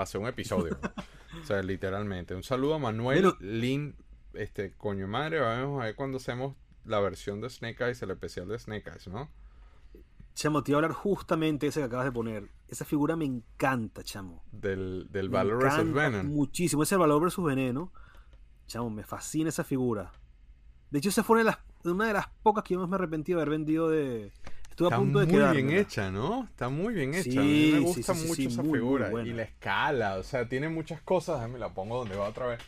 hacer un episodio. <laughs> o sea, literalmente. Un saludo a Manuel, Bueno. Lin, este coño madre. Vamos a ver cuando hacemos la versión de Snake Eyes, el especial de Snake Eyes, ¿no? Chamo, te iba a hablar justamente de ese que acabas de poner. Esa figura me encanta, chamo. Del, del Valor vs. encanta Venom. Muchísimo. Ese Valor versus Veneno. Chamo, me fascina esa figura. De hecho, esa fue una de las, una de las pocas que yo más me arrepentí de haber vendido de. Estuve a Está punto de muy quedármela. bien hecha, ¿no? Está muy bien hecha. Sí, a mí me gusta sí, sí, mucho esa muy, muy figura. y la escala, o sea, tiene muchas cosas. Déjame la pongo donde va otra vez.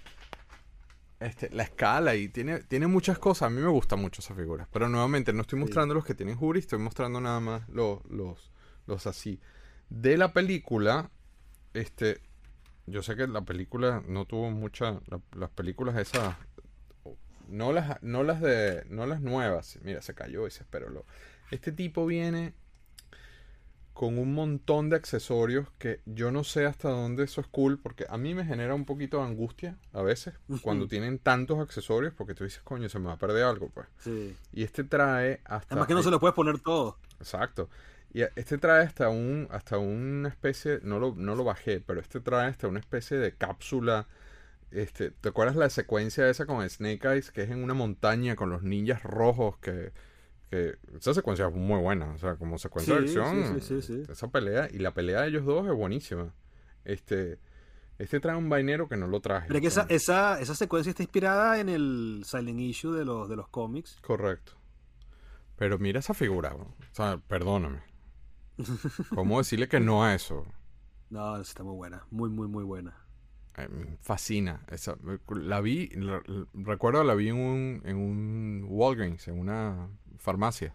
Este, la escala y tiene, tiene muchas cosas. A mí me gusta mucho esa figura. Pero nuevamente, no estoy Sí. mostrando los que tienen jury, estoy mostrando nada más los, los, los así. De la película, este, yo sé que la película no tuvo mucha, la- las películas esas, no las, no las de, no las nuevas. Mira, se cayó ese, pero este tipo viene con un montón de accesorios que yo no sé hasta dónde eso es cool, porque a mí me genera un poquito de angustia a veces cuando tienen tantos accesorios, porque tú dices, coño, se me va a perder algo, pues. Sí. Y este trae hasta... Además que no se lo puedes poner todo. Exacto. Y este trae hasta un, hasta una especie, no lo, no lo bajé, pero este trae hasta una especie de cápsula. Este, ¿te acuerdas la secuencia esa con Snake Eyes? Que es en una montaña con los ninjas rojos que, que esa secuencia es muy buena, o sea, como secuencia de acción, sí, sí, esa pelea, y la pelea de ellos dos es buenísima. Este, este trae un vainero que no lo traje. Pero que esa, esa, esa secuencia está inspirada en el Silent Issue de los, de los cómics. Correcto. Pero mira esa figura, bro. o sea, perdóname. <laughs> ¿Cómo decirle que no a eso? No, está muy buena. Muy, muy, muy buena. Eh, me fascina. Esa, la vi, la- la- recuerdo la vi en un, en un Walgreens, en una farmacia.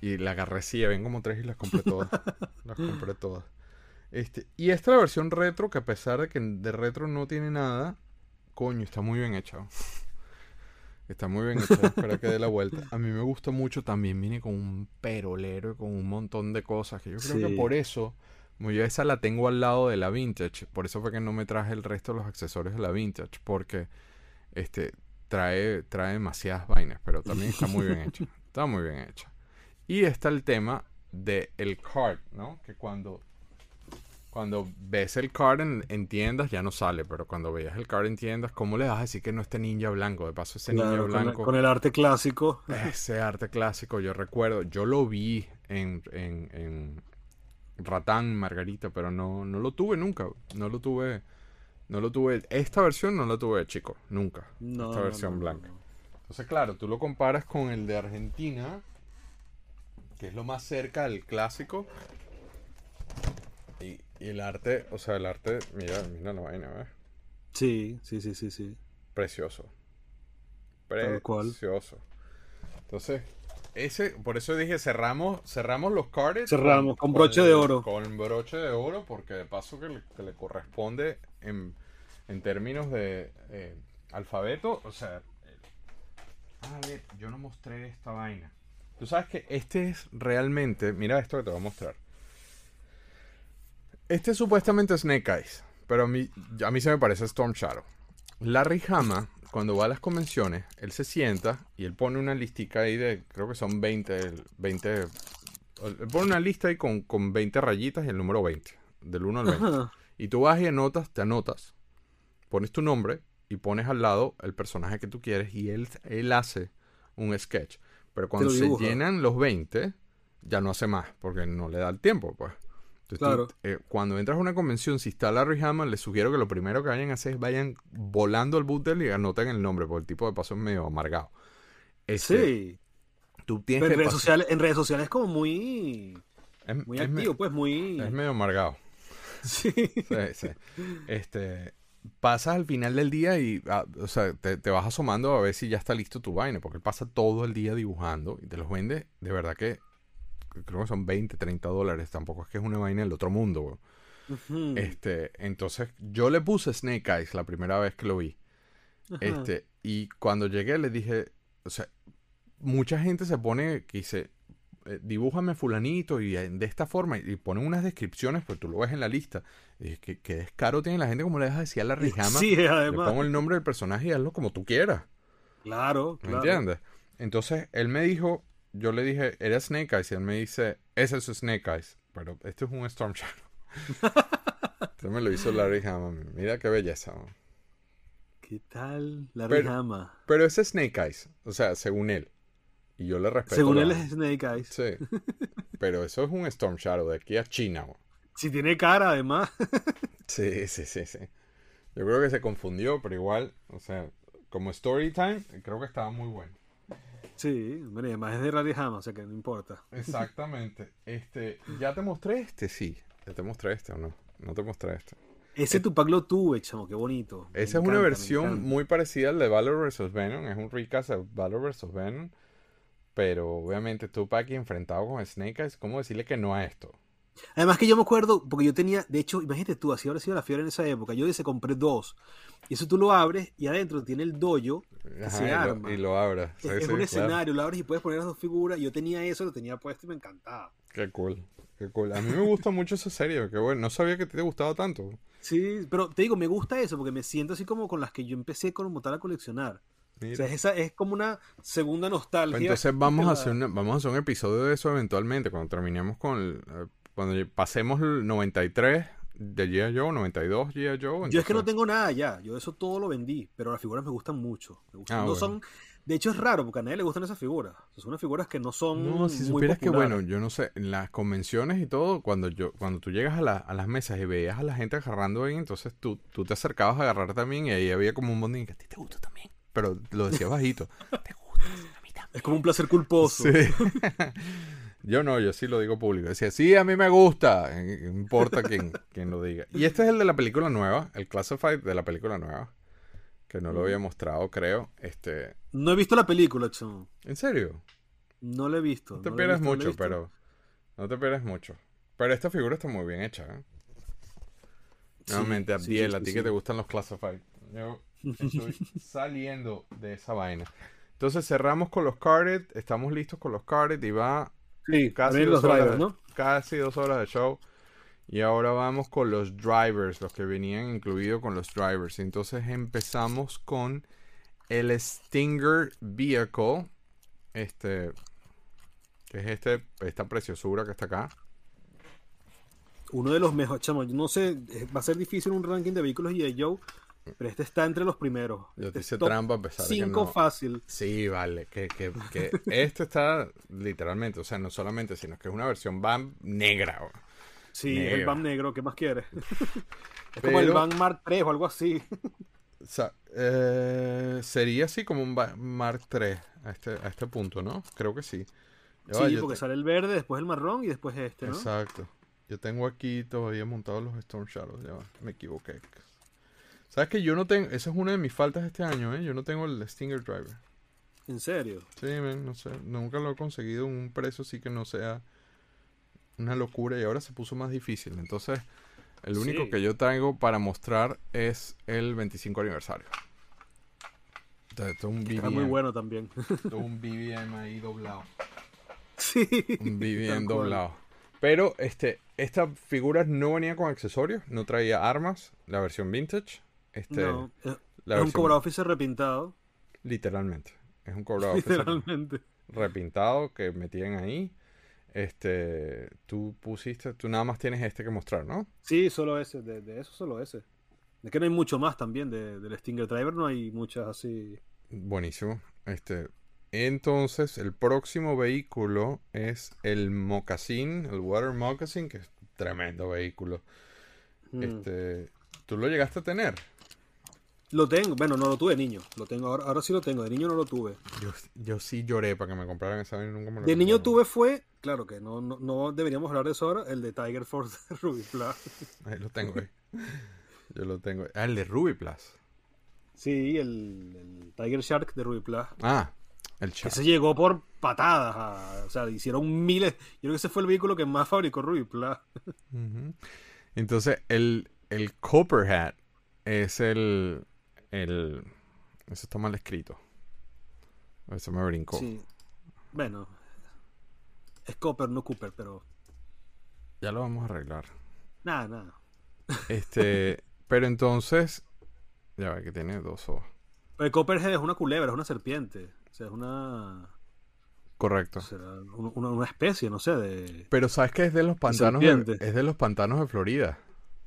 Y la agarré así, ven como tres y las compré todas. <laughs> las compré todas. Este, y esta es la versión retro, que a pesar de que de retro no tiene nada, coño, está muy bien hecha. Está muy bien hecha, espera que dé la vuelta. A mí me gusta mucho, también viene con un perolero y con un montón de cosas, que yo creo que Sí. por eso, yo esa la tengo al lado de la Vintage, por eso fue que no me traje el resto de los accesorios de la Vintage, porque este trae, trae demasiadas vainas, pero también está muy bien hecha. <laughs> Está muy bien hecha. Y está el tema de el card, ¿no? Que cuando cuando ves el card en, en tiendas ya no sale, pero cuando veas el card en tiendas, ¿cómo le vas a decir que no este ninja blanco? De paso, ese Claro, ninja con, el- blanco, con el arte clásico. ese arte clásico, yo recuerdo, yo lo vi en, en, en Ratán, Margarita, pero no, no lo tuve nunca, no lo tuve, no lo tuve, esta versión no la tuve de chico, nunca, No, esta versión no, no, blanca. Entonces, claro, tú lo comparas con el de Argentina, que es lo más cerca del clásico. Y, y el arte, o sea, el arte, mira, mira la vaina, ¿ves? Sí, sí, sí, sí, sí. precioso. Precioso. Entonces, ese, por eso dije, cerramos, cerramos los cards. Cerramos, con broche de oro. Con broche de oro, porque de paso que le, que le corresponde en, en términos de eh, alfabeto, o sea... eh, A ver, yo no mostré esta vaina. Tú sabes que este es realmente, mira esto que te voy a mostrar. Este es supuestamente Snake Eyes, pero a mí, a mí se me parece Storm Shadow. Larry Hama, cuando va a las convenciones, él se sienta y él pone una listica ahí de, creo que son 20, 20 él pone una lista ahí con, con 20 rayitas y el número 20, del 1 al 20. Ajá. Y tú vas y anotas, te anotas, pones tu nombre y pones al lado el personaje que tú quieres y él, él hace un sketch. Pero cuando se llenan los 20, ya no hace más, porque no le da el tiempo, pues. Entonces, tú, Claro. eh, cuando entras a una convención, si está Larry Hama, les sugiero que lo primero que vayan a hacer es vayan volando al él y anoten el nombre, porque el tipo de paso es medio amargado. Este, Sí. Tú tienes Pero en redes, sociales, en redes sociales es como muy, es, muy es me- activo, pues muy... es medio amargado. <laughs> Sí. Sí, sí. Este, pasas al final del día y, ah, o sea, te, te vas asomando a ver si ya está listo tu vaina, porque él pasa todo el día dibujando y te los vende, de verdad que creo que son 20, 30 dólares, tampoco es que es una vaina del otro mundo. Este, entonces yo le puse Snake Eyes la primera vez que lo vi. Este, y cuando llegué le dije, o sea, mucha gente se pone que dice, eh, dibújame fulanito y eh, de esta forma y ponen unas descripciones, pues tú lo ves en la lista. Y ¿qué, qué descaro tiene la gente como le dejas decir a la Rijama? Sí, Le además. pongo el nombre del personaje y hazlo como tú quieras. Claro, ¿Me claro. entiendes? Entonces él me dijo, yo le dije, era Snake Eyes y él me dice, ese es Snake Eyes, pero este es un Storm Shadow. <laughs> Entonces me lo hizo Larry Hama. Mira qué belleza. man. ¿Qué tal la Pero-? Pero ese es Snake Eyes, o sea, según él. Y yo le respeto. Según la- él es Snake Eyes. Sí. Pero eso es un Storm Shadow de aquí a China. Si tiene cara, además. <laughs> Sí, sí, sí, sí. Yo creo que se confundió, pero igual, o sea, como story time, creo que estaba muy bueno. Sí, hombre, además es de Rally Hama, o sea que no importa. Exactamente. Este, ¿ya te mostré este? Sí. ¿Ya te mostré este o no? No te mostré este. Ese Tupac lo tuve, chamo, qué bonito. Me Esa es una versión muy parecida al de Valor vs. Venom. Es un recast de Valor vs. Venom. Pero obviamente Tupac enfrentado con Snake Eyes, ¿cómo decirle que no a esto? Además que yo me acuerdo, porque yo tenía, de hecho, imagínate tú, así habrá sido la fiebre en esa época. Yo se compré dos. Y eso tú lo abres y adentro tiene el dojo. Ajá, se y, lo, arma. y lo abras. Sí, es un claro. escenario, lo abres y puedes poner las dos figuras. Yo tenía eso, lo tenía puesto y me encantaba. Qué cool. Qué cool. A mí me gusta mucho esa serie. Qué bueno. No sabía que te gustaba tanto. Sí, pero te digo, me gusta eso porque me siento así como con las que yo empecé como tal a coleccionar. Mira. O sea, es, esa, es como una segunda nostalgia. Pues entonces vamos a, hacer una- vamos a hacer un episodio de eso eventualmente. Cuando terminemos con... el, eh, cuando pasemos el 93 de G.I. Joe, 92 G.I. Joe. Yo es que no entonces- tengo nada ya, yo eso todo lo vendí, pero las figuras me gustan mucho. Me gustan. Ah, no bueno. son, de hecho es raro porque a nadie le gustan esas figuras. Son unas figuras que no son No, si muy supieras que bueno, yo no sé, en las convenciones y todo, cuando yo, cuando tú llegas a, la- a las mesas y veías a la gente agarrando ahí, entonces tú, tú te acercabas a agarrar también y ahí había como un bonding que a ti te gusta también. Pero lo decías bajito. <laughs> te gusta, a mí también. Es como un placer culposo. Sí. <laughs> yo no, yo sí lo digo público. Decía, sí, a mí me gusta. eh, No importa quién, quién lo diga. Y este es el de la película nueva, el Classified de la película nueva. Que no lo había mostrado, creo. Este. No he visto la película, chamo. ¿En serio? No la he visto. No te visto, no he mucho, pero. No te pierdas mucho. Pero esta figura está muy bien hecha, ¿eh? Sí, Nuevamente, Abdiel, sí, a ti sí, que te gustan los Classified. Yo estoy saliendo de esa vaina. Entonces cerramos con los carded, estamos listos con los carded y va Sí, casi dos, horas drivers, de, ¿no? casi dos horas de show. Y ahora vamos con los drivers, los que venían incluidos con los drivers. Entonces empezamos con el Stinger Vehicle. Este. Que es este, esta preciosura que está acá. Uno de los mejores, chamo. No sé, eh, va a ser difícil un ranking de vehículos y de Joe, pero este está entre los primeros. Yo te Este hice trampa a pesar de que 5 no. fácil. Sí, vale. Que, que, que <laughs> esto está literalmente, o sea, no solamente, sino que es una versión BAM negra. Sí, el. BAM negro, ¿qué más quieres? <laughs> es como el BAM Mark 3 o algo así. <laughs> O sea, eh, sería así como un Ba- Mark III a este, a este punto, ¿no? Creo que sí. Sí, porque te- sale el verde, después el marrón y después este, ¿no? Exacto. Yo tengo aquí todavía montados los Storm Shadows. Ya va, me equivoqué. ¿Sabes que yo no tengo? Esa es una de mis faltas este año, ¿eh? Yo no tengo el Stinger Driver. ¿En serio? Sí, man, no sé. Nunca lo he conseguido en un precio así que no sea una locura y ahora se puso más difícil. Entonces, el único Sí. que yo traigo para mostrar es el 25 aniversario. Entonces, esto es un Está muy BBM. bueno también. Esto es un BBM ahí doblado. <laughs> sí. Un BBM doblado. Pero este, esta figura no venía con accesorios, no traía armas, la versión vintage. Este, no, es, la es un Cobra Officer repintado. Literalmente. Es un officer Literalmente. repintado que metían ahí. Este, tú pusiste, tú nada más tienes este que mostrar, ¿no? Sí, solo ese. De, de eso solo ese. De que no hay mucho más también. De, del Stinger Driver no hay muchas así. Buenísimo. Este, entonces, el próximo vehículo es el Moccasin, el Water Moccasin, que es un tremendo vehículo. Mm. Este, ¿tú lo llegaste a tener? Lo tengo. Bueno, no lo tuve niño. Lo tengo ahora, ahora sí lo tengo. De niño no lo tuve. Yo, yo sí lloré para que me compraran esa nunca me lo De niño tuve fue. Claro que no, no, no deberíamos hablar de eso ahora. El de Tiger Force de <laughs> Ruby Plus. Ahí lo tengo ahí. Yo lo tengo. Ah, el de Ruby Plus. Sí, el, el Tiger Shark de Ruby Plus. Ah, el Que chat. se llegó por patadas. a- o sea, hicieron miles. Yo creo que ese fue el vehículo que más fabricó Ruby Plus. Entonces, el, el Copper Hat es el, el... Eso está mal escrito. Eso me brincó. Sí. Bueno. Es Copper, no Cooper, pero. Ya lo vamos a arreglar. Nada, nada. Este, <laughs> pero entonces... Ya ve que tiene dos ojos. Pero el Copperhead es una culebra, es una serpiente. O sea, es una. Correcto. será un- una, una especie, no sé, de. Pero sabes que es de los pantanos de, es de los pantanos de Florida.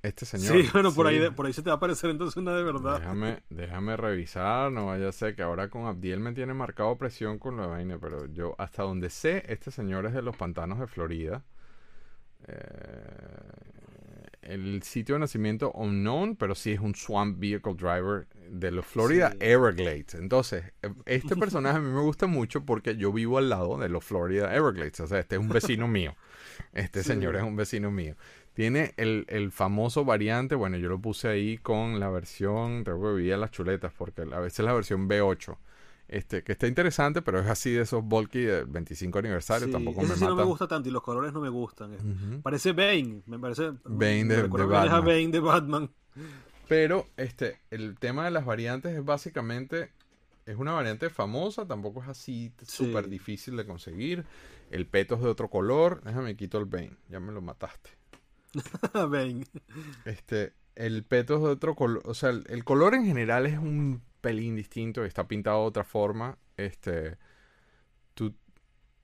Este señor. Sí, <laughs> bueno, por, Sí. Ahí, de- por ahí se te va a aparecer entonces una de verdad. Déjame, déjame revisar, no vaya a ser que ahora con Abdiel me tiene marcado presión con la vaina, pero yo hasta donde sé, este señor es de los pantanos de Florida. Eh, el sitio de nacimiento unknown, pero sí es un Swamp Vehicle Driver de los Florida Sí. Everglades. Entonces, eh, este <laughs> personaje a mí me gusta mucho porque yo vivo al lado de los Florida Everglades. O sea, este es un vecino mío. Este Sí. señor es un vecino mío. Tiene el, el famoso variante, bueno, yo lo puse ahí con la versión, tengo que vivir las chuletas, porque a veces la versión B8, este, que está interesante, pero es así de esos bulky del 25 aniversario, Sí, tampoco ese me sí no me gusta tanto y los colores no me gustan. Ujú. Parece Bane, me parece. Bane de- de Batman. Bane de Batman. Pero este, el tema de las variantes es básicamente, es una variante famosa, tampoco es así Sí. súper difícil de conseguir. El peto es de otro color, déjame quito el Bane, ya me lo mataste. <laughs> Bane. Este, el peto es de otro color, o sea, el, el color en general es un pelín distinto, está pintado de otra forma. Este, tú,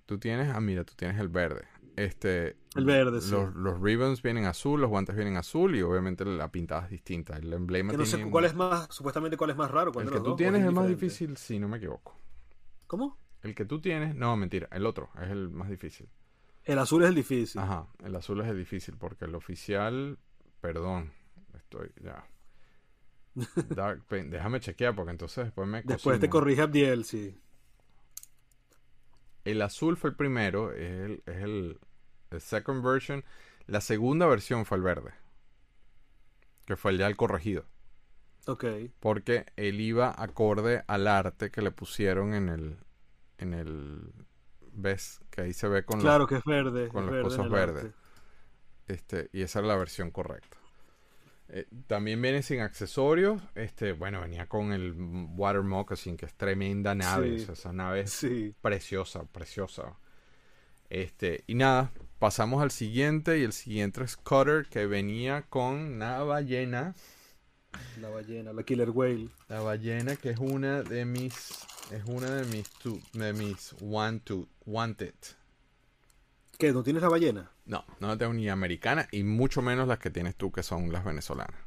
tú tienes, ah, mira, tú tienes el verde. Este, El verde, sí. los, los ribbons vienen azul, los guantes vienen azul y obviamente la pintada es distinta. El emblema Que no sé tiene cuál un- es más, supuestamente cuál es más raro. cuál El que los tú dos, tienes es el más difícil, si no me equivoco. ¿Cómo? El que tú tienes, no, mentira, el otro es el más difícil. El azul es el difícil. Ajá, el azul es el difícil porque el oficial, perdón, estoy ya. <laughs> Dark déjame chequear porque entonces después me Después te corrige Abdiel, sí. El azul fue el primero, es el, es el, el second version. La segunda versión fue el verde, que fue el ya el corregido. Ok. Porque él iba acorde al arte que le pusieron en el. En el. ¿Ves? Que ahí se ve con los- Claro que es verde. con es los el verdes. arte. Este, y esa era la versión correcta. Eh, también viene sin accesorios. Este, bueno, venía con el Water Moccasin, que es tremenda nave. Sí. o sea, esa nave es Sí. preciosa, preciosa. Este, y nada, pasamos al siguiente. Y el siguiente es Cutter, que venía con una ballena. La ballena, la Killer Whale. La ballena que es una de mis es una de mis de mis want to wanted. ¿Qué? ¿No tienes la ballena? No, no la tengo ni americana y mucho menos las que tienes tú que son las venezolanas.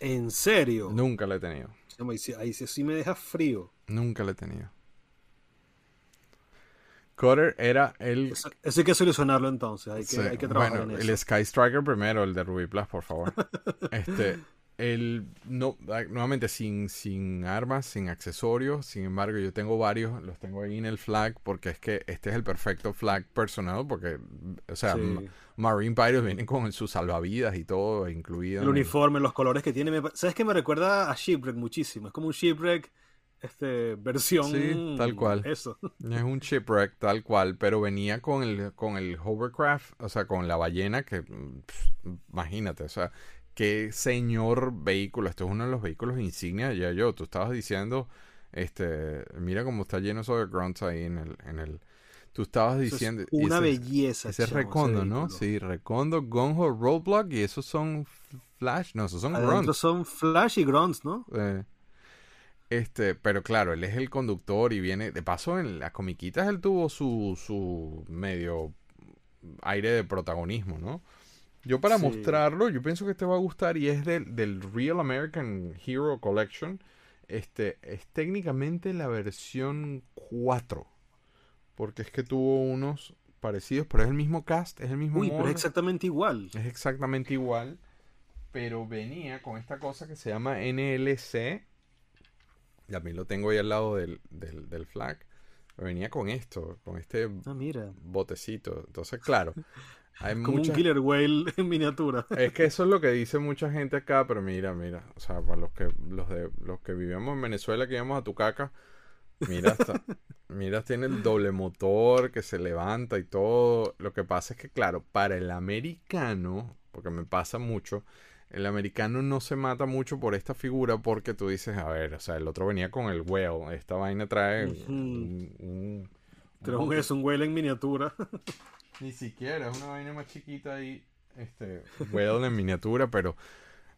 ¿En serio? Nunca la he tenido. Ahí sí, me deja frío. Nunca la he tenido. Cutter era el Eso, eso hay que solucionarlo entonces. Hay que, sí, hay que trabajar bueno, en el eso. Sky Striker primero, el de Ruby Plus, por favor. <laughs> este El, no, ah, nuevamente sin, sin armas, sin accesorios. Sin embargo, yo tengo varios, los tengo ahí en el flag porque es que este es el perfecto flag personal porque, o sea, Sí. Marine Pirates vienen con sus salvavidas y todo incluido. El uniforme, los colores que tiene. me ¿Sabes que me recuerda a Shipwreck muchísimo? Es como un Shipwreck este, versión. Sí, tal cual. Eso. Es un shipwreck tal cual, pero venía con el, con el hovercraft, o sea, con la ballena que, imagínate, o sea, qué señor vehículo. Esto es uno de los vehículos insignia ya yo. Tú estabas diciendo, este, mira cómo está lleno eso de grunts ahí en el, en el, tú estabas es diciendo. una ese- belleza. Ese es Recondo, ¿no? Sí, Recondo, Gonjo, Roadblock y esos son Flash, no, esos son Adentro grunts. son Flash y Grunts, ¿no? Eh, este, pero claro, él es el conductor y viene. De paso, en las comiquitas él tuvo su, su medio aire de protagonismo, ¿no? Yo para Sí. mostrarlo, yo pienso que te va a gustar y es del, del Real American Hero Collection. Este es técnicamente la versión 4. Porque es que tuvo unos parecidos, pero es el mismo cast, es el mismo Uy, pero es exactamente igual. Es exactamente igual, pero venía con esta cosa que se llama NLC. Y a mí lo tengo ahí al lado del, del, del flag. Venía con esto, con este Ah, mira. botecito. Entonces, claro, <laughs> hay Como mucha... un Killer Whale <laughs> en miniatura. Es que eso es lo que dice mucha gente acá, pero mira, mira, o sea, para los que los de los que vivimos en Venezuela que íbamos a tu caca, mira hasta, <laughs> mira tiene el doble motor que se levanta y todo. Lo que pasa es que claro, para el americano, porque me pasa mucho, el americano no se mata mucho por esta figura porque tú dices, a ver, o sea, el otro venía con el whale, esta vaina trae Ujú. un, un, es un Whale en miniatura. <laughs> ni siquiera, es una vaina más chiquita ahí, este, Whale en miniatura, pero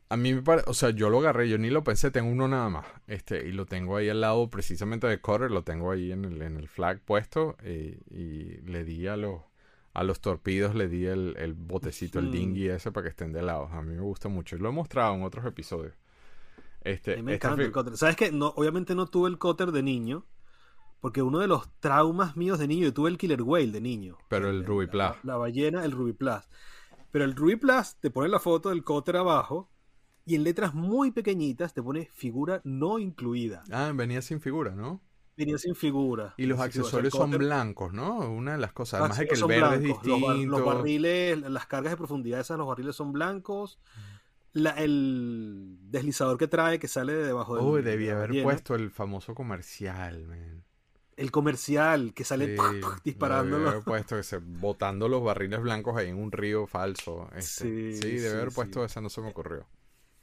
a mí me parece, o sea, yo lo agarré, yo ni lo pensé, tengo uno nada más, este, y lo tengo ahí al lado precisamente de Cutter, lo tengo ahí en el, en el flag puesto, y, y le di a los, a los torpedos, le di el, el botecito, el dinghy ese para que estén de lado, a mí me gusta mucho, y lo he mostrado en otros episodios. Este, A mí me encanta el Cotter. ¿Sabes qué? No, obviamente no tuve el Cotter de niño. Porque uno de los traumas míos de niño, yo tuve el Killer Whale de niño. Pero el Ruby la, Plus. La, la ballena, el Ruby Plus. Pero el Ruby Plus te pone la foto del Cotter abajo y en letras muy pequeñitas te pone figura no incluida. Ah, venía sin figura, ¿no? Venía sin figura. Y los el accesorios son blancos, ¿no? Una de las cosas. Además de que el verde es blancos, distinto. Los, barriles, las cargas de profundidad, esas, los barriles son blancos. La- el deslizador que trae, que sale de debajo del. Uy, de debí la haber puesto el famoso comercial, man. El comercial, que sale Sí, disparando. Debí haber <laughs> puesto ese, botando los barriles blancos ahí en un río falso. este. Sí, Sí, debe sí, haber puesto esa, no se me ocurrió.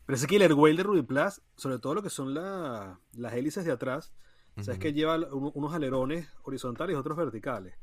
Pero ese Killer Whale de Ruby Plus, sobre todo lo que son la- las hélices de atrás, sabes que lleva un- unos alerones horizontales y otros verticales.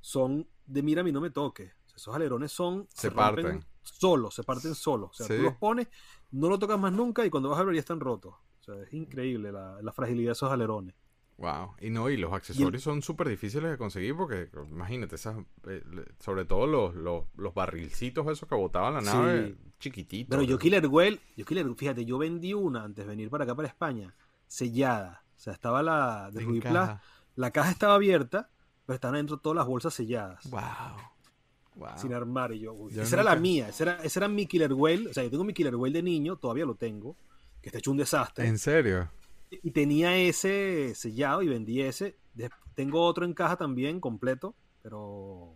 Son de mira a mí no me toque. O sea, esos alerones son Se parten. solos, se parten solos. O sea, tú los pones, no lo tocas más nunca y cuando vas a ver ya están rotos. O sea, es increíble la, la fragilidad de esos alerones. Wow. Y no, y los accesorios son súper difíciles de conseguir porque, imagínate, esas, eh, sobre todo los, los, los barrilcitos esos que botaban la Sí. nave, chiquititos. Pero yo Killer Whale, yo Killer, fíjate, yo vendí una antes de venir para acá para España, sellada. O sea, estaba la de Ruby Plus, la caja estaba abierta, pero estaban dentro todas las bolsas selladas. Wow. Wow. sin armar y yo, uy, Yo esa era la mía, esa era, ese era mi Killer Whale, o sea, yo tengo mi Killer Whale de niño, todavía lo tengo, que está hecho un desastre, ¿En serio? Y tenía ese sellado y vendí ese, tengo otro en caja también, completo, pero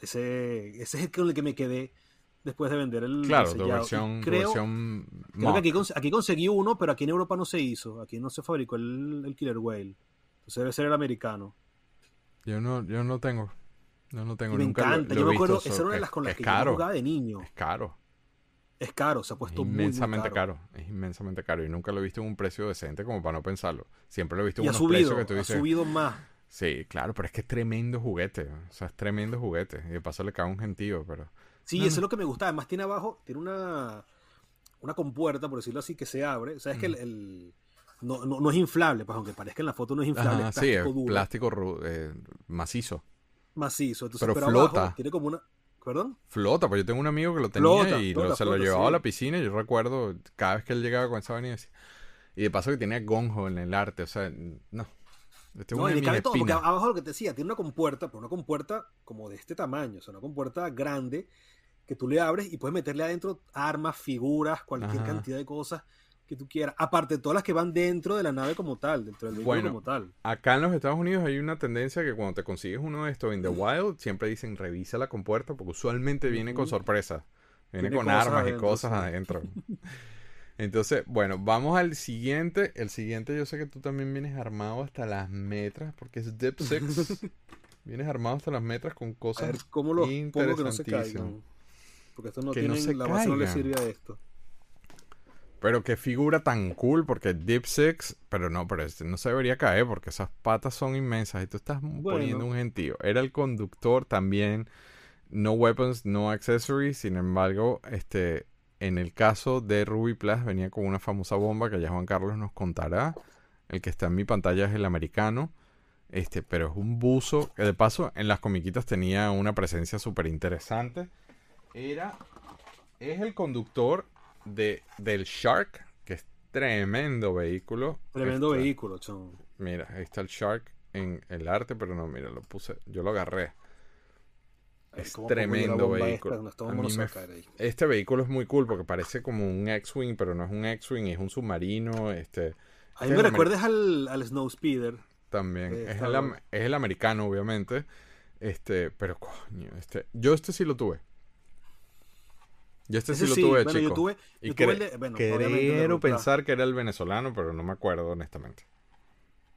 ese, ese es el con el que me quedé después de vender el, Claro, sellado. Versión, creo, versión creo que aquí, aquí conseguí uno, pero aquí en Europa no se hizo, aquí no se fabricó el, el Killer Whale, entonces debe ser el americano. Yo no, yo no tengo. Yo no tengo Y me nunca encanta, lo yo me acuerdo, esa era una de las con las es que caro, yo jugaba de niño. Es caro. Es caro, se ha Es puesto muy, muy inmensamente caro. caro. Es inmensamente caro. Y nunca lo he visto en un precio decente como para no pensarlo. Siempre lo he visto en ha subido, precios que tú ha dices. subido más. Sí, claro, pero es que es tremendo juguete. O sea, es tremendo juguete. Y de paso le cae un gentío, pero. Sí, No, eso no. es lo que me gusta. Además tiene abajo, tiene una, una compuerta, por decirlo así, que se abre. Sabes que el, el- no, no, no es inflable, pues aunque parezca en la foto no es inflable, Ajá, es sí, es plástico duro, plástico eh, macizo. macizo. Entonces, pero pero, flota. abajo tiene como una... ¿Perdón? Flota, pues yo tengo un amigo que lo tenía Flota, y lo- flota, se lo llevaba a la piscina. Y yo recuerdo cada vez que él llegaba con esa vaina. Y de paso que tenía gonjo en el arte. O sea, no. Este es No, y le cabe todo, porque abajo lo que te decía, tiene una compuerta, pero una compuerta como de este tamaño, o sea, una compuerta grande que tú le abres y puedes meterle adentro armas, figuras, cualquier Ajá. cantidad de cosas que tú quieras. Aparte de todas las que van dentro de la nave como tal, dentro del vehículo Bueno, como tal. Acá en los Estados Unidos hay una tendencia que cuando te consigues uno de estos en The Wild, siempre dicen revisa la compuerta porque usualmente viene con Ujú. sorpresa. Viene con armas y cosas sí. adentro. <laughs> Entonces, bueno, vamos al siguiente. El siguiente, yo sé que tú también vienes armado hasta las metras porque es Dip Six. <laughs> vienes armado hasta las metras con A cosas ver cómo los pongo que no se interesantísimas. caigan. Porque esto no Que no tienen, se la base no le sirve a esto. Pero qué figura tan cool, porque Deep Six, pero no, pero este no se debería caer porque esas patas son inmensas y tú estás poniendo un gentío. Era el conductor también, no weapons, no accessories, sin embargo, este, en el caso de Ruby Plus venía con una famosa bomba que ya Juan Carlos nos contará. El que está en mi pantalla es el americano. Este, pero es un buzo que de paso en las comiquitas tenía una presencia súper interesante. Era, es el conductor de, del Shark, que es tremendo vehículo. Tremendo Este, vehículo, chon. Mira, ahí está el Shark en el arte, pero no, mira, lo puse, yo lo agarré. Es ¿cómo pongo yo la tremendo vehículo. esta? No, me. Este vehículo es muy cool porque parece como un X-Wing, pero no es un X-Wing, es un submarino, este, A este mí me es el recuerdas al, al Snowspeeder. también. Eh, es, el, es el americano, obviamente. Este, pero coño, este, yo este sí lo tuve. Yo este Ese sí lo tuve, bueno, chico. yo tuve, y yo tuve el de, bueno, quiero pensar que era el venezolano, pero no me acuerdo, honestamente.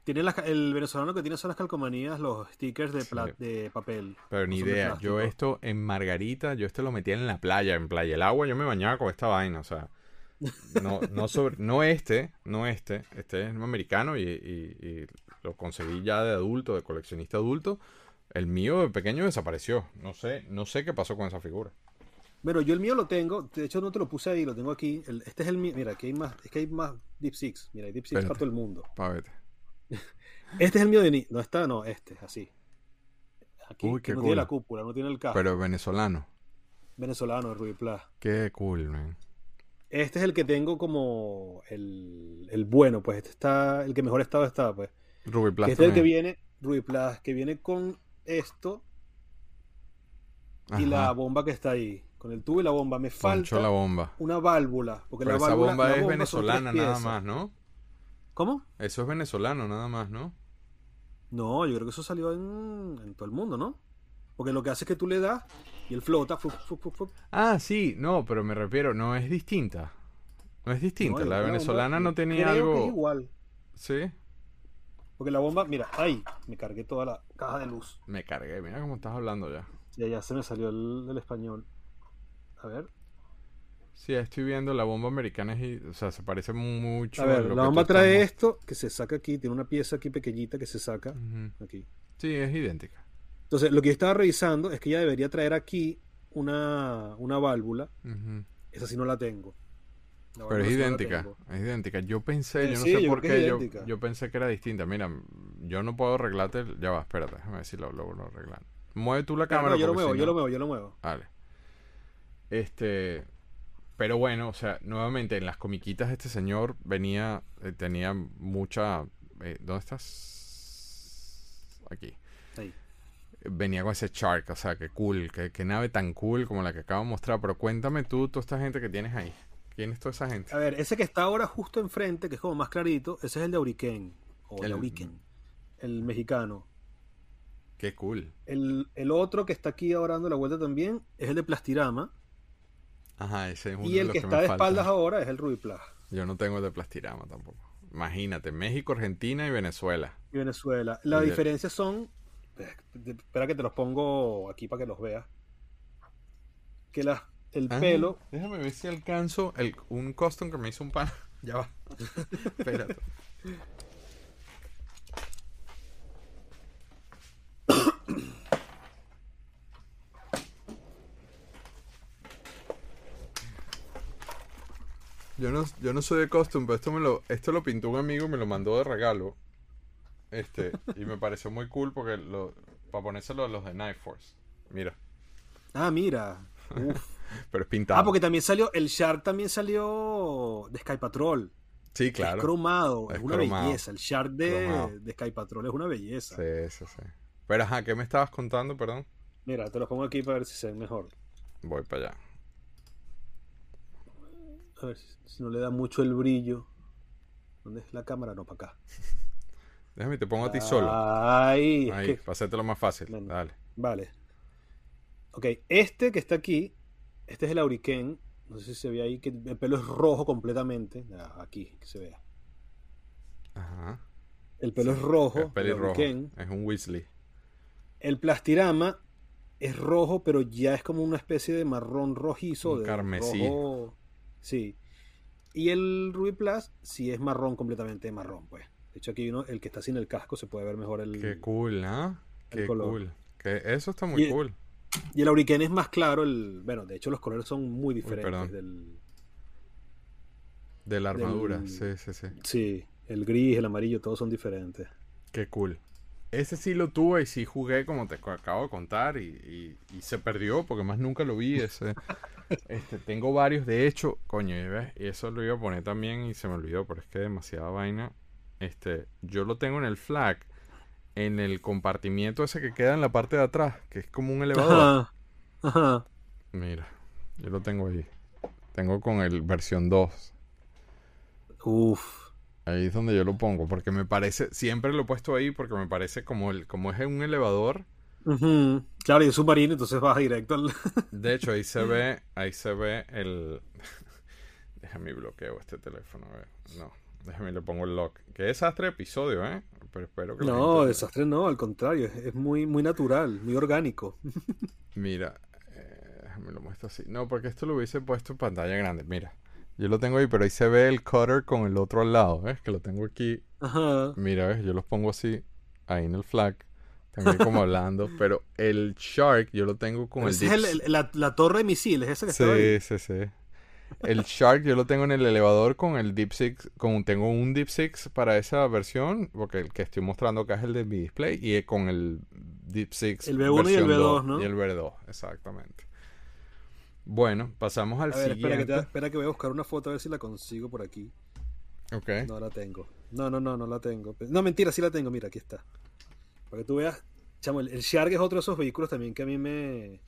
Tiene las el venezolano que tiene son las calcomanías, los stickers de, pla- Sí. de papel. Pero ni idea. Yo esto en Margarita, yo este lo metía en la playa, en Playa el Agua, yo me bañaba con esta vaina, o sea. No, no, sobre, no este, no este, este es americano y, y- y lo conseguí ya de adulto, de coleccionista adulto. El mío de pequeño desapareció. No sé, no sé qué pasó con esa figura. Bueno, yo el mío lo tengo, de hecho no te lo puse ahí, lo tengo aquí. El- este es el mío, mira, aquí hay más, es que hay más Deep Six, mira, hay Deep Six Espérate. para todo el mundo. <laughs> Este es el mío de ni, no está, no, este, así. Aquí, Uy, qué no cool. tiene la cúpula, no tiene el casco. Pero venezolano. Venezolano Ruby Plus. Qué cool, man. Este es el que tengo como el, el bueno, pues este está, el que mejor estado está, pues. Ruby Plus este es el que viene, Ruby Plus, que viene con esto y Ajá. la bomba que está ahí. Con el tubo y la bomba. Me falta la bomba. una válvula. Porque Pero la esa válvula, bomba la es bomba tres venezolana nada más, ¿no? ¿Cómo? Eso es venezolano nada más, ¿no? No, yo creo que eso salió en, en todo el mundo, ¿no? Porque lo que hace es que tú le das y él flota. fu- fu- fu- fu- Ah, sí, no, pero me refiero, no es distinta. No es distinta. No, la que venezolana bomba- no tenía creo que algo. es igual. Sí, Porque la bomba, mira, ahí me cargué toda la caja de luz. me cargué. Mira cómo estás hablando ya. Ya, ya se me salió el, el español. A ver. Sí, estoy viendo la bomba americana. Es, o sea, se parece mucho A a ver, lo la bomba trae esto que se saca aquí. Tiene una pieza aquí pequeñita que se saca aquí. Sí, es idéntica. Entonces, lo que yo estaba revisando es que ella debería traer aquí una, una válvula. Esa sí no la tengo. La Pero es no idéntica, es idéntica. Yo pensé, yo no sí, sé yo por qué, yo, yo pensé que era distinta. Mira, yo no puedo arreglarte. el- Ya va, espérate, déjame ver si lo logro arreglar. Mueve tú la cámara. no, yo lo muevo, si yo no- lo muevo, yo lo muevo. Vale. Este. Pero bueno, o sea, nuevamente en las comiquitas este señor venía, eh, tenía mucha... eh, ¿Dónde estás? Aquí. Ahí. Venía con ese shark, o sea, qué cool, qué, qué nave tan cool como la que acabo de mostrar. Pero cuéntame tú, toda esta gente que tienes ahí. ¿Quién es toda esa gente? A ver, ese que está ahora justo enfrente, que es como más clarito, ese es el de Auriken. O El- el Auriken. El mexicano. Qué cool. El, el otro que está aquí ahora dando la vuelta también es el de Plastirama. Ajá, ese es uno Y de el los que que está me de espaldas ahora es el Ruby Plus. Yo no tengo el de plastirama tampoco. Imagínate, México, Argentina y Venezuela. Y Venezuela. La Y diferencia son. eh, Espera que te los pongo aquí para que los veas. Que las, el Ah, pelo. Déjame ver si alcanzo el, un custom que me hizo un pan. <laughs> Ya va. <laughs> Espérate. Yo no, yo no soy de custom, pero esto me lo, esto lo pintó un amigo y me lo mandó de regalo. Este, <laughs> y me pareció muy cool porque lo, para ponérselo a los de Knife Force. Mira, Ah, mira. <laughs> Uf. pero es pintado. Ah, porque también salió. El Shark también salió de Sky Patrol. Sí, Es claro. cromado. Es, Es una cromado. belleza. El Shark de, de Sky Patrol es una belleza. Sí, sí, sí. Pero ajá, ¿qué me estabas contando, perdón? Mira, te los pongo aquí para ver si se ven mejor. Voy para allá. A ver si, si no le da mucho el brillo. ¿Dónde es la cámara? No, para acá. <laughs> Déjame, te pongo a ti solo. Ahí, es Ahí, que- para hacértelo más fácil. Bueno. Dale. Vale. Ok, este que está aquí, este es el Auriken. No sé si se ve ahí que el pelo es rojo completamente. Aquí, que se vea. Ajá. El pelo es rojo. Es el pelirrojo. Es un Weasley. El plastirama es rojo, pero ya es como una especie de marrón rojizo. Un de carmesí. rojo- Sí. Y el Ruby Plus sí es marrón, completamente marrón, pues. De hecho, aquí uno, el que está sin el casco, se puede ver mejor el. Qué cool, ¿ah? Qué color. cool. Que eso está muy Y- cool. Y el Auriken es más claro. El... Bueno, de hecho, los colores son muy diferentes. del... De la armadura. del- Sí, sí, sí. Sí, el gris, el amarillo, todos son diferentes. Qué cool. Ese sí lo tuve y sí jugué como te acabo de contar y, y- y se perdió porque más nunca lo vi. Ese. <laughs> Este, tengo varios, de hecho, coño, y ¿ves? eso lo iba a poner también y se me olvidó, pero es que demasiada vaina. Este, yo lo tengo en el flag, en el compartimiento ese que queda en la parte de atrás, que es como un elevador. Ajá. Ajá. Mira, yo lo tengo ahí. Tengo con el versión 2. Uf. Ahí es donde yo lo pongo, porque me parece, siempre lo he puesto ahí porque me parece como el, como es un elevador. Claro, y es submarino, entonces vas directo al. <laughs> De hecho, ahí se ve, ahí se ve el. <laughs> Déjame bloqueo este teléfono, a ver. No, déjame le pongo el lock. Qué desastre de episodio, ¿eh? Pero espero que No, gente- desastre no, al contrario, es, es muy, muy natural, muy orgánico. <laughs> Mira, eh, déjame lo muestro así. No, porque esto lo hubiese puesto en pantalla grande. Mira, yo lo tengo ahí, pero ahí se ve el cutter con el otro al lado, ¿ves? Que lo tengo aquí. Ajá. Mira, ¿ves? Yo los pongo así, ahí en el flag. También <laughs> como hablando, pero el Shark yo lo tengo con el Ese es el- el- la, la torre de misiles, esa que estaba ahí. Sí, sí, sí. El Shark yo lo tengo en el elevador con el Deep Six, con, tengo un Deep Six para esa versión, porque el que estoy mostrando acá es el de mi display, y con el Deep Six. El B1 y el versión B2, 2, ¿no? Y el B2, exactamente. Bueno, pasamos al A ver, espera que, siguiente. te- espera que voy a buscar una foto a ver si la consigo por aquí. Ok. No la tengo. No, no, no, no la tengo. No, mentira, sí la tengo, mira, aquí está. Para que tú veas. Chamo, el, el Shark es otro de esos vehículos también que a mí me.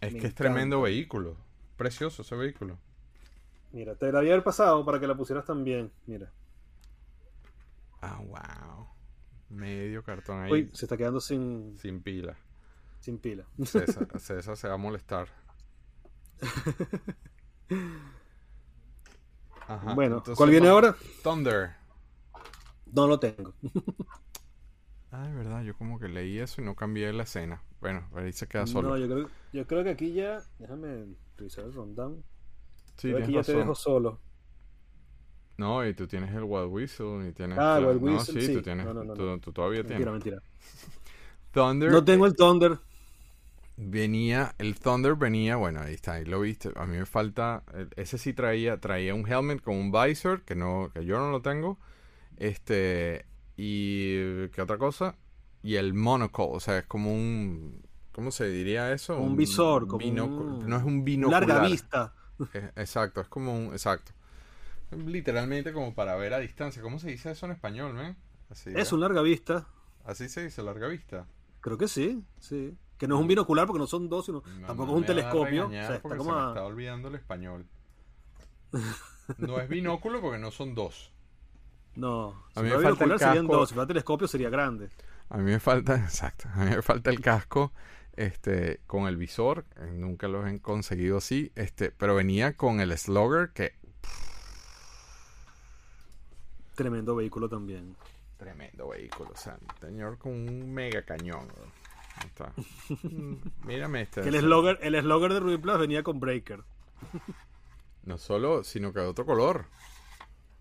Es me que es tremendo vehículo. Precioso ese vehículo. Mira, te la había pasado para que la pusieras también. Mira. Ah, wow. Medio cartón ahí Uy, se está quedando sin, sin pila. sin pila. César, <laughs> César se va a molestar. <laughs> Ajá, bueno, ¿cuál viene ahora? Thunder. No lo tengo. <laughs> Ah, es verdad, yo como que leí eso y no cambié la escena. Bueno, ahí se queda solo. No, yo creo, yo creo que aquí ya. Déjame revisar el rundown. sí, Creo que aquí ya te dejo solo. No, y tú tienes el Wild Whistle y tienes... Ah, la- Wild no, Whistle, sí, sí. tú tienes... No, no, no, tú, no. tú todavía Mentira, tienes. mentira. <laughs> Thunder No tengo el Thunder. Venía... El Thunder venía... Bueno, ahí está, ahí lo viste. A mí me falta... el- Ese sí traía... Traía un helmet con un visor que no... Que yo no lo tengo. Este... Y... ¿Qué otra cosa? Y el monocle. O sea, es como un... ¿Cómo se diría eso? Un visor, como un- No es un binocular. Larga vista. Exacto, es como un... Exacto. Literalmente como para ver a distancia. ¿Cómo se dice eso en español, man? Así, Es un larga vista. Así se dice, larga vista. Creo que sí, sí. Que no es un binocular porque no son dos, sino No, tampoco no es un a telescopio. O regañar sea, está como se me a- está olvidando el español. <laughs> No es binóculo porque no son dos. No, A si mí me fuera falta el binocular serían casco. dos, si fuera telescopio sería grande. A mí me falta, <laughs> exacto, a mí me falta el casco este con el visor, eh, nunca los he conseguido así, este, pero venía con el slugger que Tremendo vehículo también. tremendo vehículo, o sea, señor con un mega cañón. bro. Está. Mm, Mírame este. Que el slogger, el slogger de Ruby Plus venía con Breaker. No solo, sino que de otro color.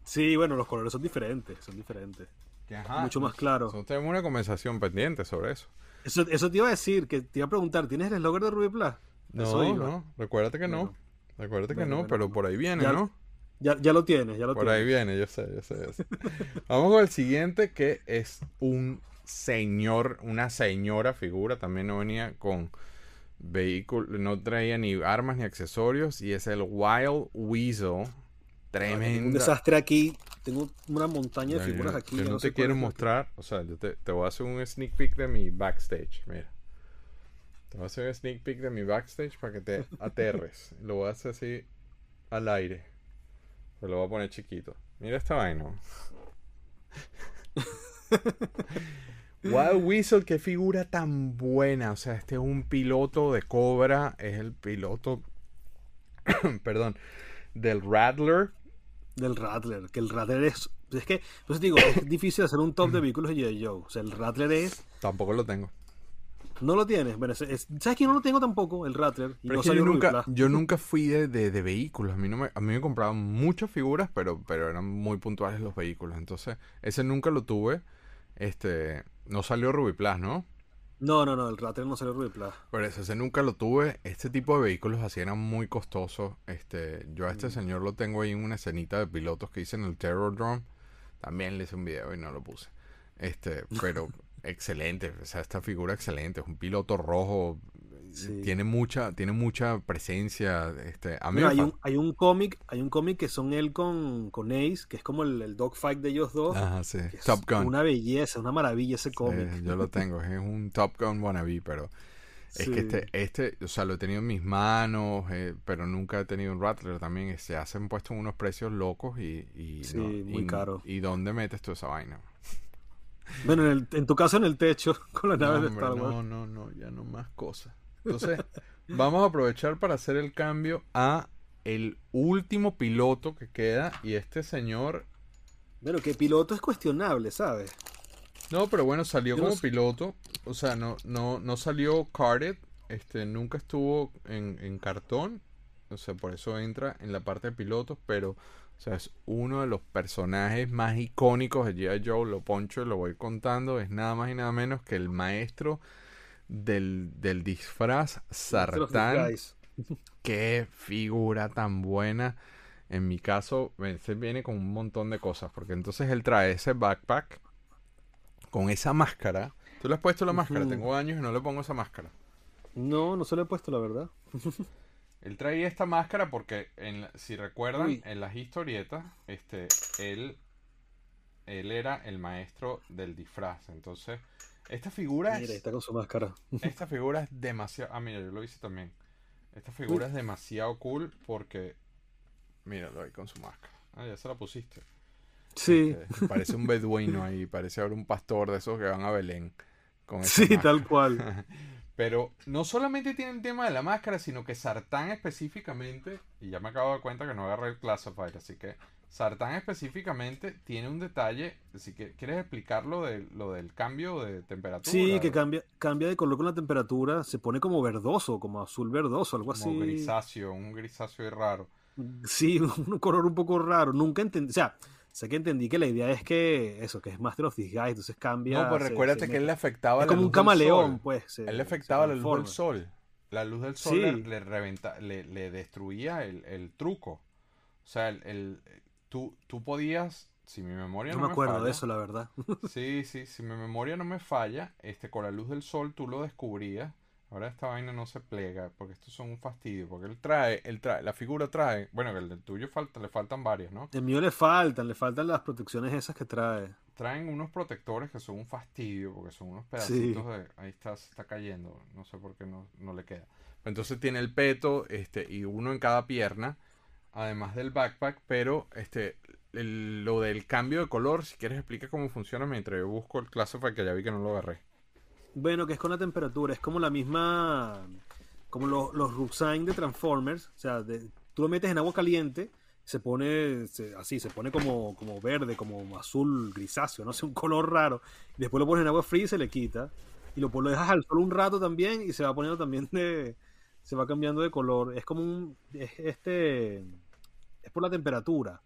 Sí, bueno, los colores son diferentes, son diferentes. Ajá, Mucho más claro. Nosotros tenemos una conversación pendiente sobre eso. Eso, eso te iba a decir, que te iba a preguntar, ¿tienes el slogger de Ruby Plus? No, no, recuérdate que no. Bueno. Recuérdate que no, bueno. pero por ahí viene, Ya- ¿no? Ya, ya lo tienes, ya lo Por tienes. ahí viene, yo sé, yo sé, yo sé. Vamos con el siguiente que es un señor, una señora figura, también no venía con vehículo, no traía ni armas ni accesorios y es el Wild Weasel. Tengo un Tremendo. desastre aquí. Tengo una montaña de figuras yo, aquí. yo no sé te quiero mostrar, o sea, yo te, te voy a hacer un sneak peek de mi backstage, mira. Te voy a hacer un sneak peek de mi backstage para que te <laughs> aterres. Lo voy a hacer así al aire. Pero lo voy a poner chiquito. Mira esta vaina. <laughs> Wild Whistle, qué figura tan buena. O sea, este es un piloto de Cobra. Es el piloto. <coughs> perdón. Del Rattler. Del Rattler. Que el Rattler es. Es que, pues digo, es difícil hacer un top de vehículos de. Joe. O sea, el Rattler es. Tampoco lo tengo. No lo tienes. Bueno, es- es- ¿Sabes que no lo tengo tampoco? El Rattler. Y Pero no es que yo nunca, yo nunca fui de, de- de vehículos. A mí, no me, a mí me compraban muchas figuras, pero, pero eran muy puntuales los vehículos. Entonces, ese nunca lo tuve. Este, no salió Ruby Plus, ¿no? No, no, no. El Rattler no salió Ruby Pla. Por eso, ese nunca lo tuve. Este tipo de vehículos así eran muy costosos. Este, yo a este señor lo tengo ahí en una escenita de pilotos que hice en el Terror Drone. También le hice un video y no lo puse. Este, pero <laughs> excelente. O sea, esta figura excelente. Es un piloto rojo. Sí. Tiene mucha, tiene mucha presencia. Este, a mí hay un, hay un cómic, hay un cómic que son él con, con Ace, que es como el, el dogfight de ellos dos. Ajá, sí. Top Gun. Una belleza, una maravilla ese cómic. Yo lo tengo. Es un Top Gun wannabe, pero es que este, este, o sea, lo he tenido en mis manos, eh, pero nunca he tenido un Rattler también. Se hacen puesto unos precios locos y, y, Sí, no- muy y- caro. ¿Y dónde metes toda esa vaina? Bueno, en, el- en tu caso en el techo, <laughs> con las No, naves de Star Wars. no, no, no, ya no más cosas. Entonces, <laughs> vamos a aprovechar para hacer el cambio a el último piloto que queda y este señor Bueno, que piloto es cuestionable, ¿sabes? No, pero bueno, salió Yo como piloto. O sea, no, no, no salió carded. Este, nunca estuvo en, en cartón. O sea, por eso entra en la parte de pilotos. Pero, o sea, es uno de los personajes más icónicos de G.I. Joe. Lo poncho y lo voy contando. Es nada más y nada menos que el maestro del, del disfraz Sartán. Qué figura tan buena. En mi caso, este viene con un montón de cosas. Porque entonces él trae ese backpack con esa máscara. ¿Tú le has puesto la máscara? Tengo años y no le pongo esa máscara. No, no se lo he puesto, la verdad. <laughs> Él traía esta máscara porque, en si recuerdan, Uy. en las historietas, este, él, él era el maestro del disfraz. Entonces, esta figura Mira, es, está con su máscara. <laughs> esta figura es demasiado. Ah, mira, yo lo hice también. Esta figura es demasiado cool porque, míralo ahí con su máscara. Ah, ya se la pusiste. Sí, Este, <laughs> parece un beduino ahí, parece ahora un pastor de esos que van a Belén. Con sí, máscara. tal cual. <laughs> Pero no solamente tiene el tema de la máscara, sino que Sartán específicamente, y ya me acabo de dar cuenta que no agarré el Classified, así que Sartán específicamente tiene un detalle, si que- quieres explicar lo, de, lo del cambio de temperatura. Sí, que cambia, cambia de color con la temperatura, se pone como verdoso, como azul verdoso, algo Como así. grisáceo, un grisáceo y raro. Sí, <laughs> un color un poco raro. Nunca entendí, o sea, sé que entendí que la idea es que eso, que es Master of Disguise, entonces cambia. no, pues recuérdate se que él le afectaba es la como un del camaleón, sol. pues. se- Él le afectaba la luz del sol. La luz del sol Sí. le, le reventa, le, le destruía el, el truco. O sea, el, el- tú, tú podías, si mi memoria No no, me acuerdo falla, de eso, la verdad. Sí, sí, si mi memoria no me falla, este, con la luz del sol tú lo descubrías. Ahora esta vaina no se plega, porque estos son un fastidio. Porque él trae, él trae, la figura trae, bueno, que el del tuyo falta, le faltan varias, ¿no? El mío le faltan, le faltan las protecciones esas que trae. Traen unos protectores que son un fastidio, porque son unos pedacitos de, ahí está, se está cayendo, no sé por qué no, no le queda. Entonces tiene el peto, este, y uno en cada pierna, además del backpack, pero este, el- lo del cambio de color, si quieres explica cómo funciona mientras yo busco el Classify que ya vi que no lo agarré. Bueno, que es con la temperatura, es como la misma, como los, los Ruxine de Transformers, o sea, de- tú lo metes en agua caliente, se pone se- así, se pone como, como verde, como azul, grisáceo, no sé, un color raro, después lo pones en agua fría y se le quita, y lo, lo dejas al sol un rato también y se va poniendo también de, se va cambiando de color, es como un, es este, es por la temperatura,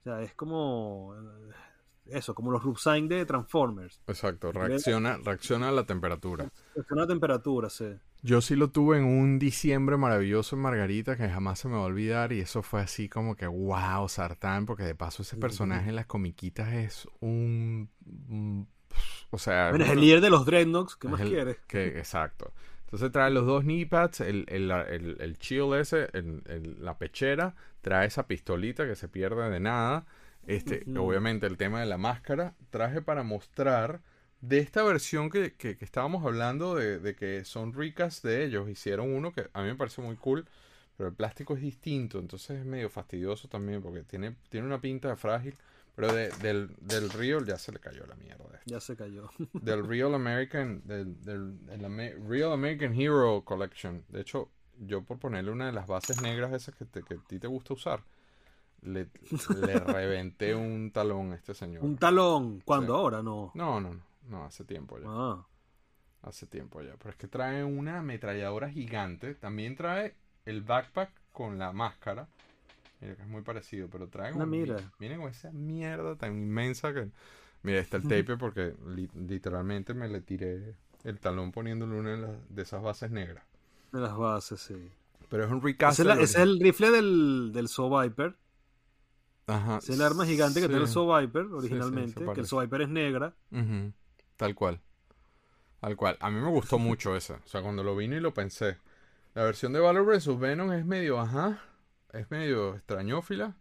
o sea, es como, eso, como los Ruxine de Transformers. Exacto, reacciona, reacciona a la temperatura. Es una temperatura, sí. Yo sí lo tuve en un diciembre maravilloso en Margarita que jamás se me va a olvidar y eso fue así como que wow, Sartán, porque de paso ese personaje en las comiquitas es un... un- o sea... Bueno, es el líder de los Dreadnoks, ¿qué más el- quieres? que, exacto. Entonces trae los dos knee pads, el, el, el, el shield ese, el- el- la pechera, trae esa pistolita que se pierde de nada. Este, obviamente el tema de la máscara, traje para mostrar de esta versión que, que- que estábamos hablando de, de que son ricas de ellos, hicieron uno que a mí me parece muy cool, pero el plástico es distinto, entonces es medio fastidioso también porque tiene, tiene una pinta de frágil, pero de- del, del Real ya se le cayó la mierda. Ya se cayó. <laughs> Del Real American, del, del Real American Hero Collection. De hecho, yo por ponerle una de las bases negras esas que, te- que a ti te gusta usar, le, le reventé un talón a este señor. Un talón. ¿Cuándo? Sí. Ahora no. No, no, no, no, hace tiempo ya. Ah. Hace tiempo ya. Pero es que trae una ametralladora gigante. También trae el backpack con la máscara. Mira que es muy parecido, pero trae Ah, como- mira. Miren con esa mierda tan inmensa que... Mira, está el tape <laughs> porque li- literalmente me le tiré el talón poniéndole una de, las- de esas bases negras. De las bases, sí. Pero es un recast. ese es el rifle del, del Soul Viper. Ajá. Es el arma gigante que sí. tiene el Soul Viper sí, originalmente. se que el. Soul Viper es negra. Ujú, Tal cual. Tal cual. A mí me gustó <laughs> mucho esa. O sea, cuando lo vine y lo pensé. La versión de Valor vs. Venom es medio, ajá. Es medio extrañófila.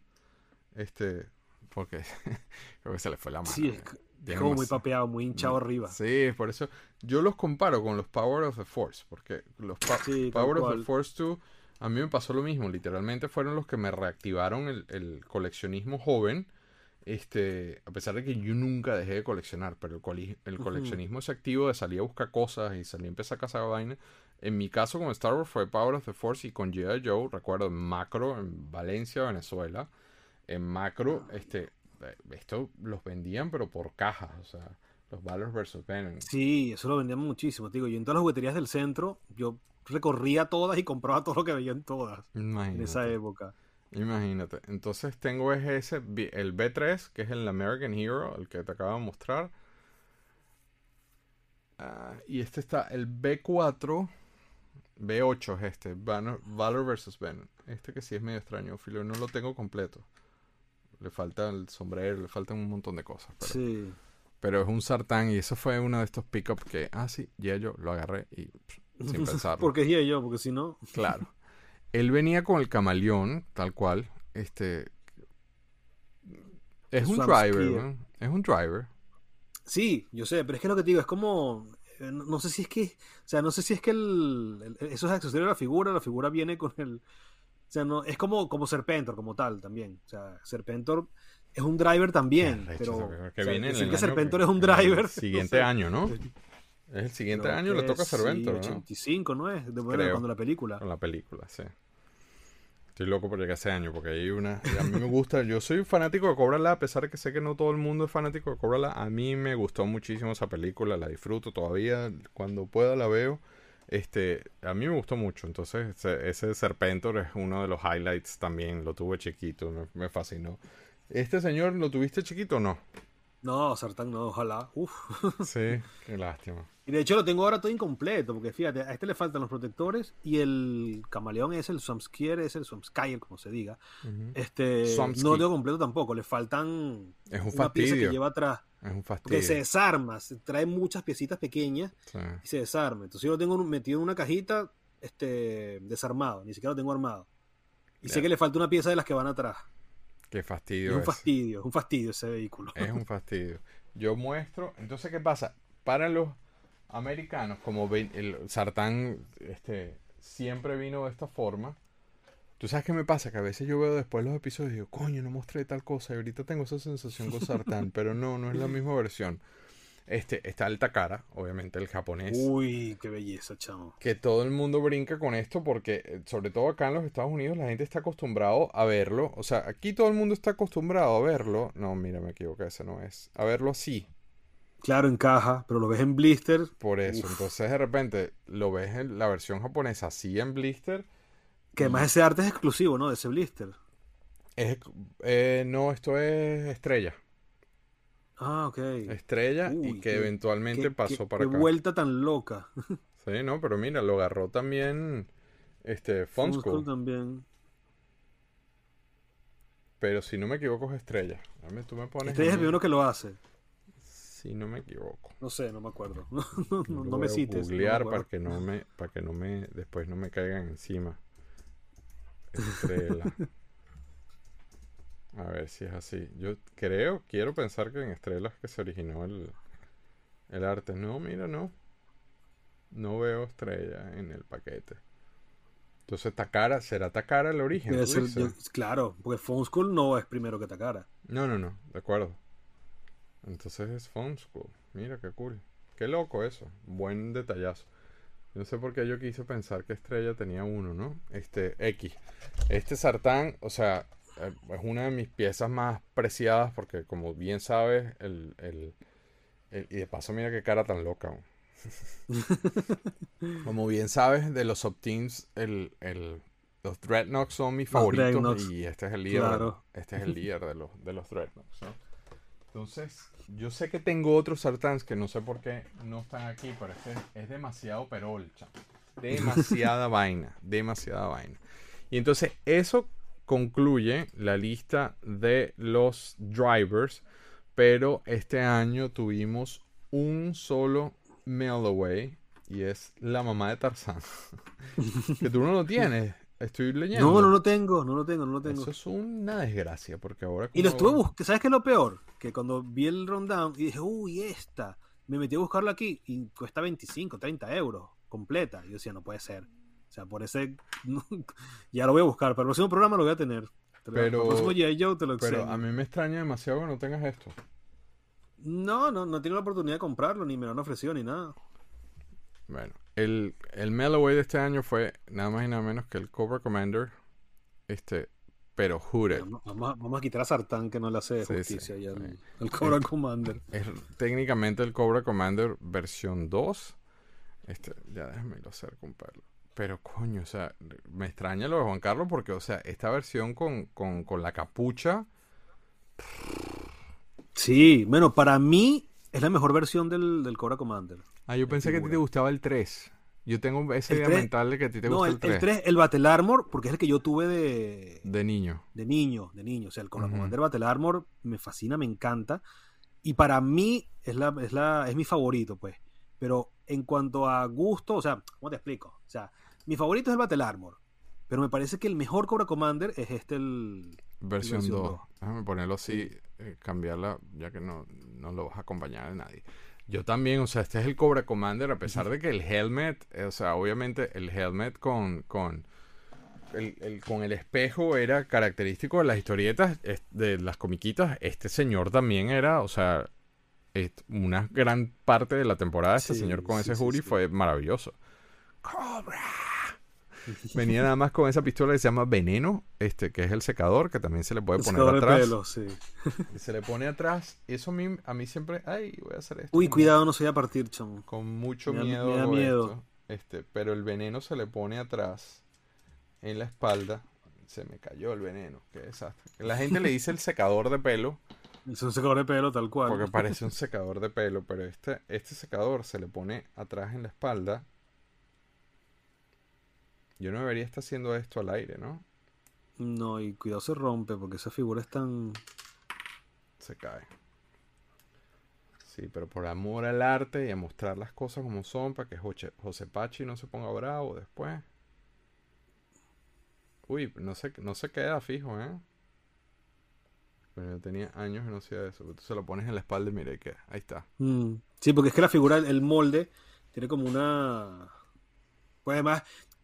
Este. Porque <laughs> creo que se le fue la mano. Sí, es, eh. es como muy papeado, muy hinchado arriba. Sí, por eso. Yo los comparo con los Power of the Force. Porque los pa- Sí, Power of the. Force 2. A mí me pasó lo mismo. Literalmente fueron los que me reactivaron el, el coleccionismo joven. Este, a pesar de que yo nunca dejé de coleccionar, pero el, coli- el coleccionismo ese activo de salir a buscar cosas y salir a empezar a cazar vainas. En mi caso con Star Wars fue Power of the Force y con G.I. Joe, recuerdo en Macro, en Valencia, Venezuela. En Macro, este, eh, esto los vendían pero por cajas, o sea, los Valor vs. Venom. Sí, eso lo vendían muchísimo. te Digo, yo en todas las jugueterías del centro, yo recorría todas y compraba todo lo que veía en todas en Imagínate. esa época. Imagínate. Entonces tengo es ese, el B3, que es el American Hero, el que te acabo de mostrar. Ah, y este está el B4, B8 es este, Banner- Valor vs. Venom. Este que sí es medio extraño, filo, no lo tengo completo. Le falta el sombrero, le faltan un montón de cosas. Pero, Sí. pero es un sartán y eso fue uno de estos pickups que, ah, sí, ya yo lo agarré y pff, sin <laughs> pensarlo. Porque dije yo, porque si no. Claro. Él venía con el camaleón, tal cual. Este. Es un driver. ¿no? Es un driver. Sí, yo sé, pero es que lo que te digo es como. eh, No, no sé si es que. O sea, no sé si es que el, el- esos accesorios de la figura, la figura viene con el. O sea, no, es como, como Serpentor, como tal, también. O sea, Serpentor es un driver también. Pero. que o sea, viene en decir el que Serpentor que- es un driver. <laughs> Siguiente año, ¿no? <laughs> Es el siguiente Creo año le toca a sí, Serventor, ¿no? 85, ¿no es? De, cuando la película. Con la película, sí. Estoy loco por llegar a ese año porque hay una. y a mí me gusta. Yo soy fanático de Cobra La, a pesar de que sé que no todo el mundo es fanático de Cobra La. A mí me gustó muchísimo esa película, la disfruto todavía. Cuando pueda la veo. Este, a mí me gustó mucho. Entonces, ese, ese Serpentor es uno de los highlights también. Lo tuve chiquito, me, me fascinó. ¿Este señor lo tuviste chiquito o no? No, Sartán no, ojalá. Uf. Sí, qué lástima. Y de hecho lo tengo ahora todo incompleto, porque fíjate, a este le faltan los protectores y el camaleón es el Swampskier, es el Swampskier, como se diga. Este, no lo tengo completo tampoco, le faltan Es un una pieza fastidio. que lleva atrás, Es un fastidio. se desarma, se trae muchas piecitas pequeñas Sí. y se desarma. Entonces yo lo tengo metido en una cajita este, desarmado, ni siquiera lo tengo armado. Y sé que le falta una pieza de las que van atrás. Qué Es fastidio. un es. fastidio, es un fastidio ese vehículo. Es un fastidio. Yo muestro. Entonces, ¿qué pasa? Para los americanos, como ven- el sartán este, siempre vino de esta forma. ¿Tú sabes qué me pasa? Que a veces yo veo después los episodios y digo, coño, no mostré tal cosa. Y ahorita tengo esa sensación con sartán, <laughs> pero no, no es la misma versión. Este, está el Takara, obviamente el japonés. Uy, qué belleza, chamo. que todo el mundo brinca con esto porque, eh, sobre todo acá en los Estados Unidos, la gente está acostumbrado a verlo. O sea, aquí todo el mundo está acostumbrado a verlo. No, mira, me equivoqué, ese no es. A verlo así. Claro, en caja, pero lo ves en blister. Por eso. Uf. Entonces, de repente, lo ves en la versión japonesa así en blister. Que además ese arte es exclusivo, ¿no? De ese blister. Es, eh, no, esto es estrella. Ah, ok. Estrella y que qué- eventualmente Qué- pasó qué- para qué acá. vuelta tan loca. <laughs> Sí, no, pero mira, lo agarró también este Fun School. School también. Pero si no me equivoco es estrella. Dame, tú me pones. Este es el primero que lo hace. Si no me equivoco. No sé, no me acuerdo. <laughs> No, no, me cites. googlear para que no me, para que no me, después no me caigan encima. Estrella. <laughs> A ver si es así. Yo creo, quiero pensar que en Estrella es que se originó el, El arte, no, mira, no. No veo estrella en el paquete. Entonces Takara, ¿será Takara el origen? Ser- yo- claro, porque Phone School no es primero que Takara. No, no, no, de acuerdo. Entonces es Phone School. Mira qué cool. Qué loco eso. Buen detallazo. No sé por qué yo quise pensar que Estrella tenía uno, ¿no? Este X. Este sartán, o sea, eh, es una de mis piezas más preciadas porque como bien sabes, el, el- el- y de paso mira qué cara tan loca. <laughs> como bien sabes, de los Subteams, el, el, los Dreadnoughts son mis Los favoritos Dreadnoughts, y este es el líder, claro. este es el líder de los, de los Dreadnoughts, ¿no? Entonces, yo sé que tengo otros sartáns que no sé por qué no están aquí, pero este es demasiado perol, chamo. <laughs> Demasiada vaina, demasiada vaina. Y entonces eso concluye la lista de los drivers, pero este año tuvimos un solo mail away y es la mamá de Tarzán. <laughs> que tú no lo tienes, estoy leyendo. No, no lo tengo, no lo tengo, no lo tengo. Eso es una desgracia, porque ahora... Y lo estuve buscando. ¿Sabes qué es lo peor? Que cuando vi el rundown y dije, uy, esta. Me metí a buscarlo aquí y cuesta 25, 30 euros completa. Y yo decía, no puede ser. O sea, por ese. <laughs> ya lo voy a buscar. Para el próximo programa lo voy a tener. Te Pero- te lo Pero a mí me extraña demasiado que no tengas esto. No, no, no tengo la oportunidad de comprarlo, ni me lo han ofrecido, ni nada. Bueno, el, el away de este año fue nada más y nada menos que el Cobra Commander. Este, pero Hooded. Vamos, vamos a, quitar a Sartán que no le hace Sí, justicia sí, y al, sí. al Cobra Commander. Es técnicamente el Cobra Commander versión 2. Este, ya déjame lo hacer Perlo. Pero coño, o sea, me extraña lo de Juan Carlos porque, o sea, esta versión con, con, con la capucha. Sí, bueno, para mí es la mejor versión del, del Cobra Commander. Ah, yo pensé que a ti te gustaba el 3. Yo tengo esa El idea 3 mental de que a ti te no, gusta el, el 3. el 3, el Battle Armor, porque es el que yo tuve de, De niño. de niño, de niño. O sea, el Cobra. Commander Battle Armor me fascina, me encanta. Y para mí es la, es la, es mi favorito, pues. Pero en cuanto a gusto, o sea, ¿cómo te explico? O sea, mi favorito es el Battle Armor. Pero me parece que el mejor Cobra Commander es este el. Versión versión 2. dos. Déjame ponerlo así, eh, cambiarla, ya que no, no lo vas a acompañar de nadie. Yo también, o sea, este es el Cobra Commander, a pesar de que el helmet, eh, o sea, obviamente el helmet con, con, el, el- con el espejo era característico de las historietas, de las comiquitas. Este señor también era, o sea, una gran parte de la temporada, este Sí, señor con sí, ese sí. fue maravilloso. ¡Cobra! <laughs> Venía nada más con esa pistola que se llama Veneno, este, que es el secador, que también se le puede el poner secador de atrás. pelo, sí. Y se le pone atrás. Eso a mí, a mí siempre. Ay, voy a hacer esto. Uy, cuidado, no se vaya a partir, chamo. Con mucho Me da- miedo. me da hago miedo. esto. Este, pero el veneno se le pone atrás. En la espalda. Se me cayó el veneno. Qué desastre. La gente le dice el <laughs> secador de pelo. Es un secador de pelo tal cual. Porque parece un secador de pelo. Pero este, este secador se le pone atrás en la espalda. Yo no debería estar haciendo esto al aire, ¿no? No, y cuidado se rompe porque esa figura es tan. se cae. Sí, pero por amor al arte y a mostrar las cosas como son, para que José, José Pachi no se ponga bravo después. Uy, no se, no se queda fijo, ¿eh? Pero yo tenía años que no hacía eso. Tú se lo pones en la espalda y mira, y queda. Ahí está. Mm, Sí, porque es que la figura, el molde, tiene como una. Pues además,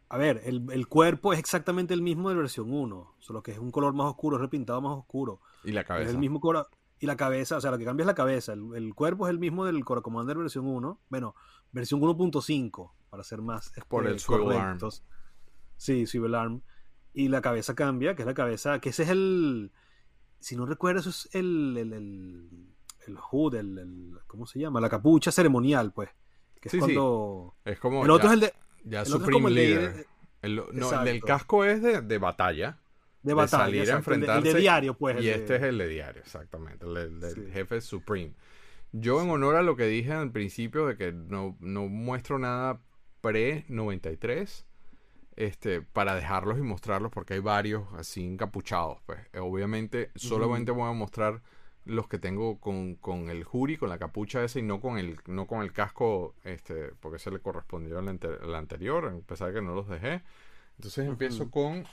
a ver, el, el cuerpo es exactamente el mismo de la versión 1, solo que es un color más oscuro, es repintado más oscuro. Y la Es cabeza. el mismo Cora. Y la cabeza, o sea, lo que cambia es la cabeza. El, el cuerpo es el mismo del Cora Commander versión 1. Bueno, versión 1.5, para ser más Por este, el swivel arm. correctos. Sí, swivel arm. Y la cabeza cambia, que es la cabeza, que ese es el. Si no recuerdo, eso es el. el, el, el hood, el, el- ¿Cómo se llama? La capucha ceremonial, pues. Que es Sí, sí. Es como. El otro ya, es el de, ya el otro es Supreme como el de- Leader. El- no, el del casco es de, de batalla. de batalla. salir a exacto, el de- el de, enfrentarse, diario, pues. Y este es el de diario, exactamente, el del, Sí. jefe Supreme. Yo en honor a lo que dije al principio de que no, no muestro nada pre-93, este, para dejarlos y mostrarlos porque hay varios así encapuchados, pues. Obviamente solamente voy a mostrar los que tengo con, con el jury, con la capucha esa y no con el, no con el casco, este, porque se le correspondió al, ante- al anterior, a pesar de que no los dejé. Entonces empiezo con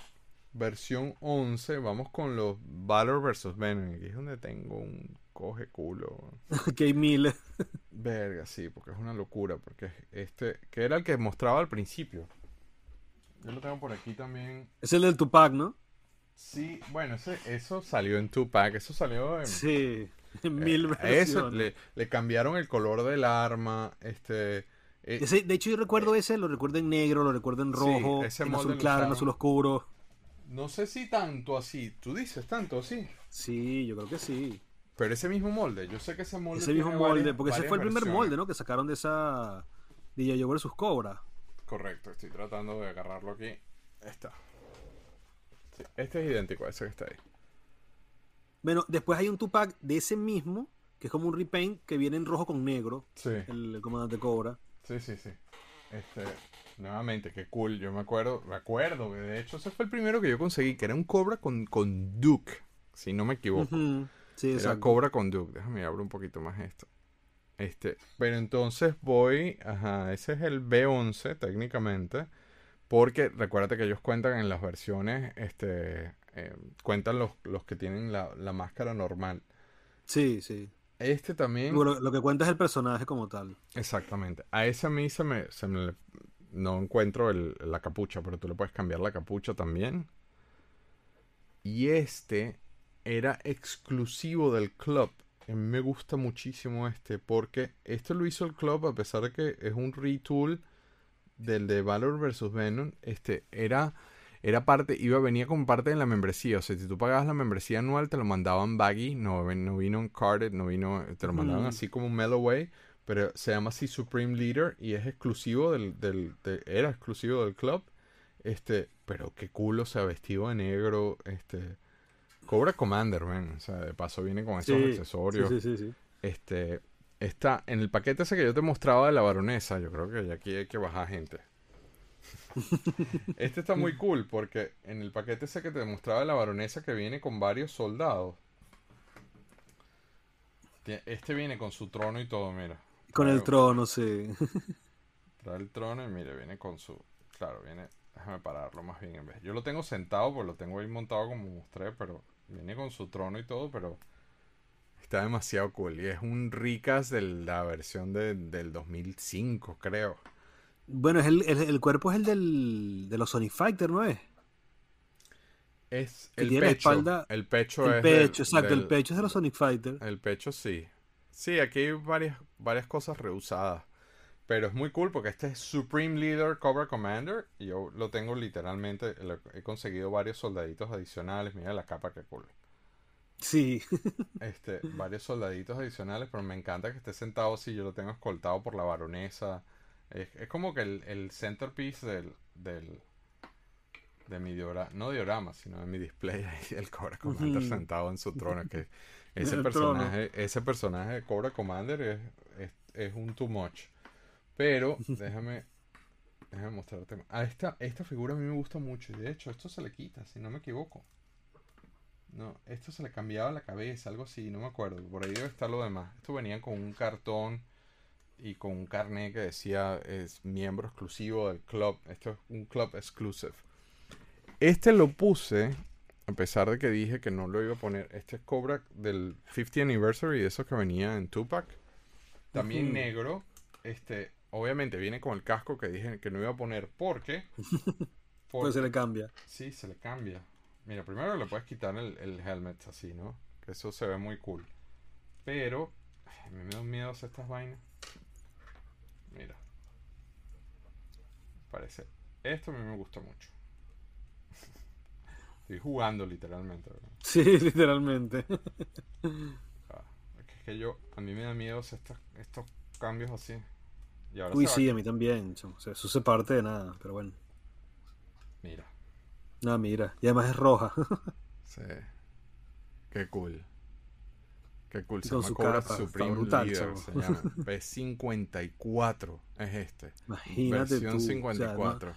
versión 11. Vamos con los Valor versus Venom. Aquí es donde tengo un coge culo. <laughs> hay miles. Verga, sí, porque es una locura. Porque este, que era el que mostraba al principio. Yo lo tengo por aquí también. Es el del Tupac, ¿no? Sí, bueno, ese, eso salió en Tupac. Eso salió en. Sí, en mil eh, versiones. Eso, le, le cambiaron el color del arma. Este. eh, Ese- de hecho, yo recuerdo ese, lo recuerdo en negro, lo recuerdo en Sí, rojo, ese en azul claro, en azul oscuro. no sé si tanto así. Tú dices tanto así. Sí, yo creo que sí. Pero ese mismo molde. Yo sé que ese molde. Ese mismo molde, varias- porque ese fue el primer versiones. molde, ¿no? Que sacaron de esa DJ Yo vs Cobra. Correcto, estoy tratando de agarrarlo aquí. Ahí Está. Sí, este es idéntico a ese que está ahí. Bueno, después hay un Tupac de ese mismo, que es como un repaint que viene en rojo con negro, Sí, el, el comandante Cobra. sí, sí, sí. Este, nuevamente, qué cool. Yo me acuerdo, me acuerdo que de hecho ese fue el primero que yo conseguí, que era un Cobra con, con Duke, si no me equivoco. Ujú, Sí, Era exacto. Cobra con Duke. Déjame abrir un poquito más esto. Este, pero entonces voy, ajá, ese es el B11 técnicamente, porque recuérdate que ellos cuentan en las versiones, este, eh, cuentan los, los que tienen la, la máscara normal. Sí, sí. Este también, Lo, lo que cuenta es el personaje como tal. exactamente. A ese a mí se me, se me no encuentro el- la capucha, pero tú le puedes cambiar la capucha también. Y este era exclusivo del club. A mí me gusta muchísimo este porque esto lo hizo el club a pesar de que es un retool del de Valor vs Venom. Este era era parte iba venía como parte de la membresía, o sea, si tú pagabas la membresía anual te lo mandaban baggy, no, no vino en carded, no vino, te lo mandaban así como un Melloway, pero se llama así Supreme Leader y es exclusivo del, del de- era exclusivo del club. Este, pero qué culo, o sea, vestido de negro, este Cobra Commander, man. O sea, de paso viene con esos Sí, accesorios. Sí, sí, sí, sí. Este, está en el paquete ese que yo te mostraba de la baronesa. Yo creo que aquí hay que bajar gente. Este está muy cool porque en el paquete ese que te mostraba de la baronesa que viene con varios soldados. Este viene con su trono y todo, mira. Con el trono, sí. Trae el trono y mire, viene con su... Claro, viene... Déjame pararlo más bien en vez. Yo lo tengo sentado, pues lo tengo ahí montado como mostré, pero viene con su trono y todo, pero está demasiado cool. Y es un Ricas de la versión de- del 2005, creo. Bueno, es el, el, el cuerpo es el del, de los Sonic Fighter, ¿no es? Es el pecho. espalda- el pecho El es pecho, del- exacto, el pecho es de los Sonic Fighter. El pecho sí. Sí, aquí hay varias, varias cosas reusadas. Pero es muy cool porque este es Supreme Leader Cobra Commander. Y yo lo tengo literalmente. lo- he conseguido varios soldaditos adicionales. Mira la capa que cool. Sí, <laughs> Este, varios soldaditos adicionales. Pero me encanta que esté sentado así. Yo lo tengo escoltado por la baronesa. Es, es como que el, el centerpiece del, del de mi diorama, no diorama, sino de mi display ahí, <laughs> el Cobra Commander sentado en su trono, que <laughs> ese personaje, ese personaje de Cobra Commander es, es, es un too much. Pero déjame déjame mostrarte. A esta esta figura a mí me gusta mucho y de hecho esto se le quita, si no me equivoco. No, esto se le cambiaba la cabeza, algo así, no me acuerdo. Por ahí debe estar lo demás. Esto venía con un cartón y con un carnet que decía es miembro exclusivo del club. Esto es un club exclusive. Este lo puse, a pesar de que dije que no lo iba a poner. Este es Cobra del 50 Anniversary, de esos que venía en Tupac. También negro. Este, obviamente viene con el casco que dije que no iba a poner porque. <laughs> pues se le cambia. Sí, se le cambia. Mira, primero le puedes quitar el, el helmet así, ¿no? Que eso se ve muy cool. Pero, ay, a mí me dan miedo estas vainas. Mira. Parece. Esto a mí me gusta mucho. <laughs> Estoy jugando literalmente, ¿verdad? Sí, <laughs> literalmente. Ah, es que- es que yo, a mí me da miedo estas- estos cambios así. Y ahora Uy, va- sí, a mí también. chamo. O sea, eso se parte de nada, pero bueno. Mira. No, mira. Y además es roja. <laughs> Sí. Qué cool. Qué cool. Se con llama su Cobra capa, está Supreme brutal, Leader. Se llama. <laughs> B54 es este. Imagínate Versión tú. o sea, 54.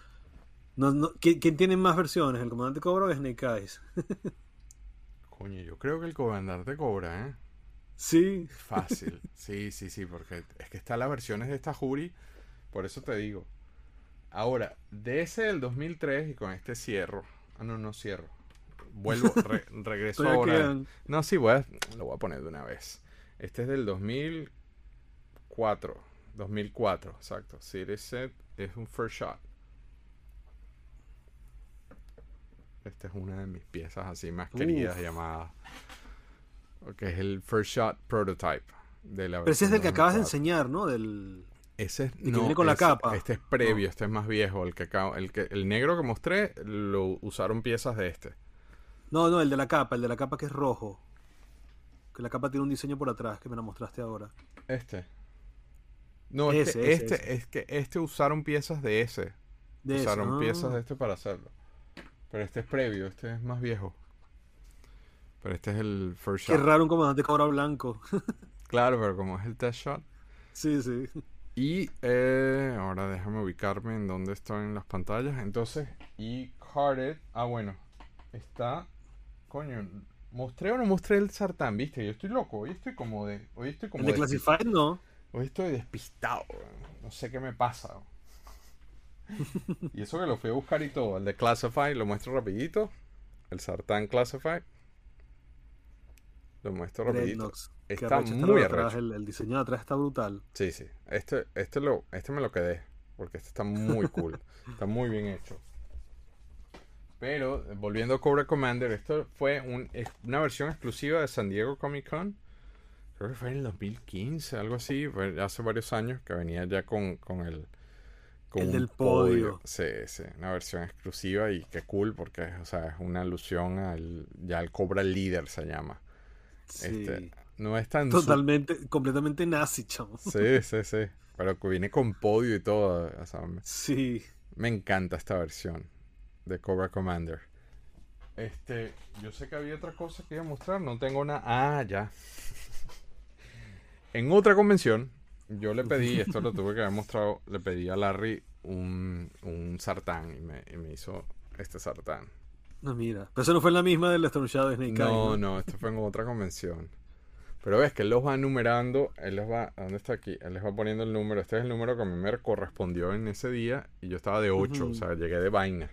no- no- no- ¿quién, quién tiene más versiones? ¿El comandante Cobra o Snake Eyes? <laughs> Coño, yo creo que el comandante cobra, ¿eh? Sí. Fácil. sí, sí, sí, porque es que están las versiones de esta Jury. Por eso te digo. Ahora, de ese del 2003 y con este cierro. Ah, no, no cierro. Vuelvo, re- <laughs> regreso ahora. No, sí, voy a, lo voy a poner de una vez. Este es del 2004. 2004, exacto. Series Set es un first shot. Esta es una de mis piezas así más queridas Uf. llamada. Que es el first shot prototype de la Pero ese es del que acabas de 2004. enseñar, ¿no? Del... Ese es, que no, viene con la ese- capa. Este es previo, No. este es más viejo. El que el que el negro que mostré lo usaron piezas de este. No, no, el de la capa, el de la capa que es rojo. Que la capa tiene un diseño por atrás, que me la mostraste ahora. Este. No, es Ese, este, ese. es que este usaron piezas de ese. De usaron ah. piezas de este para hacerlo. Pero este es previo, este es más viejo. Pero este es el first Qué shot. raro un comandante cobra blanco. <laughs> Claro, pero como es el test shot. sí, sí. Y eh, ahora déjame ubicarme en dónde estoy en las pantallas. Entonces, y Carded. Ah, bueno. Está. Coño. ¿Mostré o no mostré el sartán? ¿Viste? Yo estoy loco. Hoy estoy como de. Hoy estoy como El de Classified no. Hoy estoy despistado. No sé qué me pasa. <laughs> y eso que lo fui a buscar y todo. El de Classify lo muestro rapidito. El sartán Classify. Lo muestro rapidito. Está muy arrecho. El, el diseño de atrás está brutal. Sí, sí. Este, este, lo, este me lo quedé. Porque este está muy cool. <laughs> está muy bien hecho. Pero, volviendo a Cobra Commander, esto fue un, una versión exclusiva de San Diego Comic Con. Creo que fue en el 2015, algo así. Fue hace varios años que venía ya con, con el. Con El del podio. Sí, sí. Una versión exclusiva y qué cool porque o sea, es una alusión al. Ya al Cobra Líder se llama. Sí. Este, no es tan. su- Totalmente, completamente nazi, chamo. Sí, sí, sí. Pero que viene con podio y todo. o sea, me, Sí. me encanta esta versión de Cobra Commander. Este, yo sé que había otra cosa que iba a mostrar. No tengo nada. Ah, ya. <laughs> En otra convención, yo le pedí, <laughs> esto lo tuve que haber mostrado, le pedí a Larry un, un sartán y me, y me hizo este sartán. No, mira. Pero eso no fue en la misma del Shadow de Snake Eyes, No, no, esto fue en otra convención. Pero ves que él los va enumerando, él los va, ¿dónde está aquí? Él les va poniendo el número. Este es el número que a mí me correspondió en ese día y yo estaba de 8, Ujú. o sea, llegué de vaina.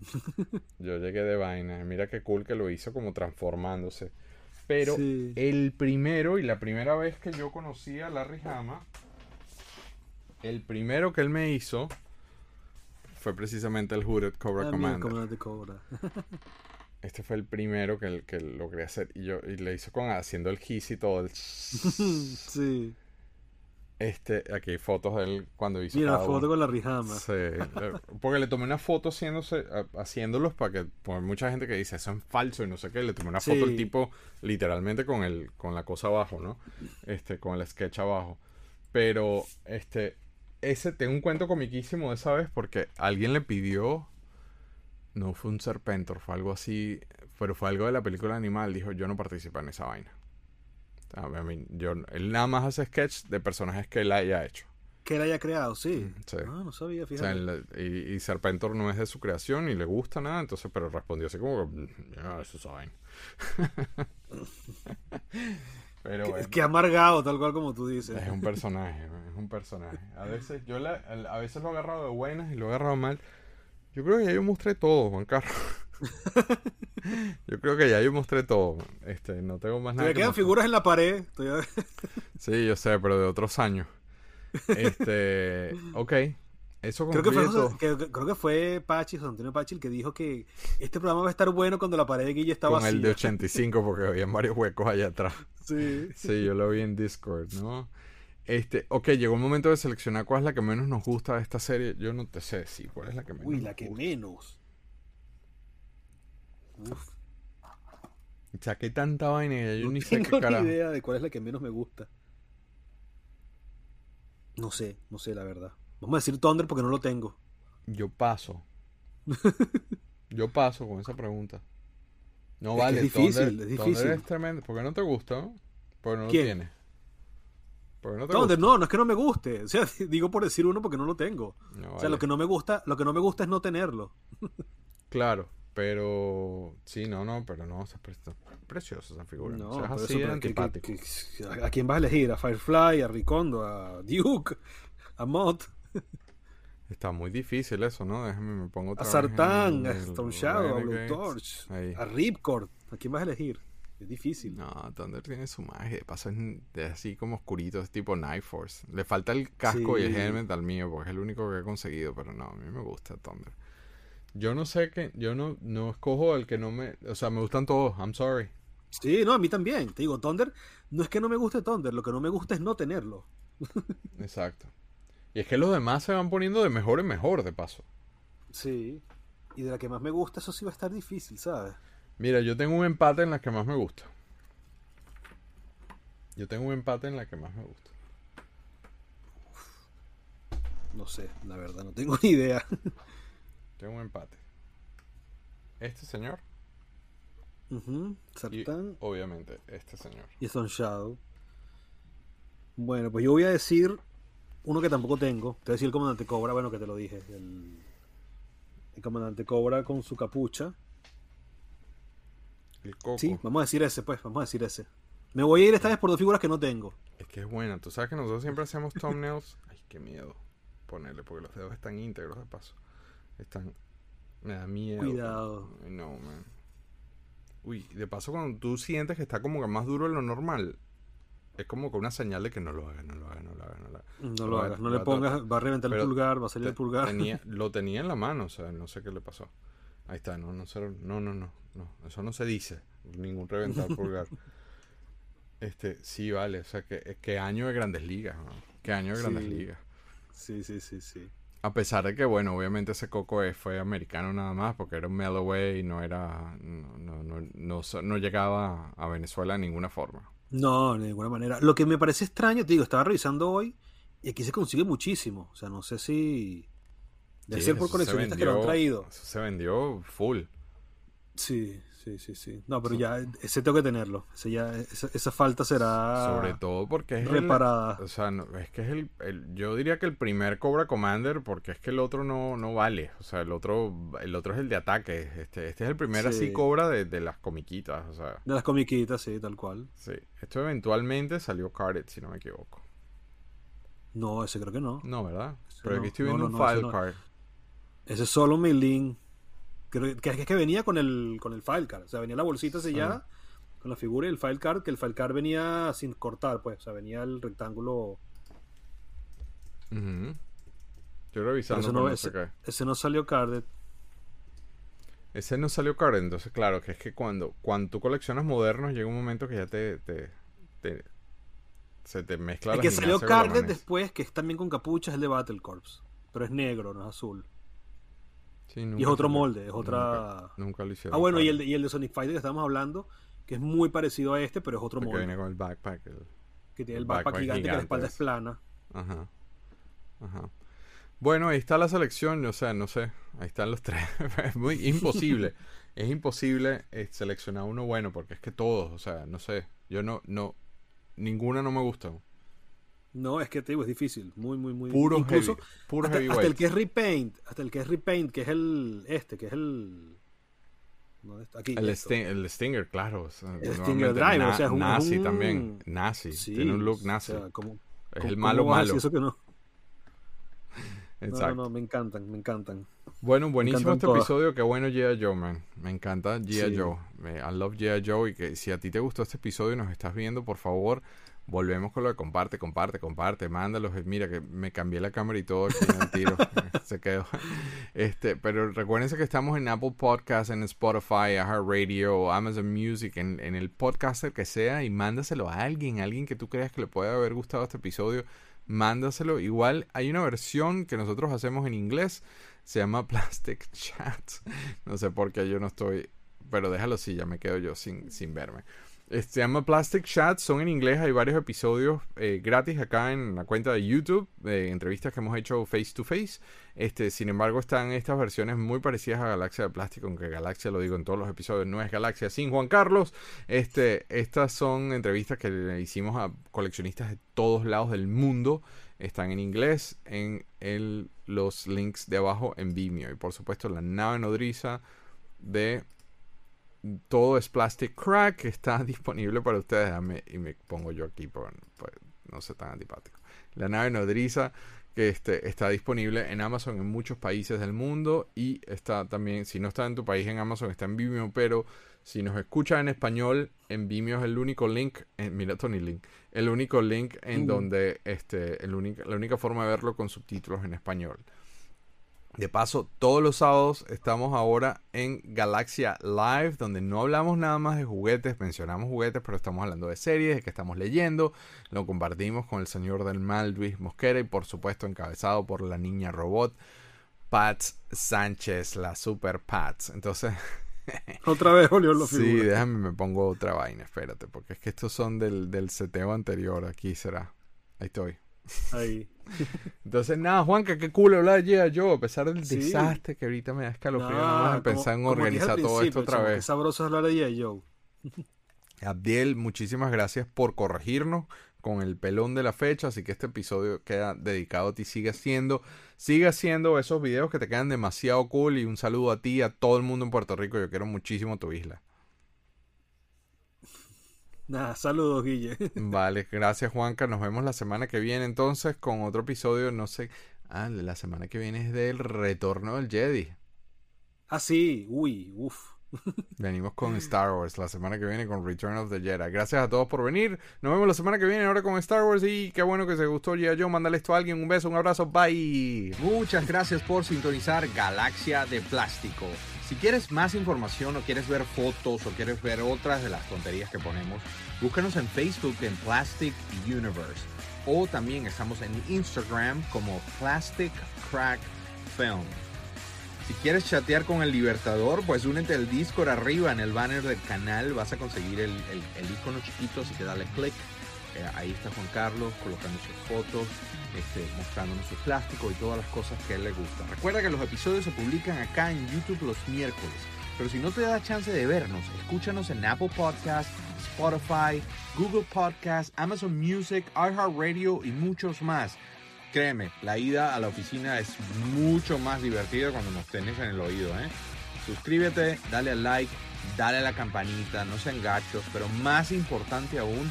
<laughs> Yo llegué de vaina. Mira qué cool que lo hizo como transformándose. Pero Sí. el primero y la primera vez que yo conocí a Larry Hama, el primero que él me hizo fue precisamente el Hooded Cobra Commander. Cobra. <laughs> Este fue el primero que, que logré hacer. Y yo y le hizo con haciendo el hiss y todo. el <laughs> sí. Este, aquí hay fotos de él cuando hizo. Mira la foto uno. con la Rijama. Sí, porque le tomé una foto haciéndose, haciéndolos para que, pues, hay mucha gente que dice eso es falso y no sé qué, le tomé una foto al Sí. tipo literalmente con el, con la cosa abajo, ¿no? Este, con el sketch abajo. Pero, este, ese, tengo un cuento comiquísimo de esa vez porque alguien le pidió, no fue un Serpentor, fue algo así, pero fue algo de la película animal, dijo yo no participo en esa vaina. A mí- yo, él nada más hace sketch de personajes que él haya hecho. Que él haya creado, sí. Sí. Ah, no sabía, O sea, fíjate. en la- y, y Serpentor no es de su creación y le gusta nada, entonces, pero respondió así como que, ya, eso saben. <laughs> pero Que- amargado, tal cual como tú dices. es un personaje, es un personaje. A veces, yo la- a veces lo he agarrado de buenas y lo he agarrado mal. Yo creo que ya yo mostré todo, Juan Carlos. <laughs> yo creo que ya yo mostré todo. Este, no tengo más nada. Que quedan mostrar. figuras en la pared. Sí, yo sé, pero de otros años. <laughs> Este, ok. Eso Creo que, fue. José- que- creo que fue Pachi, José Antonio Pachi, el que dijo que este programa va a estar bueno cuando la pared de Guille está Con vacía. el de 85 porque había varios huecos allá atrás. Sí. Sí, yo lo vi en Discord, ¿no? Este, ok, llegó el momento de seleccionar cuál es la que menos nos gusta de esta serie. Yo no te sé decir cuál es la que menos. Uy, la que gusta. menos. Uf, O sea, qué tanta vaina y yo no ni sé qué carajo. idea de cuál es la que menos me gusta. No sé, no sé la verdad. Vamos a decir Thunder porque no lo tengo. Yo paso. <laughs> yo paso con esa pregunta. No Es vale, es difícil, Thunder, es Thunder difícil. es tremendo. ¿Por qué no te gusta? no? Porque no lo ¿Quién? tienes. Porque no te Thunder, gusta. no, no es que no me guste. O sea, <laughs> digo por decir uno porque no lo tengo. No O sea, lo que no me gusta, lo que no me gusta es no tenerlo. Claro, pero sí, no, no, pero no, es pre- preciosa esa figura. No, o sea, es por así eso, de pero que- que- antipático. que- ¿a quién vas a elegir? ¿A Firefly, a Ricondo, a Duke, a Mott, <laughs> Está muy difícil eso, ¿no? Déjame me pongo otra a Sartán, a Stone Shadow, a Blue. Torch, Ahí. a Ripcord? ¿A quién vas a elegir? Es difícil. No, Thunder tiene su magia. De paso es así como oscurito, es tipo Night Force. Le falta el casco y el helmet al mío, porque es el único que he conseguido, pero no, a mí me gusta Thunder. Yo no sé que, yo no, no escojo el que no me, o sea, me gustan todos, I'm sorry. Sí, no, a mí también. Te digo, Thunder, no es que no me guste Thunder, lo que no me gusta es no tenerlo. <laughs> Exacto. Y es que los demás se van poniendo de mejor en mejor, de paso. Sí. Y de la que más me gusta, eso sí va a estar difícil, ¿sabes? Mira, yo tengo un empate en la que más me gusta. Yo tengo un empate en la que más me gusta. No sé, la verdad, no tengo <laughs> ni idea. Tengo un empate. Este señor. Uh obviamente, este señor. Y Son Shadow. Bueno, pues yo voy a decir uno que tampoco tengo. Te voy a decir el comandante Cobra, bueno, que te lo dije. El, el comandante Cobra con su capucha. El coco. Sí, vamos a decir ese, pues, vamos a decir ese. Me voy a ir esta vez por dos figuras que no tengo. Es que es buena. Tú sabes que nosotros siempre hacemos thumbnails. <laughs> Ay, qué miedo ponerle, porque los dedos están íntegros de paso. Están. Me da miedo. Cuidado. No, man. Uy, de paso, cuando tú sientes que está como que más duro de lo normal, es como que una señal de que no lo hagas, no lo hagas, no lo hagas. No lo hagas, no lo, hagas, no le pongas, va a reventar el pulgar, va a salir el pulgar. <laughs> lo tenía en la mano, o sea, no sé qué le pasó. Ahí está, no, no, no, no, no, no, eso no se dice, ningún reventar pulgar. <laughs> Este, sí, vale, o sea, que, que año de grandes ligas, ¿no? Qué año de grandes ligas. Sí, sí, sí, sí. A pesar de que, bueno, obviamente ese Coco fue americano nada más, porque era un Melloway y no era. No, no, no, no, llegaba a Venezuela de ninguna forma. No, de ninguna manera. Lo que me parece extraño, te digo, estaba revisando hoy y aquí se consigue muchísimo. O sea, no sé si. Debe ser por coleccionistas que lo han traído. Eso se vendió full. Sí, Sí, sí, sí. No, pero ya ese tengo que tenerlo. Ese ya, esa, falta será. Sobre todo porque es. Reparada. o sea, es que es el, Yo diría que el primer Cobra Commander, porque es que el otro no, no vale. O sea, el otro el otro es el de ataque. Este, este es el primer así Cobra de, las comiquitas. O sea. De las comiquitas, sí, tal cual. Sí. Esto eventualmente salió Carded, si no me equivoco. No, ese creo que no. No, ¿verdad? pero aquí estoy viendo un file card. Ese es solo mi link que, es que venía con el, con el file card. O sea, venía la bolsita sellada con la figura y el file card, que el file card venía sin cortar, pues. O sea, venía el rectángulo. Yo revisando ese no, ese, ese no salió carded. Ese no salió carded, entonces claro, que es que cuando, cuando tú coleccionas modernos llega un momento que ya te, te, se te mezcla El que salió carded después, que es también con capuchas, es el de Battle Corps. Pero es negro, no es azul y es otro molde, es otra. Nunca, lo hicieron. Ah, bueno, y el, de, y el de Sonic Fighter que estamos hablando, que es muy parecido a este, pero es otro molde. Que viene con el backpack. que tiene el backpack, gigante, que la espalda es plana. Ajá. Ajá. Bueno, ahí está la selección, o sea, no sé, ahí están los tres. <laughs> es muy imposible. <laughs> es imposible eh, seleccionar uno bueno, porque es que todos, o sea, no sé, yo no, no, ninguna no me gusta. No, es que te digo, es difícil. Muy, muy, muy Puro Incluso, heavy, puro hasta, hasta el que es repaint, hasta el que es repaint, que es el este, que es el Aquí, el, el, Stinger, claro. El Stinger Drive, o sea, es un nazi también, nazi, tiene un look nazi. es el malo malo. Eso que no? Exacto. <laughs> No, no, me encantan, me encantan. Bueno, buenísimo este episodio. Qué bueno G.I. Joe, man. Me encanta G.I. Joe. I love G.I. Joe. Y que si a ti te gustó este episodio y nos estás viendo, por favor, volvemos con lo de comparte, comparte, comparte, mándalos. Mira que me cambié la cámara y todo aquí en el tiro. <laughs> <laughs> Se quedó. Este, pero recuérdense que estamos en Apple Podcasts, en Spotify, Radio, Amazon Music, en, en el podcaster que sea y mándaselo a alguien, alguien que tú creas que le puede haber gustado este episodio. Mándaselo. Igual hay una versión que nosotros hacemos en inglés. Se llama <laughs> Plastic Chat. No sé por qué yo no estoy. Pero déjalo así, ya me quedo yo sin, sin verme. Este, se llama Plastic Chat, son en inglés, hay varios episodios eh, gratis acá en la cuenta de YouTube, de entrevistas que hemos hecho face to face. Este, sin embargo, están estas versiones muy parecidas a Galaxia de Plástico, aunque Galaxia, lo digo en todos los episodios, no es Galaxia sin Juan Carlos. Este, estas son entrevistas que le hicimos a coleccionistas de todos lados del mundo. Están en inglés en los links de abajo en Vimeo. Y por supuesto, la nave nodriza de todo es Plastic Crack, está <laughs> disponible para ustedes. y me pongo yo aquí, por, no sé tan antipático. La nave nodriza, que este, está disponible en Amazon en muchos países del mundo y está también, si no está en tu país en Amazon, está en Vimeo, pero si nos escucha en español, en Vimeo es el único link, en, mira Tony Link, el único link en Uh. donde, este, el única, la única forma de verlo con subtítulos en español. De paso, todos los sábados estamos ahora en Galaxia Live, donde no hablamos nada más de juguetes, mencionamos juguetes, pero estamos hablando de series, de que estamos leyendo. Lo compartimos con el señor del mal, Luis Mosquera, y por supuesto encabezado por la niña robot, Pats Sánchez, la super Pats. Entonces, <laughs> Otra vez Julio lo sí, déjame, me pongo otra vaina, espérate, porque es que estos son del, del seteo anterior, aquí será. Ahí estoy. Ahí. <laughs> Entonces, nada, Juanca, qué cool hablar de yo, a pesar del Sí. desastre que ahorita me da escalofrío No, nomás de como- pensar en organizar todo esto otra chamo, Qué vez. sabroso hablar de. Joe. <laughs> Abdiel, muchísimas gracias por corregirnos con el pelón de la fecha, así que este episodio queda dedicado a ti, sigue haciendo, sigue haciendo esos videos que te quedan demasiado cool y un saludo a ti y a todo el mundo en Puerto Rico, yo quiero muchísimo tu isla. Nada, saludos, Guille. <laughs> Vale, gracias Juanca, nos vemos la semana que viene entonces con otro episodio, no sé, ah, la semana que viene es del retorno del Jedi. ah, sí, uy, uff. <laughs> Venimos con Star Wars la semana que viene con Return of the Jedi. Gracias a todos por venir. Nos vemos la semana que viene ahora con Star Wars y qué bueno que se gustó ya yo. Mándale esto a alguien. Un beso, un abrazo. Bye. Muchas gracias por sintonizar Galaxia de Plástico. Si quieres más información o quieres ver fotos o quieres ver otras de las tonterías que ponemos, búscanos en Facebook en Plastic Universe. O también estamos en Instagram como Plastic Crack Film. Si quieres chatear con el Libertador, pues únete al Discord arriba en el banner del canal. Vas a conseguir el, icono chiquito, así que dale click. Eh, ahí está Juan Carlos colocando sus fotos, este, mostrándonos su plástico y todas las cosas que a él le gustan. Recuerda que los episodios se publican acá en YouTube los miércoles. Pero si no te da chance de vernos, escúchanos en Apple Podcasts, Spotify, Google Podcasts, Amazon Music, iHeartRadio y muchos más. Créeme, la ida a la oficina es mucho más divertida cuando nos tenés en el oído, ¿eh? Suscríbete, dale al like, dale a la campanita, no sean gachos, pero más importante aún,